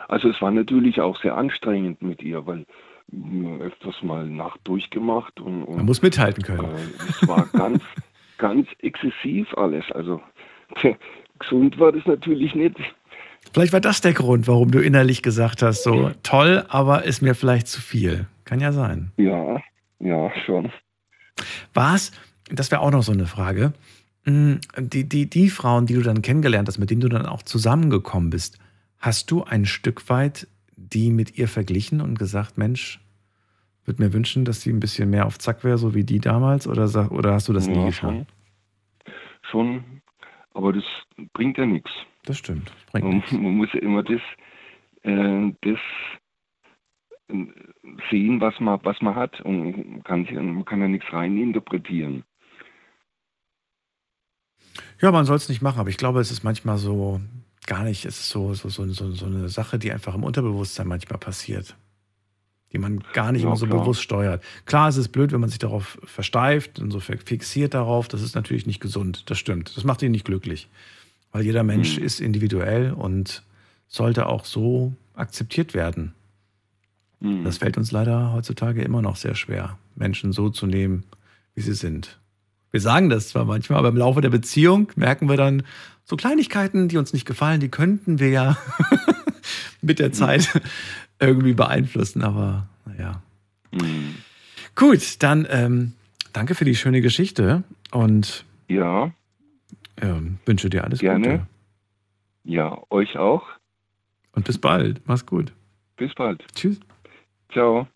Also es war natürlich auch sehr anstrengend mit ihr, weil wir öfters mal Nacht durchgemacht und, und man muss mithalten können. Äh, es war ganz, ganz exzessiv alles. Also gesund war das natürlich nicht. Vielleicht war das der Grund, warum du innerlich gesagt hast, so toll, aber ist mir vielleicht zu viel. Kann ja sein. Ja, ja, schon. War es, das wäre auch noch so eine Frage, hm, die, die, die Frauen, die du dann kennengelernt hast, mit denen du dann auch zusammengekommen bist, hast du ein Stück weit die mit ihr verglichen und gesagt, Mensch, würde mir wünschen, dass sie ein bisschen mehr auf Zack wäre, so wie die damals? Oder, oder hast du das ja, nie getan? Schon, aber das bringt ja nichts. Das stimmt. Das man, man, muss ja immer das, äh, das äh, sehen, was man, was man hat und kann, man kann ja nichts reininterpretieren. Ja, man soll es nicht machen, aber ich glaube, es ist manchmal so gar nicht, es ist so, so, so, so, so eine Sache, die einfach im Unterbewusstsein manchmal passiert. Die man gar nicht ja, immer so klar. bewusst steuert. Klar, es ist blöd, wenn man sich darauf versteift und so fixiert darauf. Das ist natürlich nicht gesund. Das stimmt. Das macht ihn nicht glücklich. Weil jeder Mensch mhm. ist individuell und sollte auch so akzeptiert werden. Mhm. Das fällt uns leider heutzutage immer noch sehr schwer, Menschen so zu nehmen, wie sie sind. Wir sagen das zwar manchmal, aber im Laufe der Beziehung merken wir dann so Kleinigkeiten, die uns nicht gefallen, die könnten wir ja mit der Zeit irgendwie beeinflussen, aber naja. Mhm. Gut, dann ähm, danke für die schöne Geschichte und ja. Ähm, wünsche dir alles Gerne. Gute. Ja, euch auch. Und bis bald. Mach's gut. Bis bald. Tschüss. Ciao.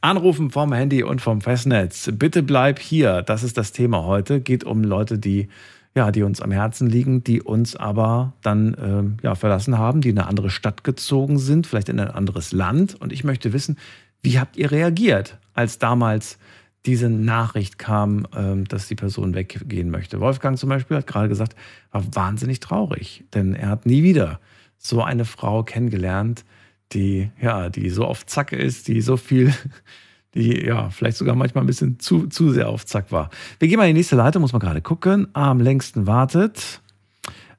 Anrufen vom Handy und vom Festnetz. Bitte bleib hier. Das ist das Thema heute. Geht um Leute, die ja, die uns am Herzen liegen, die uns aber dann ähm, ja, verlassen haben, die in eine andere Stadt gezogen sind, vielleicht in ein anderes Land. Und ich möchte wissen, wie habt ihr reagiert, als damals diese Nachricht kam, ähm, dass die Person weggehen möchte? Wolfgang zum Beispiel hat gerade gesagt, war wahnsinnig traurig, denn er hat nie wieder so eine Frau kennengelernt, die ja, die so auf Zack ist, die so viel die ja vielleicht sogar manchmal ein bisschen zu, zu sehr auf Zack war. Wir gehen mal in die nächste Leitung, muss man gerade gucken. Am längsten wartet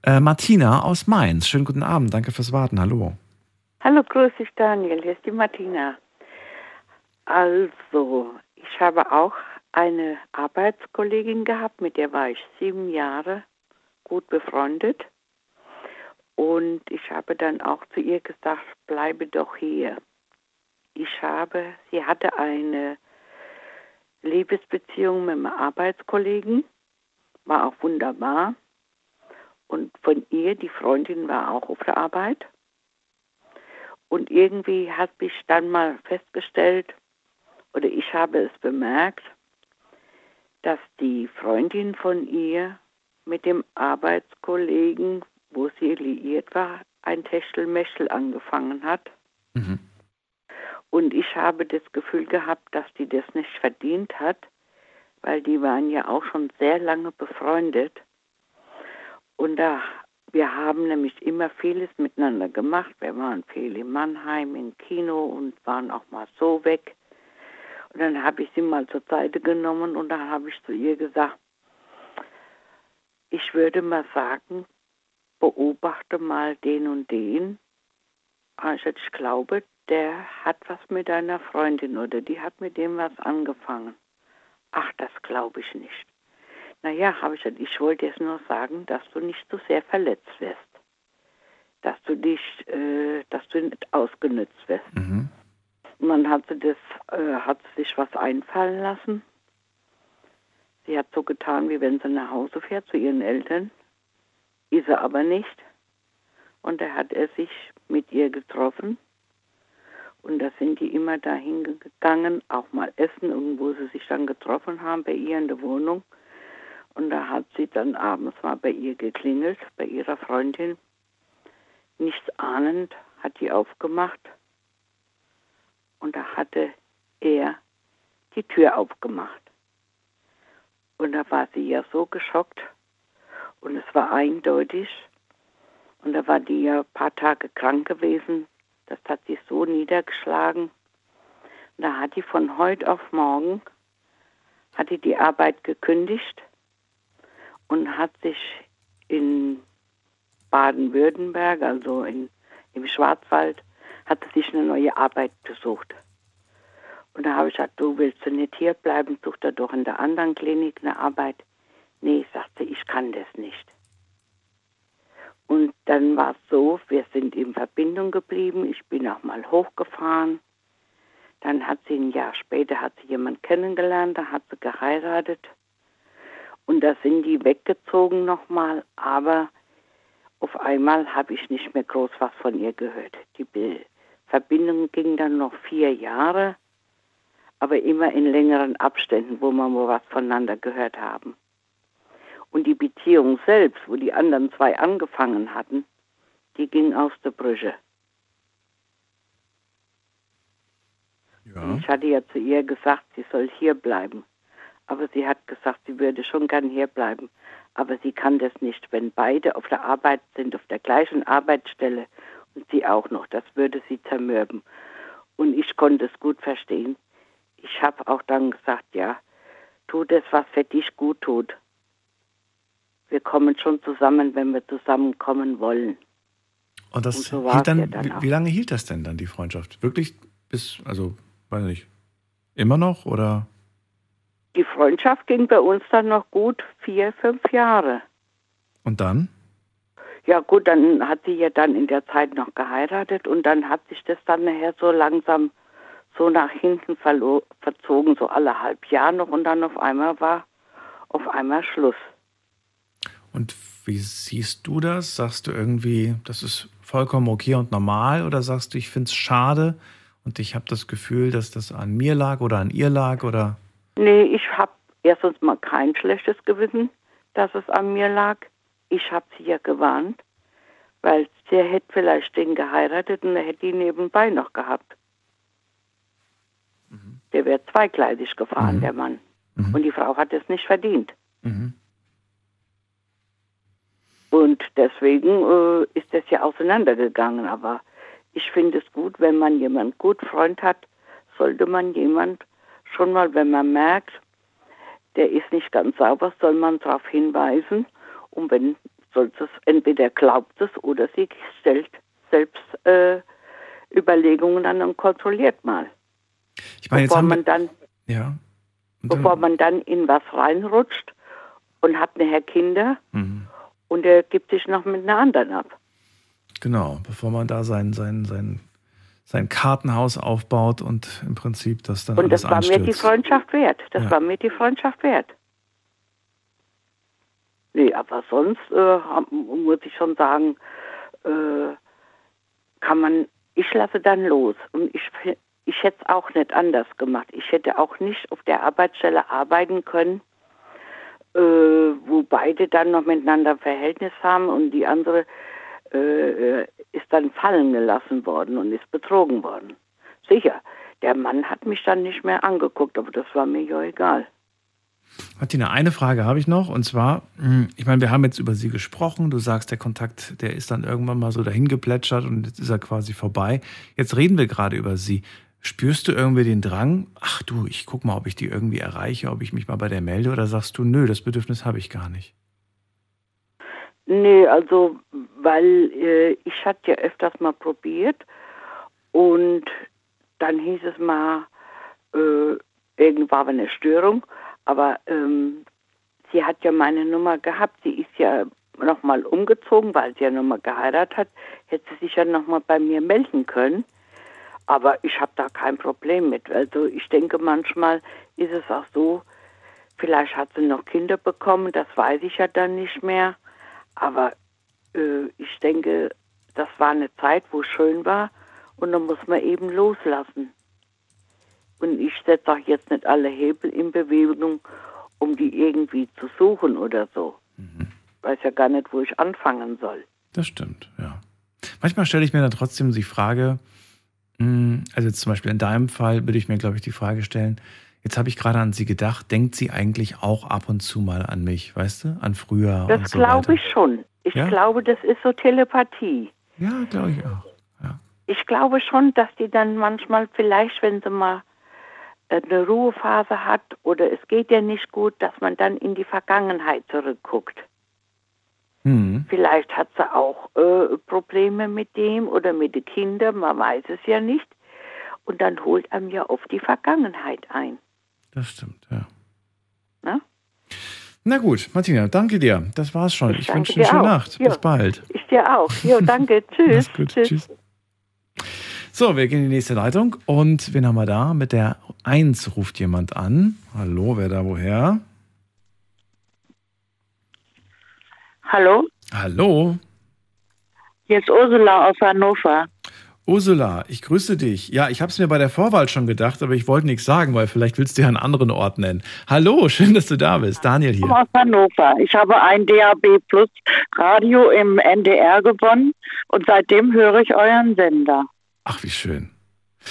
äh, Martina aus Mainz. Schönen guten Abend, danke fürs Warten. Hallo. Hallo, grüß dich Daniel, hier ist die Martina. Also, ich habe auch eine Arbeitskollegin gehabt, mit der war ich sieben Jahre gut befreundet. Und ich habe dann auch zu ihr gesagt, bleibe doch hier ich habe, sie hatte eine Liebesbeziehung mit einem Arbeitskollegen, war auch wunderbar. Und von ihr, die Freundin war auch auf der Arbeit. Und irgendwie hat sich dann mal festgestellt, oder ich habe es bemerkt, dass die Freundin von ihr mit dem Arbeitskollegen, wo sie liiert war, ein Techtelmechtel angefangen hat. Mhm. Und ich habe das Gefühl gehabt, dass die das nicht verdient hat, weil die waren ja auch schon sehr lange befreundet. Und da, wir haben nämlich immer vieles miteinander gemacht. Wir waren viel in Mannheim im Kino und waren auch mal so weg. Und dann habe ich sie mal zur Seite genommen und dann habe ich zu ihr gesagt, ich würde mal sagen, beobachte mal den und den. Also ich glaube, der hat was mit deiner Freundin oder die hat mit dem was angefangen. Ach, das glaube ich nicht. Naja, habe ich ich wollte jetzt nur sagen, dass du nicht so sehr verletzt wirst. Dass du dich, äh, dass du nicht ausgenützt wirst. Mhm. Und dann hat sie das, äh, hat sie sich was einfallen lassen. Sie hat so getan, wie wenn sie nach Hause fährt zu ihren Eltern. Ist er aber nicht. Und da hat er sich mit ihr getroffen und da sind die immer dahin gegangen, auch mal essen, und wo sie sich dann getroffen haben bei ihr in der Wohnung. Und da hat sie dann abends mal bei ihr geklingelt, bei ihrer Freundin. Nichts ahnend hat die aufgemacht. Und da hatte er die Tür aufgemacht. Und da war sie ja so geschockt. Und es war eindeutig. Und da war die ja ein paar Tage krank gewesen. Das hat sie so niedergeschlagen. Da hat die von heute auf morgen hat die, die Arbeit gekündigt und hat sich in Baden-Württemberg, also in, im Schwarzwald, hat sich eine neue Arbeit gesucht. Und da habe ich gesagt, du willst du nicht hier bleiben, such da doch in der anderen Klinik eine Arbeit. Nee, sagte ich kann das nicht. Und dann war es so, wir sind in Verbindung geblieben. Ich bin auch mal hochgefahren. Dann hat sie ein Jahr später hat sie jemanden kennengelernt, da hat sie geheiratet. Und da sind die weggezogen nochmal, aber auf einmal habe ich nicht mehr groß was von ihr gehört. Die Verbindung ging dann noch vier Jahre, aber immer in längeren Abständen, wo wir mal was voneinander gehört haben. Und die Beziehung selbst, wo die anderen zwei angefangen hatten, die ging aus der Brüche. Ja. Ich hatte ja zu ihr gesagt, sie soll hier bleiben. Aber sie hat gesagt, sie würde schon gern hier bleiben. Aber sie kann das nicht, wenn beide auf der Arbeit sind, auf der gleichen Arbeitsstelle und sie auch noch. Das würde sie zermürben. Und ich konnte es gut verstehen. Ich habe auch dann gesagt, ja, tu das, was für dich gut tut wir kommen schon zusammen, wenn wir zusammenkommen wollen. Und das Und so hielt dann, dann wie, wie, lange hielt das denn dann, die Freundschaft? Wirklich bis, also, weiß nicht, immer noch oder? Die Freundschaft ging bei uns dann noch gut vier, fünf Jahre. Und dann? Ja gut, dann hat sie ja dann in der Zeit noch geheiratet und dann hat sich das dann nachher so langsam so nach hinten verzogen, so alle halb Jahr noch und dann auf einmal war auf einmal Schluss. Und wie siehst du das? Sagst du irgendwie, das ist vollkommen okay und normal oder sagst du, ich finde es schade Und ich habe das Gefühl, dass das an mir lag oder an ihr lag oder. Nee, ich habe erstens mal kein schlechtes Gewissen, dass es an mir lag. Ich habe sie ja gewarnt, weil sie hätte vielleicht den geheiratet und er hätte ihn nebenbei noch gehabt. Der wäre zweigleisig gefahren, der Mann. Und die Frau hat es nicht verdient. Mhm. Und deswegen äh, ist das ja auseinandergegangen. Aber ich finde es gut, wenn man jemanden gut Freund hat, sollte man jemand schon mal, wenn man merkt, der ist nicht ganz sauber, soll man darauf hinweisen. Und wenn soll es entweder glaubt es oder sie stellt selbst äh, Überlegungen an und kontrolliert mal. Ich meine, jetzt bevor man dann, ja. bevor man dann in was reinrutscht und hat nachher Kinder Mhm. Und er gibt sich noch mit einer anderen ab. Genau, bevor man da sein, sein, sein, sein Kartenhaus aufbaut und im Prinzip das dann Und das war mir die anstürzt. Freundschaft wert. Das Ja. war mir die Freundschaft wert. Nee, aber sonst äh, muss ich schon sagen, äh, kann man, ich lasse dann los. Und ich, ich hätte es auch nicht anders gemacht. Ich hätte auch nicht auf der Arbeitsstelle arbeiten können, äh, wo beide dann noch miteinander ein Verhältnis haben und die andere äh, äh, ist dann fallen gelassen worden und ist betrogen worden. Sicher, der Mann hat mich dann nicht mehr angeguckt, aber das war mir ja egal. Martina, eine Frage habe ich noch und zwar, mh, ich meine, wir haben jetzt über Sie gesprochen. Du sagst, der Kontakt, der ist dann irgendwann mal so dahin geplätschert und jetzt ist er quasi vorbei. Jetzt reden wir gerade über Sie. Spürst du irgendwie den Drang? Ach du, ich guck mal, ob ich die irgendwie erreiche, ob ich mich mal bei der melde oder sagst du, nö, das Bedürfnis habe ich gar nicht. Nee, also, weil äh, ich hatte ja öfters mal probiert und dann hieß es mal, äh, irgendwann war eine Störung, aber ähm, sie hat ja meine Nummer gehabt, sie ist ja nochmal umgezogen, weil sie ja nochmal geheiratet hat, hätte sie sich ja nochmal bei mir melden können. Aber ich habe da kein Problem mit. Also ich denke, manchmal ist es auch so, vielleicht hat sie noch Kinder bekommen, das weiß ich ja dann nicht mehr. Aber äh, ich denke, das war eine Zeit, wo es schön war und dann muss man eben loslassen. Und ich setze auch jetzt nicht alle Hebel in Bewegung, um die irgendwie zu suchen oder so. Weiß ja gar nicht, wo ich anfangen soll. Das stimmt, ja. Manchmal stelle ich mir dann trotzdem die Frage, also jetzt zum Beispiel in deinem Fall würde ich mir, glaube ich, die Frage stellen, jetzt habe ich gerade an sie gedacht, denkt sie eigentlich auch ab und zu mal an mich, weißt du, an früher und Das so weiter? glaube ich schon. Ich Ja? glaube, das ist so Telepathie. Ja, glaube ich auch. Ich glaube schon, dass die dann manchmal vielleicht, wenn sie mal äh, eine Ruhephase hat oder es geht ihr nicht gut, dass man dann in die Vergangenheit zurückguckt. Hm. Vielleicht hat sie auch äh, Probleme mit dem oder mit den Kindern, man weiß es ja nicht. Und dann holt einem ja oft die Vergangenheit ein. Das stimmt, ja. Ne? Na gut, Martina, danke dir. Das war's schon. Ich, danke wünsche eine dir schöne auch. Nacht. Ja. Bis bald. Ich dir auch. Jo, danke. Tschüss. Mach's gut. Tschüss. So, wir gehen in die nächste Leitung. Und wen haben wir da? Mit der 1 ruft jemand an. Hallo, wer da woher? Hallo, Hallo, hier ist Ursula aus Hannover. Ursula, ich grüße dich. Ja, ich habe es mir bei der Vorwahl schon gedacht, aber ich wollte nichts sagen, weil vielleicht willst du ja einen anderen Ort nennen. Hallo, schön, dass du da bist. Daniel Ich hier. komme aus Hannover. Ich habe ein DAB Plus Radio im NDR gewonnen und seitdem höre ich euren Sender. Ach, wie schön.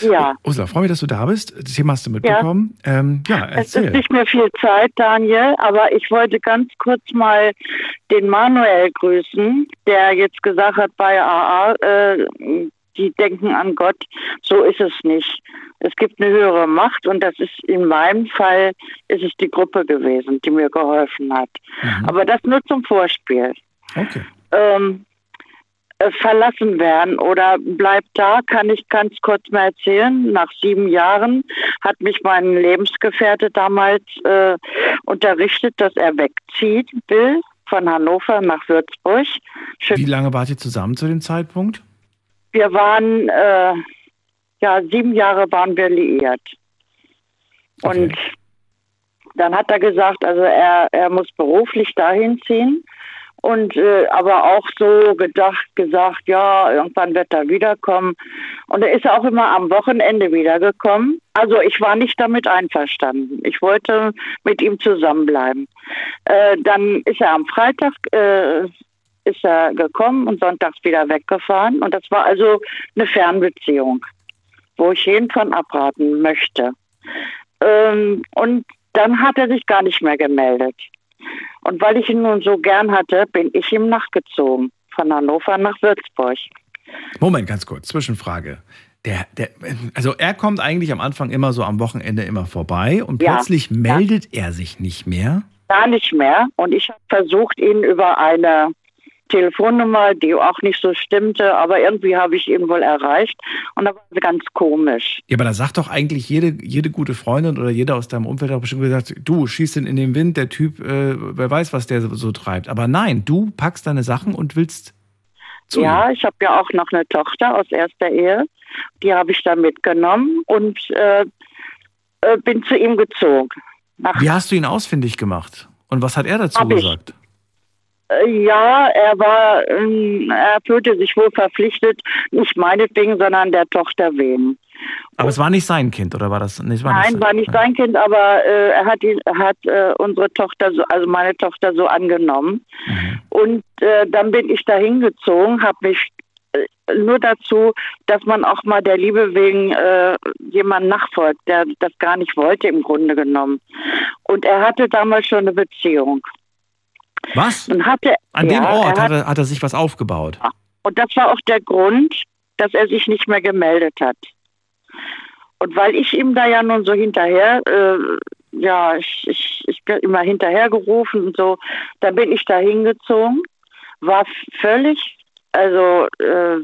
Ja, Ursula, freue mich, dass du da bist. Das Thema hast du mitbekommen. Ja, ähm, ja es ist erzähl. nicht mehr viel Zeit, Daniel, aber ich wollte ganz kurz mal den Manuel grüßen, der jetzt gesagt hat bei AA, äh, die denken an Gott. So ist es nicht. Es gibt eine höhere Macht und das ist in meinem Fall ist es die Gruppe gewesen, die mir geholfen hat. Aber das nur zum Vorspiel. Okay. Ähm, äh, verlassen werden oder bleibt da, kann ich ganz kurz mal erzählen. Nach sieben Jahren hat mich mein Lebensgefährte damals äh, unterrichtet, dass er wegzieht will von Hannover nach Würzburg. Wie lange wart ihr zusammen zu dem Zeitpunkt? Wir waren, äh, ja, sieben Jahre waren wir liiert. Und dann hat er gesagt, also er, er muss beruflich dahin ziehen und äh, aber auch so gedacht, gesagt, ja, irgendwann wird er wiederkommen. Und er ist auch immer am Wochenende wiedergekommen. Also ich war nicht damit einverstanden. Ich wollte mit ihm zusammenbleiben. Äh, dann ist er am Freitag äh, ist er gekommen und sonntags wieder weggefahren. Und das war also eine Fernbeziehung, wo ich jeden von abraten möchte. Ähm, und dann hat er sich gar nicht mehr gemeldet. Und weil ich ihn nun so gern hatte, bin ich ihm nachgezogen. Von Hannover nach Würzburg. Moment, ganz kurz, Zwischenfrage. Der, der, also er kommt eigentlich am Anfang immer so am Wochenende immer vorbei und Ja, plötzlich meldet er sich nicht mehr. Gar nicht mehr. Und ich habe versucht, ihn über eine Telefonnummer, die auch nicht so stimmte, aber irgendwie habe ich ihn wohl erreicht. Und das war ganz komisch. Ja, aber da sagt doch eigentlich jede, jede gute Freundin oder jeder aus deinem Umfeld auch bestimmt gesagt, du schießt ihn in den Wind, der Typ, äh, wer weiß, was der so, so treibt. Aber nein, du packst deine Sachen und willst zu ja, ich habe ja auch noch eine Tochter aus erster Ehe. Die habe ich da mitgenommen und äh, äh, bin zu ihm gezogen. Nach Wie hast du ihn ausfindig gemacht? Und was hat er dazu Hab ich. Äh, Ja, er war, ähm, er fühlte sich wohl verpflichtet, nicht meinetwegen, sondern der Tochter wegen. Aber es war nicht sein Kind, oder war das? Es war Nein, nicht war nicht sein Kind, aber äh, er hat, ihn, er hat äh, unsere Tochter, so, also meine Tochter so angenommen. Und äh, dann bin ich da hingezogen, habe mich äh, nur dazu, dass man auch mal der Liebe wegen äh, jemanden nachfolgt, der das gar nicht wollte im Grunde genommen. Und er hatte damals schon eine Beziehung. Was? Hatte, An ja, dem Ort er hat er, hat er sich was aufgebaut. und das war auch der Grund, dass er sich nicht mehr gemeldet hat. Und weil ich ihm da ja nun so hinterher, äh, ja, ich, ich, ich bin immer hinterhergerufen und so, da bin ich da hingezogen, war völlig, also äh,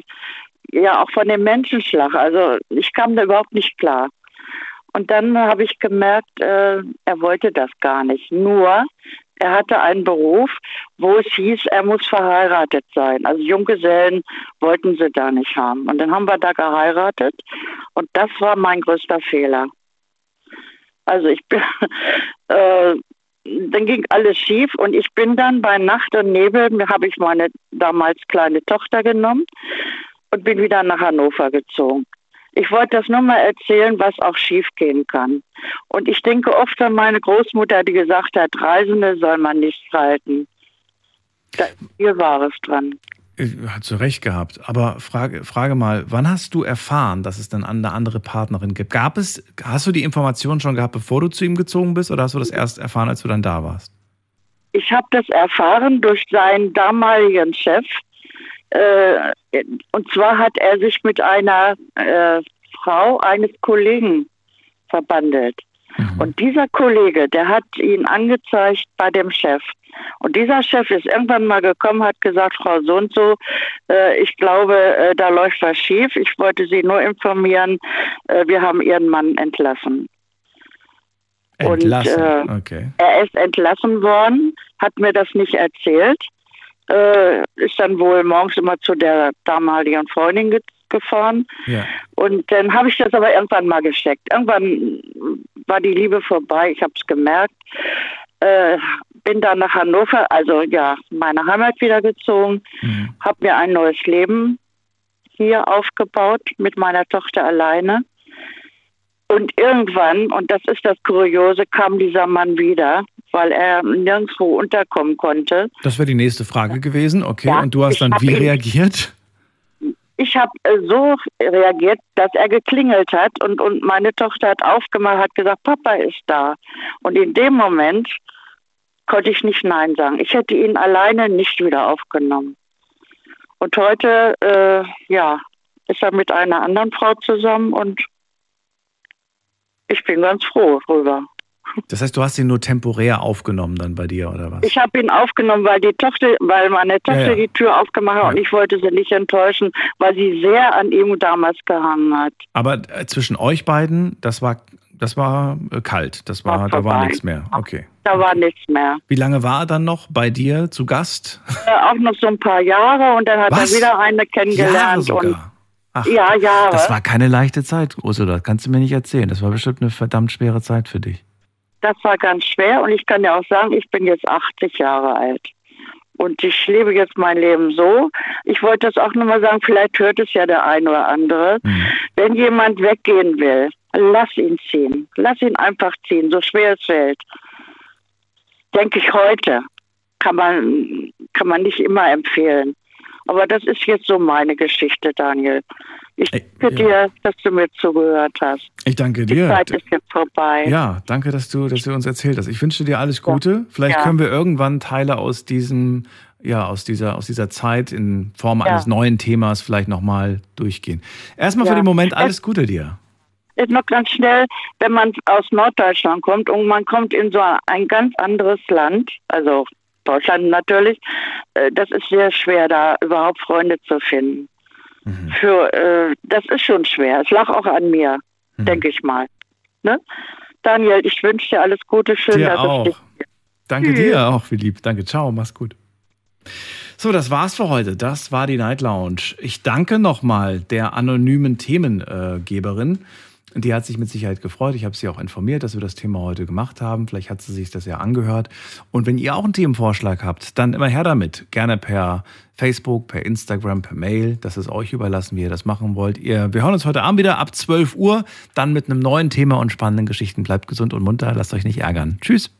ja auch von dem Menschenschlag, also ich kam da überhaupt nicht klar. Und dann habe ich gemerkt, äh, er wollte das gar nicht. Nur, er hatte einen Beruf, wo es hieß, er muss verheiratet sein. Also Junggesellen wollten sie da nicht haben. Und dann haben wir da geheiratet und das war mein größter Fehler. Also ich bin, äh, dann ging alles schief und ich bin dann bei Nacht und Nebel, mir habe ich meine damals kleine Tochter genommen und bin wieder nach Hannover gezogen. Ich wollte das nur mal erzählen, was auch schief gehen kann. Und ich denke oft an meine Großmutter, die gesagt hat, Reisende soll man nicht halten. Da ist viel Wahres dran. Hat zu Recht gehabt. Aber frage, frage mal, wann hast du erfahren, dass es dann eine andere Partnerin gibt? Gab es, hast du die Information schon gehabt, bevor du zu ihm gezogen bist, oder hast du das erst erfahren, als du dann da warst? Ich habe das erfahren durch seinen damaligen Chef. Äh, und zwar hat er sich mit einer äh, Frau eines Kollegen verbandelt. Und dieser Kollege, der hat ihn angezeigt bei dem Chef. Und dieser Chef ist irgendwann mal gekommen, hat gesagt, Frau so und so, äh, ich glaube, äh, da läuft was schief. Ich wollte Sie nur informieren, äh, wir haben Ihren Mann entlassen. Entlassen. Und, äh, okay. Er ist entlassen worden, hat mir das nicht erzählt, äh, ist dann wohl morgens immer zu der damaligen Freundin ge gefahren. Ja. Und dann habe ich das aber irgendwann mal gecheckt. Irgendwann war die Liebe vorbei, ich habe es gemerkt. Äh, bin dann nach Hannover, also ja, meine Heimat wieder gezogen, habe mir ein neues Leben hier aufgebaut mit meiner Tochter alleine. Und irgendwann, und das ist das Kuriose, kam dieser Mann wieder, weil er nirgendwo unterkommen konnte. Das wäre die nächste Frage gewesen. Okay. Ja, Und du hast dann wie reagiert? Ich habe äh, so reagiert, dass er geklingelt hat und, und meine Tochter hat aufgemacht, hat gesagt, Papa ist da. Und in dem Moment konnte ich nicht Nein sagen. Ich hätte ihn alleine nicht wieder aufgenommen. Und heute, äh, ja, ist er mit einer anderen Frau zusammen und ich bin ganz froh drüber. Das heißt, du hast ihn nur temporär aufgenommen dann bei dir, oder was? Ich habe ihn aufgenommen, weil die Tochter, weil meine Tochter Ja, ja. die Tür aufgemacht hat und ich wollte sie nicht enttäuschen, weil sie sehr an ihm damals gehangen hat. Aber äh, zwischen euch beiden, das war, das war äh, kalt. Das war, War da war nichts mehr. Okay. Da war nichts mehr. Wie lange war er dann noch bei dir zu Gast? Äh, auch noch so ein paar Jahre und dann hat Was? er wieder eine Jahre kennengelernt. sogar? Und, ja, Jahre. Das war keine leichte Zeit, Ursula. Das kannst du mir nicht erzählen. Das war bestimmt eine verdammt schwere Zeit für dich. Das war ganz schwer und ich kann ja auch sagen, ich bin jetzt 80 Jahre alt. Und ich lebe jetzt mein Leben so. Ich wollte das auch nochmal sagen, vielleicht hört es ja der ein oder andere. Mhm. Wenn jemand weggehen will, lass ihn ziehen. Lass ihn einfach ziehen, so schwer es fällt. Denke ich heute. Kann man, kann man nicht immer empfehlen. Aber das ist jetzt so meine Geschichte, Daniel. Ich danke dir, dass du mir zugehört hast. Ich danke Die dir. Zeit ist jetzt vorbei. Ja, danke, dass du, dass du uns erzählt hast. Ich wünsche dir alles Gute. Vielleicht Ja. können wir irgendwann Teile aus diesem, ja, aus dieser, aus dieser Zeit in Form Ja. eines neuen Themas vielleicht nochmal durchgehen. Erstmal für Ja. den Moment Es- alles Gute dir. Ist noch ganz schnell, wenn man aus Norddeutschland kommt und man kommt in so ein ganz anderes Land, also Deutschland natürlich, äh, das ist sehr schwer, da überhaupt Freunde zu finden. Mhm. Für, äh, das ist schon schwer. Es lag auch an mir, Mhm. denke ich mal. Ne? Daniel, ich wünsche dir alles Gute, schön, Dir dass auch. es dich Danke Tschüss. dir auch, wie lieb. Danke, ciao, mach's gut. So, das war's für heute. Das war die Night Lounge. Ich danke nochmal der anonymen Themengeberin. Die hat sich mit Sicherheit gefreut. Ich habe sie auch informiert, dass wir das Thema heute gemacht haben. Vielleicht hat sie sich das ja angehört. Und wenn ihr auch einen Themenvorschlag habt, dann immer her damit. Gerne per Facebook, per Instagram, per Mail. Das ist euch überlassen, wie ihr das machen wollt. Ihr, wir hören uns heute Abend wieder ab 12 Uhr. Dann mit einem neuen Thema und spannenden Geschichten. Bleibt gesund und munter. Lasst euch nicht ärgern. Tschüss.